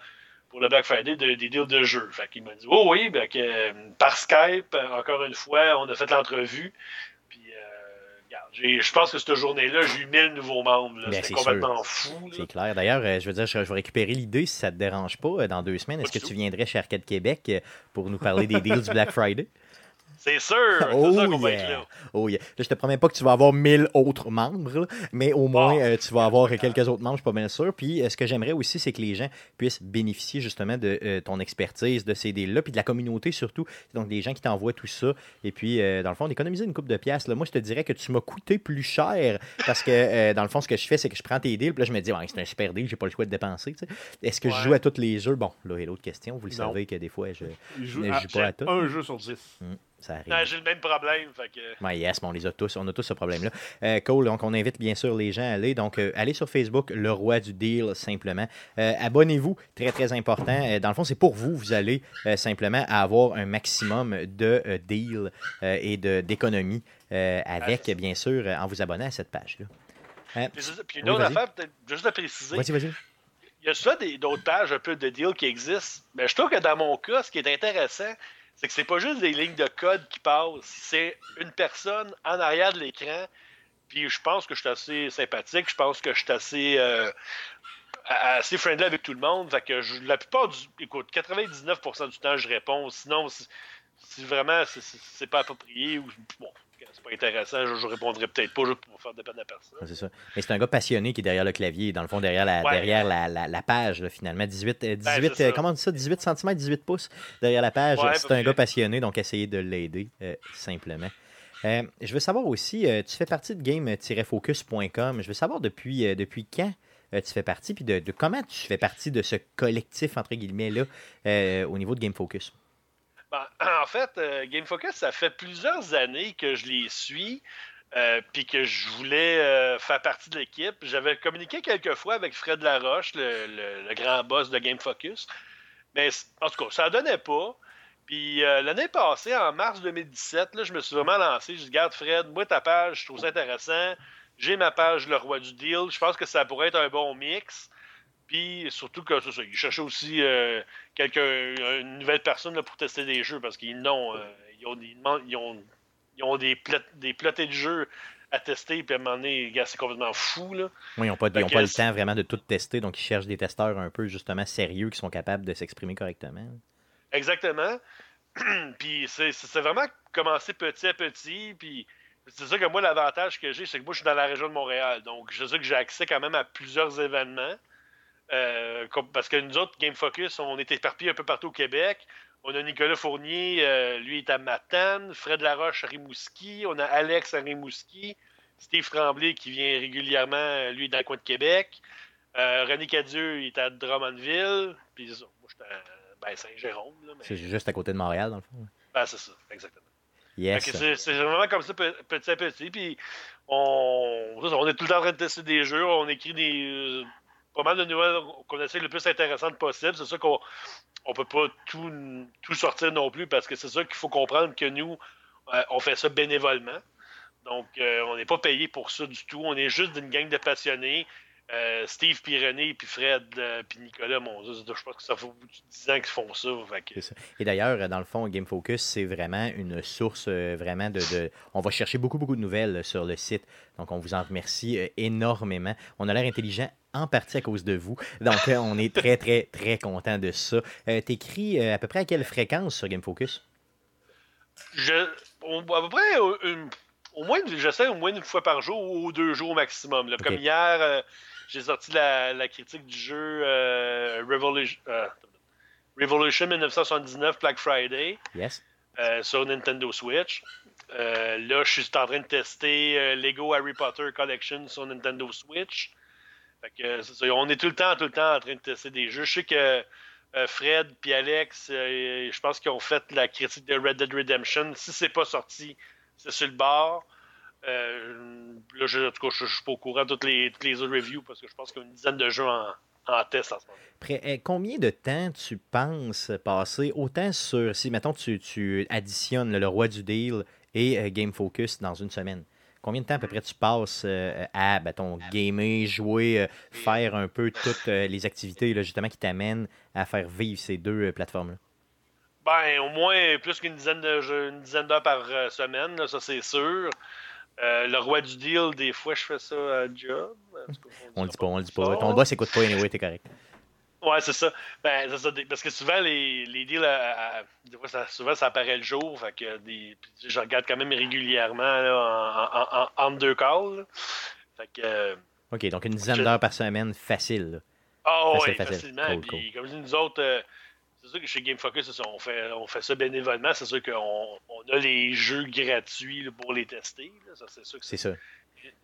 Speaker 9: pour le Black Friday, de- des deals de jeux? Fait qu'il m'a dit, oh oui, ben, que, par Skype, encore une fois, on a fait l'entrevue. Puis, euh, je pense que cette journée-là, j'ai eu 1000 nouveaux membres.
Speaker 1: Ben,
Speaker 9: C'était
Speaker 1: c'est
Speaker 9: complètement fou. là.
Speaker 1: C'est clair. D'ailleurs, je veux dire, je, vais récupérer l'idée si ça te dérange pas dans deux semaines. Est-ce que tu viendrais chez Arcade Québec pour nous parler des deals du Black Friday?
Speaker 9: C'est sûr! c'est
Speaker 1: Oh
Speaker 9: sûr qu'on va être
Speaker 1: yeah.
Speaker 9: là.
Speaker 1: Oh yeah. Là, je te promets pas que tu vas avoir 1000 autres membres, là, mais au moins euh, tu vas avoir quelques autres membres, je suis pas bien sûr. Puis euh, ce que j'aimerais aussi, c'est que les gens puissent bénéficier justement de euh, ton expertise, de ces deals-là, puis de la communauté surtout. Donc des gens qui t'envoient tout ça. Et puis, dans le fond, d'économiser une coupe de pièces. Moi, je te dirais que tu m'as coûté plus cher parce que dans le fond, ce que je fais, c'est que je prends tes deals, puis là, je me dis, c'est un super deal, j'ai pas le choix de dépenser. Est-ce que je joue à tous les jeux? Bon, là, et l'autre question, vous le
Speaker 3: Non.
Speaker 1: savez que des fois, je ne joue pas à tout.
Speaker 3: un jeu sur 10.
Speaker 1: Hum, ça.
Speaker 9: Non, J'ai le même problème. Fait que...
Speaker 1: Ouais, yes, mais on les a tous. On a tous ce problème-là. Euh, cool. Donc, on invite bien sûr les gens à aller. Donc, euh, allez sur Facebook, le roi du deal, simplement. Euh, Abonnez-vous, très, très important. Euh, dans le fond, c'est pour vous. Vous allez simplement avoir un maximum de deals et de- d'économies avec, bien sûr, en vous abonnant à cette page-là.
Speaker 9: Puis, une
Speaker 1: Oui,
Speaker 9: autre affaire, peut-être juste à préciser.
Speaker 1: Vas-y, vas-y.
Speaker 9: Il y a souvent d'autres pages un peu de deals qui existent. Mais je trouve que dans mon cas, ce qui est intéressant, c'est que c'est pas juste des lignes de code qui passent. C'est une personne en arrière de l'écran. Puis je pense que je suis assez sympathique. Je pense que je suis assez, euh, assez friendly avec tout le monde. Fait que je- la plupart du. Écoute, 99% du temps, je réponds. Sinon, si, si vraiment c'est pas approprié ou bon, c'est pas intéressant, je, je répondrai peut-être pas juste pour faire de peine à personne.
Speaker 1: C'est ça. Mais c'est un gars passionné qui est derrière le clavier, dans le fond, derrière la,
Speaker 9: Ouais.
Speaker 1: derrière la, la- la page, là, finalement. 18, euh, 18
Speaker 9: Ben, c'est
Speaker 1: euh,
Speaker 9: ça.
Speaker 1: comment on dit ça? 18 cm, 18 pouces derrière la page.
Speaker 9: Ouais,
Speaker 1: c'est un gars passionné, donc essayez de l'aider, euh, simplement. Euh, je veux savoir aussi, euh, tu fais partie de game-focus.com. Je veux savoir depuis, euh, depuis quand euh, tu fais partie, puis de, de comment tu fais partie de ce collectif, entre guillemets, là, euh, au niveau de Game Focus?
Speaker 9: Ben, en fait, euh, Game Focus, ça fait plusieurs années que je les suis, euh, puis que je voulais euh, faire partie de l'équipe. J'avais communiqué quelques fois avec Fred Laroche, le, grand boss de Game Focus, mais en tout cas, ça donnait pas. Puis euh, l'année passée, en mars 2017, là, je me suis vraiment lancé. Je dis, garde Fred, moi ta page, je trouve ça intéressant. J'ai ma page Le Roi du Deal. Je pense que ça pourrait être un bon mix. Puis surtout que c'est ça, il cherchait aussi euh, quelqu'un, une nouvelle personne là, pour tester des jeux parce qu'ils n'ont, euh, ils ont, des- ils ont, ils ont des, plot- des plotés de jeux à tester. Puis à un moment donné, c'est complètement fou. Là.
Speaker 1: Moi, ils n'ont pas, ils ont pas le temps vraiment de tout tester, donc ils cherchent des testeurs un peu, justement, sérieux, qui sont capables de s'exprimer correctement.
Speaker 9: Exactement. puis c'est vraiment commencé petit à petit. Puis c'est ça que moi, l'avantage que j'ai, c'est que moi, je suis dans la région de Montréal. Donc, je sais que j'ai accès quand même à plusieurs événements. Euh, parce que nous autres, Game Focus, on est éparpillés un peu partout au Québec. On a Nicolas Fournier, euh, lui est à Matane, Fred Laroche à Rimouski, on a Alex à Rimouski, Steve Tremblay qui vient régulièrement, euh, lui, dans le coin de Québec. Euh, René Cadieux, il est à Drummondville. Puis moi, je suis à ben, Saint-Jérôme. mais-
Speaker 1: C'est juste à côté de Montréal, dans le fond.
Speaker 9: Ben, c'est ça, exactement.
Speaker 1: Yes.
Speaker 9: C'est- vraiment comme ça, pe- petit à petit. Puis on, est tout le temps en train de tester des jeux. On écrit des, pas mal de nouvelles qu'on essaie le plus intéressantes possible. C'est ça qu'on on peut pas tout, tout sortir non plus parce que c'est ça qu'il faut comprendre que nous, euh, on fait ça bénévolement. Donc, euh, on n'est pas payé pour ça du tout. On est juste d'une gang de passionnés. Euh, Steve, puis René, puis Fred, euh, puis Nicolas, mon Dieu, je pense que ça fait 10 ans qu'ils font ça. Fait que-
Speaker 1: ça. Et d'ailleurs, dans le fond, Game Focus, c'est vraiment une source euh, vraiment de, de- On va chercher beaucoup, beaucoup de nouvelles sur le site. Donc, on vous en remercie énormément. On a l'air intelligent en partie à cause de vous. Donc, on est très, très, très content de ça. T'écris à peu près à quelle fréquence sur Game Focus?
Speaker 9: Je, à peu près, une- au moins, j'essaie au moins une fois par jour ou deux jours au maximum. là. Comme hier, j'ai sorti la, la critique du jeu euh, Revolution, euh, Revolution 1979 Black Friday
Speaker 1: Yes?
Speaker 9: euh, sur Nintendo Switch. Là, je suis en train de tester Lego Harry Potter Collection sur Nintendo Switch. Fait que, ça, on est tout le temps, tout le temps en train de tester des jeux. Je sais que Fred puis Alex, je pense qu'ils ont fait la critique de Red Dead Redemption. Si c'est pas sorti, c'est sur le bord. Euh, là, je, en tout cas, je, je suis pas au courant de toutes les, toutes les autres reviews parce que je pense qu'il y a une dizaine de jeux en, en test en ce moment.
Speaker 1: Près- euh, combien de temps tu penses passer autant sur. Si, mettons, tu, tu additionnes le roi du deal et euh, Game Focus dans une semaine? Combien de temps à peu près tu passes euh, à, mettons, gamer, jouer, faire un peu toutes les activités là, justement qui t'amènent à faire vivre ces deux plateformes-là?
Speaker 9: Ben, au moins plus qu'une dizaine de jeux, une dizaine d'heures par semaine, là, ça c'est sûr. Euh, le roi du deal, des fois je fais ça à job. Cas,
Speaker 1: On le dit pas, on le dit pas. Ton boss écoute pas anyway, t'es correct.
Speaker 9: Ouais, c'est ça. Ben, c'est ça. Parce que souvent, les, les deals, à- à- des fois, ça, souvent, ça apparaît le jour. Fait que des, je regarde quand même régulièrement là, en, en, deux calls. là. Fait que. euh,
Speaker 1: OK, donc une dizaine d'heures par semaine, facile.
Speaker 9: Ah
Speaker 1: Facile,
Speaker 9: oui,
Speaker 1: facile.
Speaker 9: facilement.
Speaker 1: Cool,
Speaker 9: Puis, comme nous autres, euh, c'est sûr que chez Game Focus, ça, on, fait, on fait ça bénévolement. C'est sûr qu'on on a les jeux gratuits là, pour les tester. là. Ça, c'est sûr que
Speaker 1: C'est ça.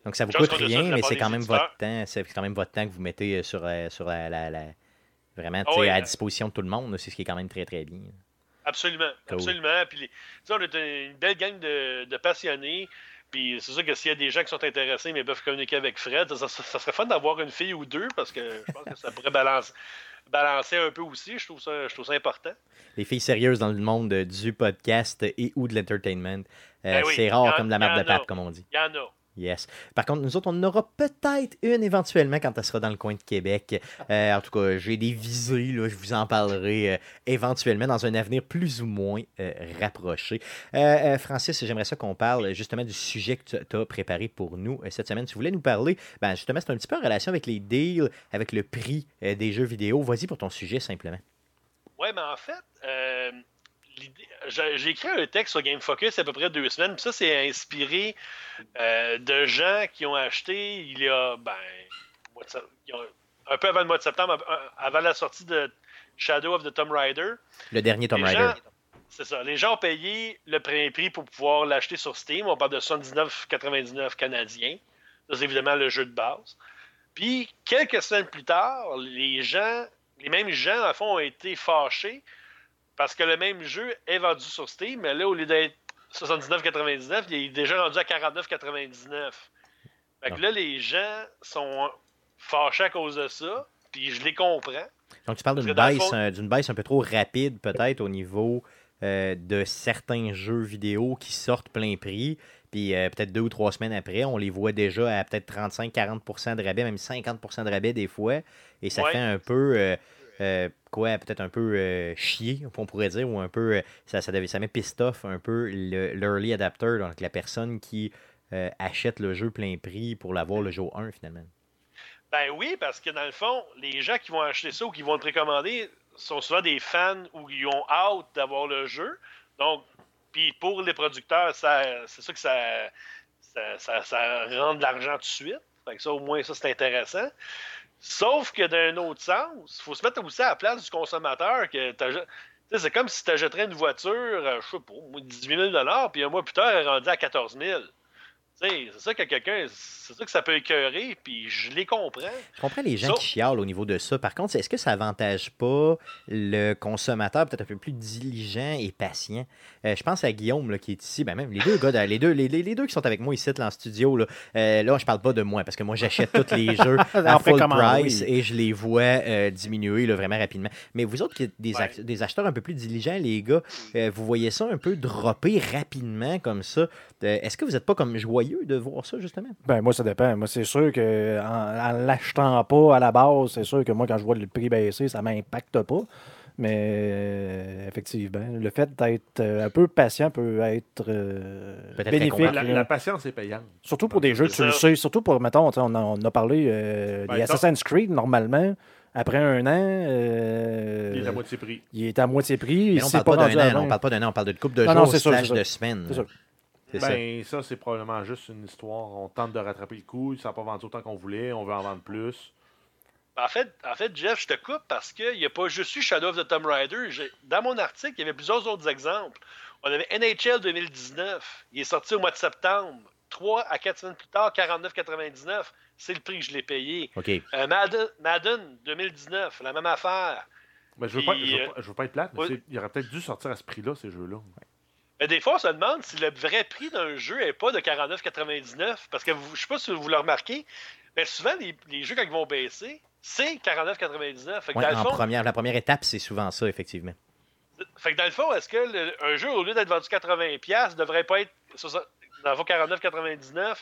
Speaker 1: Donc ça vous coûte
Speaker 9: ça
Speaker 1: rien, mais c'est quand même
Speaker 9: éditeurs.
Speaker 1: votre temps. C'est quand même votre temps que vous mettez euh, sur, euh, sur la, la- la- vraiment sais,
Speaker 9: oui,
Speaker 1: à
Speaker 9: euh,
Speaker 1: disposition de tout le monde. C'est ce qui est quand même très très bien.
Speaker 9: Absolument,
Speaker 1: Cool.
Speaker 9: absolument. Puis, les- on est une belle gang de, de passionnés. Puis c'est sûr que s'il y a des gens qui sont intéressés mais peuvent communiquer avec Fred, ça, ça- ça serait fun d'avoir une fille ou deux parce que je pense que ça pourrait balancer, balancer un peu aussi. Je trouve ça, je trouve ça important.
Speaker 1: Les filles sérieuses dans le monde du podcast et ou de l'entertainment. Euh,
Speaker 9: Ben oui,
Speaker 1: c'est rare
Speaker 9: en-
Speaker 1: comme de la
Speaker 9: y
Speaker 1: marde de pape, comme on dit.
Speaker 9: Il y en a.
Speaker 1: Yes. Par contre, nous autres, on en aura peut-être une éventuellement quand elle sera dans le coin de Québec. Euh, en tout cas, j'ai des visées, là, je vous en parlerai euh, éventuellement dans un avenir plus ou moins euh, rapproché. Francis, j'aimerais ça qu'on parle justement du sujet que tu as préparé pour nous cette semaine. Tu voulais nous parler, ben, justement, c'est un petit peu en relation avec les deals, avec le prix des jeux vidéo. Vas-y pour ton sujet simplement.
Speaker 9: Ouais, mais en fait, j'ai écrit un texte sur Game Focus il y a à peu près deux semaines. Puis ça, c'est inspiré euh, de gens qui ont acheté il y a, ben, mois de sept- il y a un peu avant le mois de septembre, av- avant la sortie de Shadow of the Tomb Raider.
Speaker 1: Le dernier Tomb Raider.
Speaker 9: C'est ça. Les gens ont payé le premier prix pour pouvoir l'acheter sur Steam. On parle de 79,99 canadiens. Ça, c'est évidemment le jeu de base. Puis, quelques semaines plus tard, les gens, les mêmes gens, en fond, ont été fâchés parce que le même jeu est vendu sur Steam, mais là, au lieu d'être 79,99, il est déjà rendu à 49,99. Fait que là, les gens sont fâchés à cause de ça, puis je les comprends.
Speaker 1: Donc, tu parles d'une baisse,
Speaker 9: fond-
Speaker 1: euh, d'une baisse un peu trop rapide, peut-être, au niveau euh, de certains jeux vidéo qui sortent plein prix. Puis euh, peut-être deux ou trois semaines après, on les voit déjà à peut-être 35-40% de rabais, même 50% de rabais des fois. Et ça
Speaker 9: Ouais.
Speaker 1: fait un peu, euh, euh, quoi, peut-être un peu euh, chier, on pourrait dire, ou un peu, euh, ça, ça, ça met pissed off un peu le- l'early adapter, donc la personne qui euh, achète le jeu plein prix pour l'avoir le jour 1 finalement.
Speaker 9: Ben oui, parce que dans le fond, les gens qui vont acheter ça ou qui vont le précommander sont souvent des fans ou qui ont hâte d'avoir le jeu. Donc, puis pour les producteurs, c'est ça que ça, ça, ça- rend de l'argent tout de suite. Ça, au moins, ça, c'est intéressant. Sauf que d'un autre sens, il faut se mettre aussi à la place du consommateur. que C'est comme si tu achèterais une voiture, euh, je sais pas, moi, 18 000 puis un mois plus tard, elle est rendue à 14 000 Tu sais, C'est ça que quelqu'un, c'est ça que ça peut écœurer, puis je les comprends.
Speaker 1: Je comprends les gens qui chialent au niveau de ça. Par contre, est-ce que ça avantage pas le consommateur peut-être un peu plus diligent et patient? Euh, je pense à Guillaume là, qui est ici. Ben même les deux gars, les deux, les, les- les deux qui sont avec moi ici là, en studio. Là, euh, là je parle pas de moi parce que moi j'achète tous les jeux à
Speaker 2: En
Speaker 1: full price
Speaker 2: oui.
Speaker 1: et je les vois euh, diminuer là, vraiment rapidement. Mais vous autres qui êtes des, des acheteurs un peu plus diligents, les gars, euh, vous voyez ça un peu dropper rapidement comme ça? Euh, est-ce que vous n'êtes pas comme joyeux de voir ça justement?
Speaker 2: Ben, moi, ça dépend. Moi, c'est sûr que en, en l'achetant pas à la base, c'est sûr que moi, quand je vois le prix baisser, ça m'impacte pas. Mais euh, effectivement, le fait d'être euh, un peu patient peut être euh,
Speaker 1: Peut-être
Speaker 2: bénéfique.
Speaker 3: La, patience est payante.
Speaker 2: Surtout pour des jeux tu le sais, surtout pour, mettons, on, a, on a parlé euh,
Speaker 3: Ben,
Speaker 2: des Assassin's Creed, normalement, après un an, euh,
Speaker 3: Il est à moitié prix.
Speaker 2: il est à moitié prix.
Speaker 1: Mais
Speaker 2: il
Speaker 1: on
Speaker 2: s'est
Speaker 1: parle pas d'un an, là,
Speaker 2: 20.
Speaker 1: on parle pas d'un an, on parle de couple de
Speaker 2: Non,
Speaker 1: jours
Speaker 2: non,
Speaker 1: slash de semaines.
Speaker 2: C'est.
Speaker 3: Ben, ça, c'est probablement juste une histoire. On tente de rattraper le coup. Ça n'a pas vendu autant qu'on voulait. On veut en vendre plus.
Speaker 9: En fait, en fait, Jeff, je te coupe parce qu'il n'y a pas juste eu Shadow of the Tomb Raider. Dans mon article, il y avait plusieurs autres exemples. On avait NHL 2019. Il est sorti au mois de septembre. 3 à 4 semaines plus tard, 49,99. C'est le prix que je l'ai payé.
Speaker 1: OK.
Speaker 9: Euh, Madden, Madden 2019, la même affaire.
Speaker 3: Ben, je veux, pas,
Speaker 9: Puis,
Speaker 3: je veux
Speaker 9: euh,
Speaker 3: pas, je veux pas être plate, mais
Speaker 9: oui.
Speaker 3: c'est- il aurait peut-être dû sortir à ce prix-là, ces jeux-là.
Speaker 9: Mais des fois, on se demande si le vrai prix d'un jeu n'est pas de 49,99. Parce que vous, je ne sais pas si vous le remarquez, mais souvent, les, les jeux, quand ils vont baisser, c'est 49,99. Fait que
Speaker 1: Ouais, en
Speaker 9: fond,
Speaker 1: première, la première étape, c'est souvent ça, effectivement.
Speaker 9: Fait que dans le fond, est-ce que le- un jeu, au lieu d'être vendu 80$, devrait pas être 60 dans le fond 49,99$?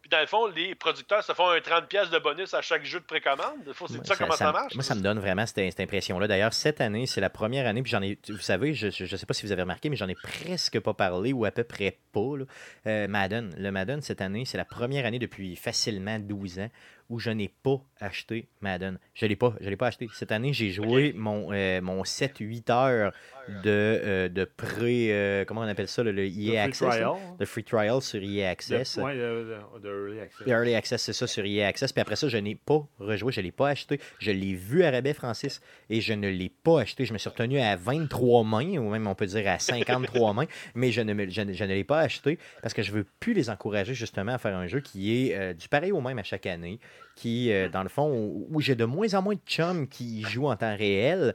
Speaker 9: Puis dans le fond, les producteurs se font un 30$ de bonus à chaque jeu de précommande. C'est ça, comment ça, marche?
Speaker 1: Moi, ça me donne vraiment cette, cette impression-là. D'ailleurs, cette année, c'est la première année, puis j'en ai, vous savez, je ne sais pas si vous avez remarqué, mais j'en ai presque pas parlé, ou à peu près pas. là. Euh, Madden. Le Madden, cette année, c'est la première année depuis facilement 12 ans où je n'ai pas acheté Madden. Je l'ai pas, je l'ai pas acheté. Cette année, j'ai joué mon, euh, mon 7-8 heures de, euh, de pré... euh, comment on appelle ça, le, le EA
Speaker 3: free
Speaker 1: Access? là?
Speaker 3: trial.
Speaker 1: Le free trial sur EA Access.
Speaker 3: ouais, de Early Access.
Speaker 1: Le Early Access, c'est ça, sur EA Access. Puis après ça, je n'ai pas rejoué, je ne l'ai pas acheté. Je l'ai vu à rabais, Francis, et je ne l'ai pas acheté. Je me suis retenu à 23 mains, ou même on peut dire à 53 mains, mais je ne, me- je ne- je ne l'ai pas acheté parce que je ne veux plus les encourager justement à faire un jeu qui est du pareil au même à chaque année, qui, euh, dans le fond, où, j'ai de moins en moins de chums qui jouent en temps réel.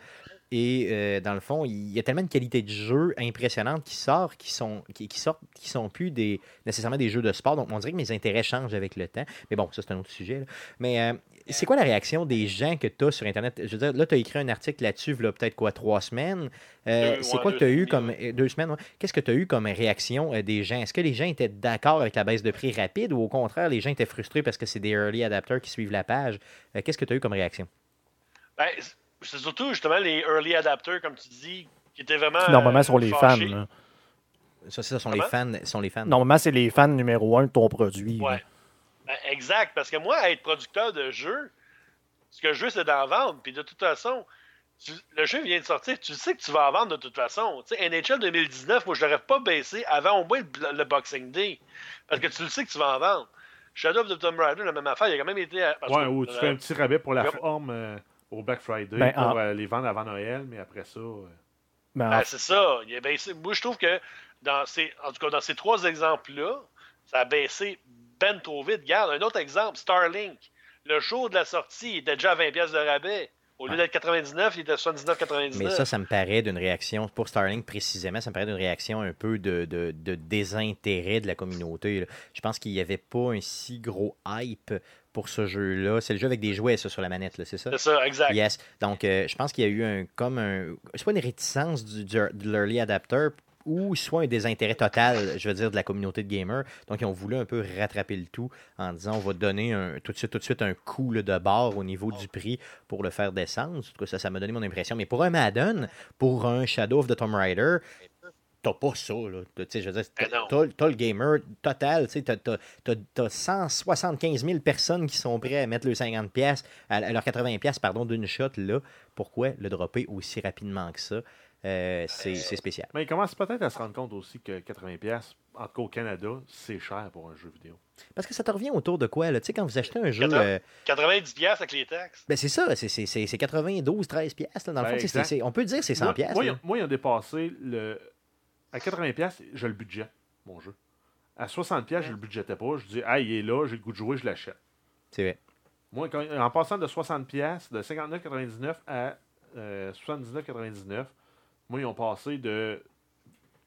Speaker 1: Et euh, dans le fond, il y a tellement de qualité de jeu impressionnante qui sort, qui sont, qui, qui sortent, qui sont plus des, nécessairement des jeux de sport. Donc, on dirait que mes intérêts changent avec le temps. Mais bon, ça, c'est un autre sujet. là. Mais euh, c'est quoi la réaction des gens que tu as sur Internet? Je veux dire, là, tu as écrit un article là-dessus, là, peut-être quoi, trois semaines. Euh, c'est quoi que tu as eu comme. Deux semaines, ouais. Qu'est-ce que tu as eu comme réaction des gens? Est-ce que les gens étaient d'accord avec la baisse de prix rapide ou au contraire, les gens étaient frustrés parce que c'est des early adapters qui suivent la page? Qu'est-ce que tu as eu comme réaction?
Speaker 9: Ben, c'est- surtout justement les early adapters, comme tu dis, qui étaient vraiment.
Speaker 2: Normalement,
Speaker 9: euh,
Speaker 2: sur les fans. là.
Speaker 1: Ça, ça sont, les fans, sont les fans.
Speaker 2: Normalement, c'est les fans numéro un de ton produit.
Speaker 9: Ouais. Ben, exact, parce que moi, être producteur de jeu, ce que je veux, c'est d'en vendre. Puis de toute façon, tu- le jeu vient de sortir, tu sais que tu vas en vendre de toute façon. Tu sais, NHL 2019, moi, je l'aurais pas baissé avant au moins le, le Boxing Day. Parce que tu le sais que tu vas en vendre. Shadow of the Tomb Raider, la même affaire, il a quand même été. à- parce
Speaker 3: Ouais,
Speaker 9: que,
Speaker 3: ou tu
Speaker 9: euh,
Speaker 3: fais un petit rabais pour la forme euh, au Black Friday
Speaker 2: Ben,
Speaker 3: pour
Speaker 2: en-
Speaker 3: euh, les vendre avant Noël, mais après ça. euh,
Speaker 2: Mais en-
Speaker 9: Ben, c'est ça. Il a baissé. Moi, je trouve que dans ces, en tout cas, dans ces trois exemples-là, ça a baissé ben trop vite. Regarde, un autre exemple, Starlink. Le jour de la sortie, il était déjà à 20$ pièces de rabais. Au lieu d'être 99, il était à 79,99.
Speaker 1: Mais ça, ça me paraît d'une réaction, pour Starlink précisément, ça me paraît d'une réaction un peu de, de- de désintérêt de la communauté. là. Je pense qu'il n'y avait pas un si gros hype pour ce jeu-là. C'est le jeu avec des jouets, ça, sur la manette, là, c'est ça?
Speaker 9: C'est ça, exact.
Speaker 1: Yes. Donc, euh, je pense qu'il y a eu un, comme un. Soit une réticence du, du- de l'early adapter ou soit un désintérêt total, je veux dire, de la communauté de gamers. Donc, ils ont voulu un peu rattraper le tout en disant on va donner un, tout, de suite, tout de suite un coup là, de barre au niveau du prix pour le faire descendre. En tout cas, ça, ça m'a donné mon impression. Mais pour un Madden, pour un Shadow of the Tomb Raider, t'as pas ça. Là. Tu sais, je veux dire,
Speaker 9: non.
Speaker 1: t'as, t'as le gamer total. tu sais, T'as, t'as, t'as, t'as 175 000 personnes qui sont prêtes à mettre le 50 pièces, à, à leur 80 pièces pardon, d'une shot. Là, pourquoi le dropper aussi rapidement que ça? Euh, c'est, c'est spécial.
Speaker 3: Mais ils commencent peut-être à se rendre compte aussi que 80$, en tout cas au Canada, c'est cher pour un jeu vidéo.
Speaker 1: Parce que ça te revient autour de quoi? Là? Tu sais, quand vous achetez un jeu.
Speaker 9: 80.
Speaker 1: euh,
Speaker 9: 90$ piastres avec les taxes.
Speaker 1: ben c'est ça, c'est, c'est, c'est, c'est 92, 13 pièces. Là, dans le
Speaker 3: Ben,
Speaker 1: fond, sais, c'est, on peut dire que c'est 100
Speaker 3: Moi,
Speaker 1: pièces. là.
Speaker 3: moi, ils ont dépassé le. À 80$, j'ai le budget, mon jeu. À 60$, je le budgetais pas. Je dis, ah, il est là, j'ai le goût de jouer, je l'achète.
Speaker 1: C'est vrai.
Speaker 3: Moi, quand- en passant de 60$, de 59,99$ à euh, 79,99$, moi, ils ont passé de.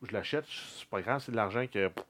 Speaker 3: Je l'achète, c'est pas grave, c'est de l'argent que pff,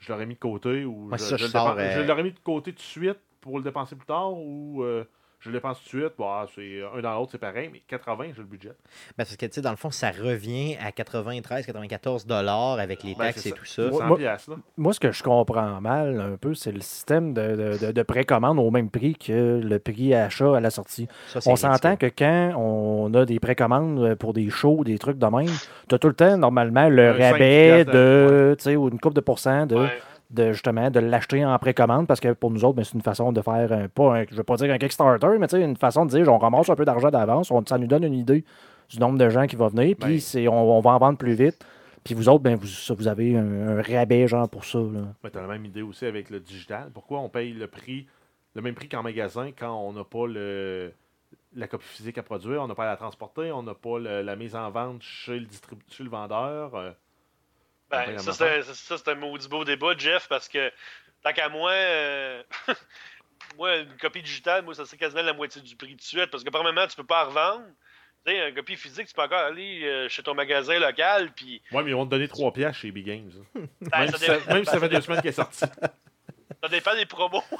Speaker 3: je l'aurais mis de côté ou
Speaker 1: Ouais,
Speaker 3: je,
Speaker 1: ça,
Speaker 3: je
Speaker 1: je
Speaker 3: le
Speaker 1: sors,
Speaker 3: dépense- je
Speaker 1: euh,
Speaker 3: l'aurais mis de côté tout de suite pour le dépenser plus tard ou euh, je le dépense tout de suite. Bah, c'est un dans l'autre, c'est pareil, mais 80, j'ai le budget.
Speaker 1: Ben, parce que, tu sais, dans le fond, ça revient à 93, 94 dollars avec les
Speaker 3: Ben,
Speaker 1: taxes
Speaker 3: c'est
Speaker 1: et
Speaker 3: ça.
Speaker 1: tout ça.
Speaker 2: Moi-
Speaker 3: 100
Speaker 2: moi-
Speaker 3: piastres, là.
Speaker 2: Moi, ce que je comprends mal un peu, c'est le système de, de- de- de précommande au même prix que le prix à achat à la sortie.
Speaker 1: Ça,
Speaker 2: On s'entend que quand on a des précommandes pour des shows, des trucs de même, tu as tout le temps, normalement, le
Speaker 3: Un cinq
Speaker 2: rabais de, tu sais, ou une coupe de pourcent de,
Speaker 9: Ouais.
Speaker 2: De justement, de l'acheter en précommande parce que pour nous autres, ben, c'est une façon de faire, un, pas un, je veux pas dire un Kickstarter, mais une façon de dire, on ramasse un peu d'argent d'avance, ça nous donne une idée du nombre de gens qui vont venir, puis
Speaker 3: Ben.
Speaker 2: on, on va en vendre plus vite. Puis vous autres, ben, vous, vous avez un, un rabais genre pour ça.
Speaker 3: Mais tu as la même idée aussi avec le digital. Pourquoi on paye le prix, le même prix qu'en magasin quand on n'a pas le, la copie physique à produire, on n'a pas à la transporter, on n'a pas le- la mise en vente chez le, chez le vendeur? euh,
Speaker 9: Ben, ça, c'est un-
Speaker 3: affaire.
Speaker 9: ça, c'est un maudit beau débat, Jeff, parce que tant qu'à moi, euh, moi, une copie digitale, moi, ça serait quasiment la moitié du prix de suite, parce que premièrement, tu peux pas en revendre. Tu sais, une copie physique, tu peux encore aller euh, chez ton magasin local, puis
Speaker 3: Ouais, mais ils vont te donner 3 piastres chez Big Games. hein.
Speaker 9: ben,
Speaker 3: même,
Speaker 9: ça,
Speaker 3: si ça,
Speaker 9: dépend,
Speaker 3: même si ça fait deux semaines qu'elle est sortie.
Speaker 9: ça dépend des promos.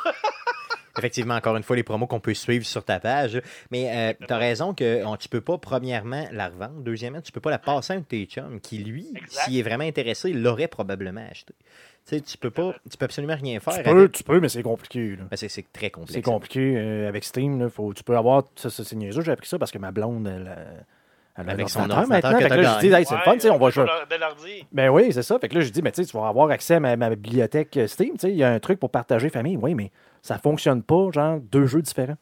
Speaker 1: Effectivement, encore une fois, les promos qu'on peut suivre sur ta page. Mais tu as raison que on- tu peux pas, premièrement, la revendre. Deuxièmement, tu peux pas la passer à un de tes chums qui, lui, s'il est vraiment intéressé, l'aurait probablement acheté. Tu sais, tu peux pas, tu peux absolument rien faire.
Speaker 2: Tu
Speaker 1: avec-
Speaker 2: peux, tu peux, mais c'est compliqué. là.
Speaker 1: Ben, c'est, c'est très complexe.
Speaker 2: C'est compliqué euh, avec Steam. Là, faut, tu peux avoir. Ça, ça, c'est niaiseux, j'ai appris ça parce que ma blonde, elle, euh, elle a
Speaker 1: Avec
Speaker 2: un
Speaker 1: son
Speaker 2: ordinateur maintenant.
Speaker 1: que
Speaker 2: Fait que
Speaker 1: t'as
Speaker 2: là, je dis,
Speaker 1: gagné.
Speaker 2: hey, c'est le fun, on va jouer. Ben oui, c'est ça. Fait que là, je dis, mais tu sais, tu vas avoir accès à ma, ma bibliothèque euh, Steam. Il y a un truc pour partager famille. Oui, mais ça fonctionne pas, genre, deux jeux différents.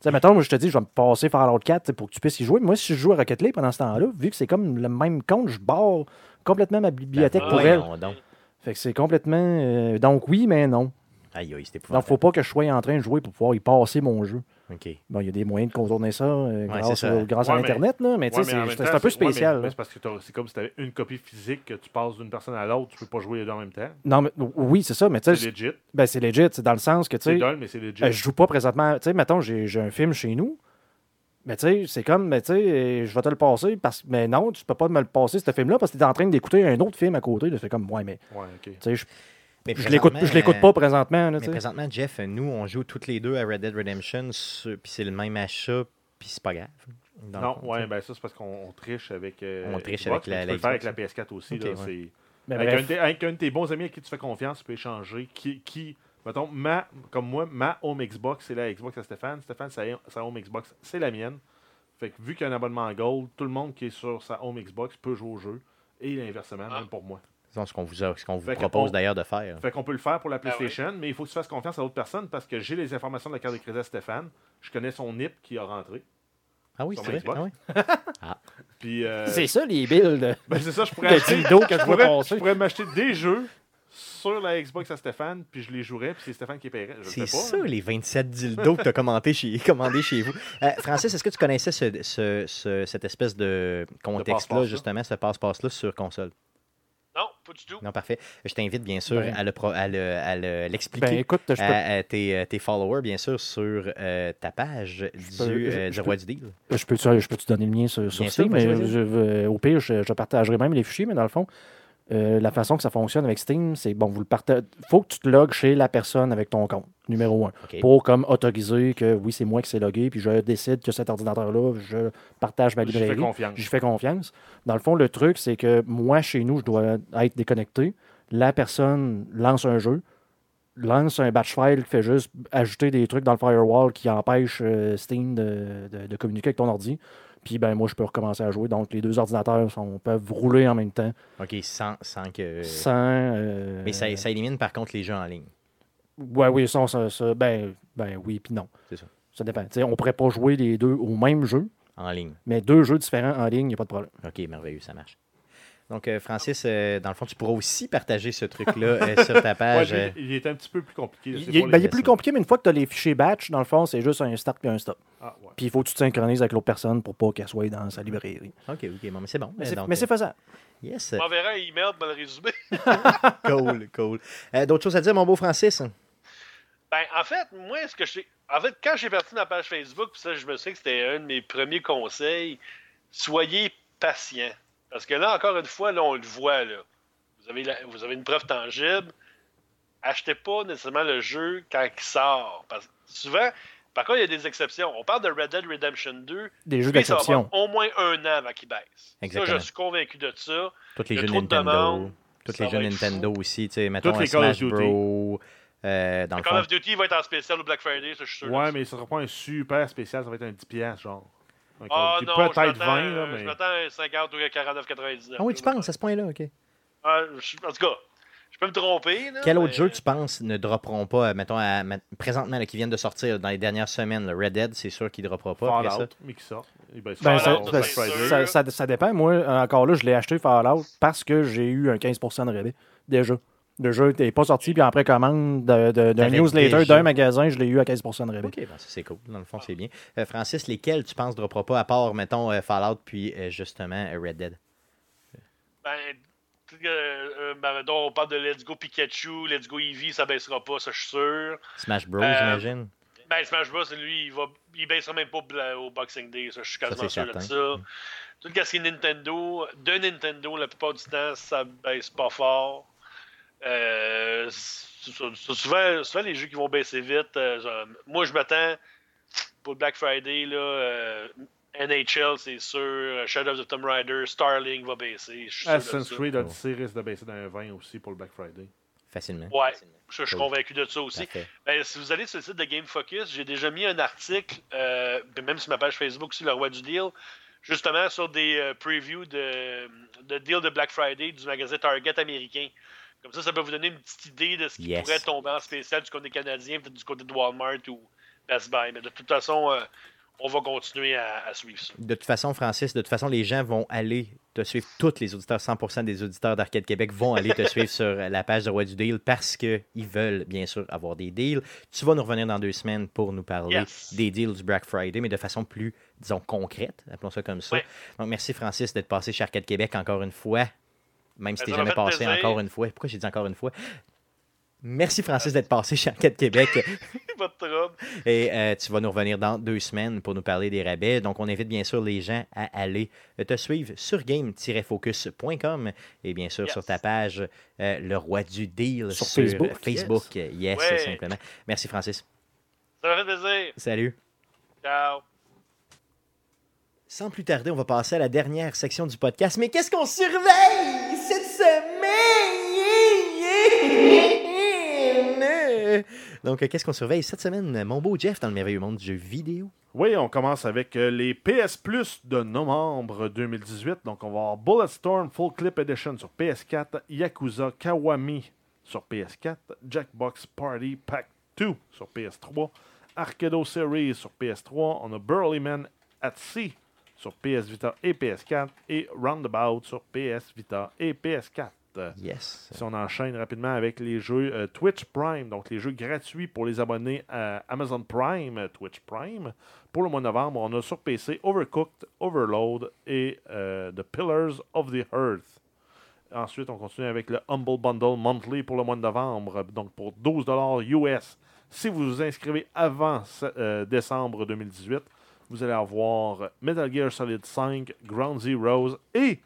Speaker 2: Tu sais, mettons, moi, je te dis, je vais me passer Fallout 4 tu sais, pour que tu puisses y jouer. Moi, si je joue à Rocket League pendant ce temps-là, vu que c'est comme le même compte, je barre complètement ma bibliothèque
Speaker 1: Ben,
Speaker 2: pour elle.
Speaker 1: donc.
Speaker 2: Fait que c'est complètement. euh, donc, oui, mais non.
Speaker 1: Aïe, aïe, c'était
Speaker 2: Donc, faut pas que je sois en train de jouer pour pouvoir y passer mon jeu.
Speaker 1: OK.
Speaker 2: Bon, il y a des moyens de contourner ça euh,
Speaker 1: Ouais,
Speaker 2: grâce,
Speaker 1: c'est ça.
Speaker 2: au- grâce
Speaker 3: Ouais,
Speaker 2: à
Speaker 3: mais-
Speaker 2: Internet, là, mais tu
Speaker 3: Ouais,
Speaker 2: c'est- c'est un peu
Speaker 3: ouais, mais-
Speaker 2: spécial.
Speaker 3: mais c'est parce que c'est comme si tu avais une copie physique que tu passes d'une personne à l'autre, tu peux pas jouer les deux en même temps.
Speaker 2: Non, mais oui, c'est ça, mais tu
Speaker 3: C'est
Speaker 2: sais,
Speaker 3: legit.
Speaker 2: ben, c'est legit, c'est dans le sens que, tu
Speaker 3: C'est
Speaker 2: sais,
Speaker 3: mais c'est
Speaker 2: euh, je joue pas présentement. Tu sais, mettons, j'ai j'ai un film chez nous. Mais tu sais, c'est comme, mais tu sais, euh, je vais te le passer parce que, mais non, tu peux pas me le passer, ce film-là, parce que tu es en train d'écouter un autre film à côté. là. C'est comme, ouais, mais,
Speaker 3: Ouais, ok.
Speaker 2: tu sais, je,
Speaker 1: Mais
Speaker 2: je l'écoute
Speaker 1: présentement,
Speaker 2: je l'écoute pas présentement. là,
Speaker 1: Mais présentement, Jeff, nous, on joue toutes les deux à Red Dead Redemption, puis c'est le même achat, puis c'est pas grave.
Speaker 3: Non,
Speaker 1: fond,
Speaker 3: ouais, ben ça, c'est parce qu'on on triche avec. euh,
Speaker 1: On triche
Speaker 3: Xbox,
Speaker 1: avec la-
Speaker 3: Tu
Speaker 1: la
Speaker 3: peux le faire avec la PS4 aussi.
Speaker 1: Ok,
Speaker 3: là,
Speaker 1: ouais.
Speaker 3: c'est-
Speaker 2: Mais
Speaker 3: avec, un de tes- avec un de tes bons amis à qui tu fais confiance, tu peux échanger. Qui, qui mettons, ma, comme moi, ma home Xbox, c'est la Xbox à Stéphane. Stéphane, sa, sa home Xbox, c'est la mienne. Fait que vu qu'il y a un abonnement Gold, tout le monde qui est sur sa home Xbox peut jouer au jeu. Et inversement,
Speaker 9: Ah.
Speaker 3: même pour moi.
Speaker 1: Ce qu'on vous, a- ce qu'on vous
Speaker 3: Fait que
Speaker 1: propose
Speaker 3: on-
Speaker 1: d'ailleurs de faire.
Speaker 3: Fait qu'on peut le faire pour la
Speaker 9: Ah ouais.
Speaker 3: PlayStation, mais il faut que tu fasses confiance à l'autre personne parce que j'ai les informations de la carte de crédit à Stéphane. Je connais son NIP qui a rentré.
Speaker 1: Ah oui,
Speaker 3: sur
Speaker 1: c'est vrai. Ah oui.
Speaker 3: Puis, euh,
Speaker 2: C'est ça, les de,
Speaker 3: ben, c'est ça, je pourrais
Speaker 2: de
Speaker 3: acheter
Speaker 2: dildo que je
Speaker 3: je
Speaker 2: vois
Speaker 3: pourrais,
Speaker 2: passer.
Speaker 3: je pourrais m'acheter des jeux sur la Xbox à Stéphane, puis je les jouerais, puis c'est Stéphane qui paierait.
Speaker 1: C'est ça, les 27 dildos que tu as commenté chez, commandés chez vous. Euh, Francis, est-ce que tu connaissais ce, ce- ce- cette espèce de contexte-là, justement, ce passe-passe-là sur console?
Speaker 9: Non, pas du tout.
Speaker 1: Non, parfait. Je t'invite, bien sûr,
Speaker 2: Ben.
Speaker 1: à le pro- à le- à le- l'expliquer
Speaker 2: Ben écoute, je peux,
Speaker 1: à, à tes, euh, tes followers, bien sûr, sur euh, ta page du,
Speaker 2: peux-
Speaker 1: euh,
Speaker 2: je-
Speaker 1: du
Speaker 2: je
Speaker 1: roi du deal.
Speaker 2: je peux, je peux te donner le mien sur, sur
Speaker 1: vas-y,
Speaker 2: mais je- au pire, je, je partagerai même les fichiers, mais dans le fond, euh, la façon que ça fonctionne avec Steam, c'est bon, vous le partagez. faut que tu te logues chez la personne avec ton compte, numéro un. Pour comme autoriser que oui, c'est moi qui s'est logué, puis je décide que cet ordinateur-là, je partage ma
Speaker 3: J'y fais
Speaker 2: librairie.
Speaker 3: confiance.
Speaker 2: J'y fais confiance. Dans le fond, le truc, c'est que moi, chez nous, je dois être déconnecté. La personne lance un jeu, lance un batch file qui fait juste ajouter des trucs dans le firewall qui empêche euh, Steam de, de- de communiquer avec ton ordi. Puis ben moi, je peux recommencer à jouer. Donc, les deux ordinateurs sont- peuvent rouler en même temps
Speaker 1: OK, sans, sans que...
Speaker 2: sans... euh,
Speaker 1: Mais ça, ça élimine, par contre, les jeux en ligne.
Speaker 2: Ouais, oui, ça, ça, ça, ben, ben oui, puis non.
Speaker 1: C'est ça.
Speaker 2: Ça dépend. On pourrait pas jouer les deux au même jeu,
Speaker 1: En ligne.
Speaker 2: mais deux jeux différents en ligne, il n'y a pas de problème.
Speaker 1: OK, merveilleux, ça marche. Donc, euh, Francis, euh, dans le fond, tu pourras aussi partager ce truc-là euh, sur ta page.
Speaker 3: il est un petit peu plus compliqué.
Speaker 2: Il, est- ben, il est plus compliqué, mais une fois que tu as les fichiers batch, dans le fond, c'est juste un start puis un stop.
Speaker 3: Ah, ouais.
Speaker 2: Puis il faut que tu te synchronises avec l'autre personne pour pas qu'elle soit dans sa librairie.
Speaker 1: OK, OK, bon, mais c'est bon.
Speaker 2: Mais c'est faisable.
Speaker 1: Yes,
Speaker 9: On m'enverra un email pour le résumer.
Speaker 1: cool, cool. Euh, D'autres choses à dire, mon beau Francis?
Speaker 9: Ben, en fait, moi, ce que je En fait, quand j'ai parti ma page Facebook, puis ça, je me sais que c'était un de mes premiers conseils. Soyez patient. Parce que là, encore une fois, là, on le voit, là. Vous avez, la- vous avez une preuve tangible. Achetez pas nécessairement le jeu quand il sort. Parce que souvent, par contre, il y a des exceptions. On parle de Red Dead Redemption 2.
Speaker 2: Des jeux
Speaker 9: ça
Speaker 2: d'exception.
Speaker 9: au moins un an avant qu'il baisse. Ça,
Speaker 1: Exactement.
Speaker 9: je suis convaincu de ça.
Speaker 1: Tous les jeux Nintendo.
Speaker 9: Ça
Speaker 1: les jeux Nintendo aussi, tu sais, mettons
Speaker 3: Tous
Speaker 1: un
Speaker 3: les Call of Duty.
Speaker 1: Euh, dans le
Speaker 9: Call
Speaker 1: fond.
Speaker 9: of Duty va être en spécial au Black Friday, ça, je suis sûr.
Speaker 3: Ouais,
Speaker 9: ça.
Speaker 3: mais ça sera pas un super spécial, ça va être un 10$, genre.
Speaker 9: Ah non, je
Speaker 3: Peut-être
Speaker 9: m'attends,
Speaker 3: 20, là,
Speaker 9: euh,
Speaker 3: mais.
Speaker 9: Je m'attends à un 50 ou un 49,99.
Speaker 1: Ah oui, tu penses à ce point-là, OK.
Speaker 9: Ah, je- en tout cas, je peux me tromper. Là,
Speaker 1: Quel
Speaker 9: mais-
Speaker 1: autre jeu tu penses ne dropperont pas, euh, mettons, à- présentement, là, qui viennent de sortir dans les dernières semaines? là, Red Dead, c'est sûr qu'il ne droppera pas. ça.
Speaker 3: Fallout, mais qui sort. Eh ben,
Speaker 2: Ben, ça- ça dépend. Moi, encore là, je l'ai acheté Fallout parce que j'ai eu un 15% de rabais déjà. Le jeu n'était pas sorti, puis en précommande de- de- d'un newsletter d'un magasin, je l'ai eu à 15% de rabais.
Speaker 1: OK, ben, ça c'est cool. Dans le fond, c'est bien. Euh, Francis, lesquels tu penses ne dropperont pas, à part, mettons, euh, Fallout, puis euh, justement euh, Red Dead?
Speaker 9: Ben, ben, mettons, on parle de Let's Go Pikachu, Let's Go Eevee, ça baissera pas, ça, je suis sûr.
Speaker 1: Smash Bros,
Speaker 9: Euh,
Speaker 1: j'imagine?
Speaker 9: Ben, Smash Bros, lui, il, va, il baissera même pas bla- au Boxing Day, ça, je suis quasiment sûr de ça. Tout ce qui est Nintendo, de Nintendo, la plupart du temps, ça baisse pas fort. Euh, souvent, souvent, les jeux qui vont baisser vite, euh, genre, moi, je m'attends pour le Black Friday, là, euh, NHL, c'est sûr, Shadow of the Tomb Raider, Starlink va baisser.
Speaker 3: Assassin's
Speaker 9: ça.
Speaker 3: Creed Odyssey risque de baisser d'un 20 aussi pour le Black Friday.
Speaker 1: Facilement.
Speaker 9: Ouais, je, je suis convaincu de ça aussi. Ben, si vous allez sur le site de Game Focus, j'ai déjà mis un article, euh, puis même sur ma page Facebook sur le roi du deal, justement sur des euh, previews de, de deal de Black Friday du magasin Target américain. Comme ça, ça peut vous donner une petite idée de ce qui
Speaker 1: Yes.
Speaker 9: pourrait tomber en spécial du côté canadien, peut-être du côté de Walmart ou Best Buy. Mais de toute façon, euh, on va continuer à, à suivre ça.
Speaker 1: De toute façon, Francis, de toute façon, les gens vont aller te suivre. Tous les auditeurs, 100% des auditeurs d'Arcade Québec vont aller te suivre sur la page de Roi du Deal parce qu'ils veulent, bien sûr, avoir des deals. Tu vas nous revenir dans deux semaines pour nous parler
Speaker 9: Yes.
Speaker 1: des deals du Black Friday, mais de façon plus, disons, concrète. Appelons ça comme ça.
Speaker 9: Ouais.
Speaker 1: Donc, merci, Francis, d'être passé chez Arcade Québec encore une fois. Même si tu
Speaker 9: ça
Speaker 1: jamais passé
Speaker 9: plaisir.
Speaker 1: encore une fois. Pourquoi j'ai dit encore une fois? Merci, Francis, d'être passé chez Arcade Québec.
Speaker 9: Pas de trouble.
Speaker 1: Et euh, tu vas nous revenir dans deux semaines pour nous parler des rabais. Donc, on invite bien sûr les gens à aller euh, te suivre sur game-focus.com et bien sûr
Speaker 9: Yes.
Speaker 1: sur ta page euh, Le Roi du Deal
Speaker 2: Sur
Speaker 1: sur
Speaker 2: Facebook,
Speaker 1: Facebook. Yes,
Speaker 9: Ouais.
Speaker 1: simplement. Merci, Francis.
Speaker 9: Ça m'a fait plaisir.
Speaker 1: Salut.
Speaker 9: Ciao.
Speaker 1: Sans plus tarder, on va passer à la dernière section du podcast. Mais qu'est-ce qu'on surveille cette semaine? Donc, qu'est-ce qu'on surveille cette semaine, mon beau Jeff, dans le merveilleux monde du jeu vidéo?
Speaker 3: Oui, on commence avec euh, les PS Plus de novembre 2018. Donc, on va avoir Bulletstorm Full Clip Edition sur PS4, Yakuza Kawami sur PS4, Jackbox Party Pack 2 sur PS3, Arcado Series sur PS3, on a Burlyman at Sea sur PS Vita et PS4 et Roundabout sur PS Vita et PS4.
Speaker 1: Yes.
Speaker 3: Si on enchaîne rapidement avec les jeux euh, Twitch Prime, donc les jeux gratuits pour les abonnés à Amazon Prime, euh, Twitch Prime. Pour le mois de novembre, on a sur PC Overcooked, Overload et euh, The Pillars of the Earth. Ensuite, on continue avec le Humble Bundle Monthly pour le mois de novembre, donc pour 12 US. Si vous vous inscrivez avant euh, décembre 2018, vous allez avoir Metal Gear Solid 5, Ground Zeroes et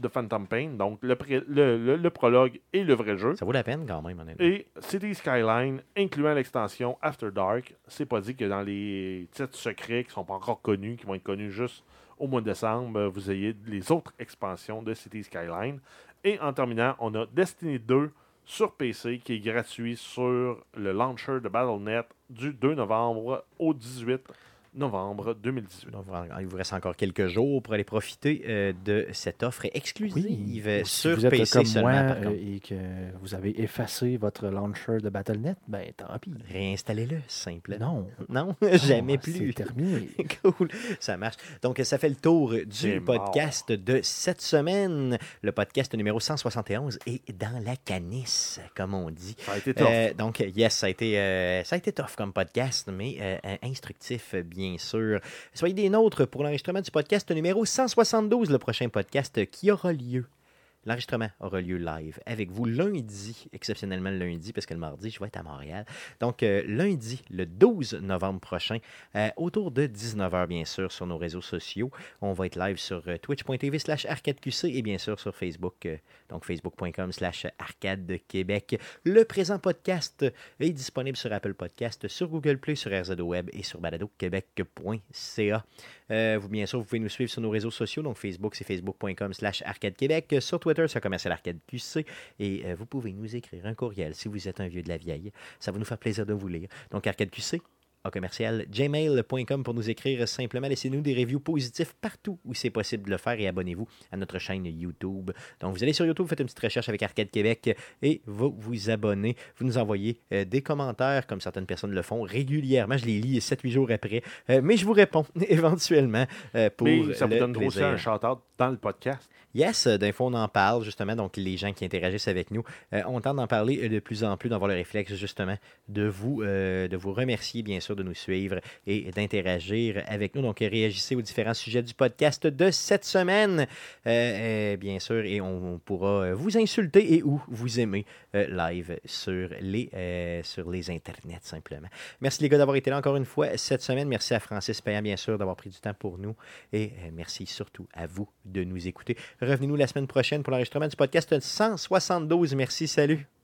Speaker 3: The Phantom Pain, donc le, pré- le- le- le prologue et le vrai jeu.
Speaker 1: Ça vaut la peine quand même, honnêtement.
Speaker 3: Et City Skyline, incluant l'extension After Dark. C'est pas dit que dans les titres secrets qui sont pas encore connus, qui vont être connus juste au mois de décembre, vous ayez les autres expansions de City Skyline. Et en terminant, on a Destiny 2 sur PC qui est gratuit sur le launcher de BattleNet du 2 novembre au 18 novembre 2018.
Speaker 1: Donc, il vous reste encore quelques jours pour aller profiter euh, de cette offre exclusive
Speaker 2: si
Speaker 1: sur
Speaker 2: vous êtes
Speaker 1: PC
Speaker 2: comme
Speaker 1: seulement.
Speaker 2: moi
Speaker 1: par
Speaker 2: euh, et que vous avez effacé votre launcher de Battle.net, ben tant pis.
Speaker 1: Réinstallez-le, simplement.
Speaker 2: Non.
Speaker 1: Non, jamais
Speaker 2: Ah, C'est
Speaker 1: plus.
Speaker 2: terminé.
Speaker 1: cool, ça marche. Donc, ça fait le tour du
Speaker 3: C'est
Speaker 1: podcast de cette semaine. Le podcast numéro 171 est dans la canisse, comme on dit.
Speaker 3: Ça a été tough.
Speaker 1: Euh, donc, yes, ça a, été, euh, ça a été tough comme podcast, mais instructif, bien sûr. Soyez des nôtres pour l'enregistrement du podcast numéro 172, le prochain podcast qui aura lieu. L'enregistrement aura lieu live avec vous lundi, exceptionnellement le lundi, parce que le mardi, je vais être à Montréal. Donc, euh, lundi, le 12 novembre prochain, euh, autour de 19h, bien sûr, sur nos réseaux sociaux. On va être live sur euh, twitch.tv slash arcadeqc et bien sûr sur Facebook, donc facebook.com slash arcade Québec. Le présent podcast est disponible sur Apple Podcast, sur Google Play, sur RZO Web et sur baladoquebec.ca. Vous, bien sûr, vous pouvez nous suivre sur nos réseaux sociaux. Donc, Facebook, c'est facebook.com slash arcade Québec. Sur Twitter, c'est commercial arcade QC. Et euh, vous pouvez nous écrire un courriel si vous êtes un vieux de la vieille. Ça va nous faire plaisir de vous lire. Donc, arcade QC, à commercial gmail.com pour nous écrire simplement. Laissez-nous des reviews positifs partout où c'est possible de le faire et abonnez-vous à notre chaîne YouTube. Donc, vous allez sur YouTube, faites une petite recherche avec Arcade Québec et vous vous abonnez. Vous nous envoyez euh, des commentaires comme certaines personnes le font régulièrement. Je les lis 7-8 jours après. Euh, mais je vous réponds éventuellement euh, pour
Speaker 3: Mais ça vous donne aussi
Speaker 1: plaisir.
Speaker 3: un shout-out dans le podcast.
Speaker 1: Yes, euh, d'infos, on en parle justement. Donc, les gens qui interagissent avec nous, euh, on tente d'en parler de plus en plus, d'avoir le réflexe justement de vous, euh, de vous remercier, bien sûr, de nous suivre et d'interagir avec nous. Donc, réagissez aux différents sujets du podcast de cette semaine, bien sûr, et on, pourra vous insulter et ou vous aimer live sur les, euh, sur les internets, simplement. Merci les gars d'avoir été là encore une fois cette semaine. Merci à Francis Payant, bien sûr, d'avoir pris du temps pour nous. Et euh, merci surtout à vous de nous écouter. Revenez-nous la semaine prochaine pour l'enregistrement du podcast 172. Merci, salut.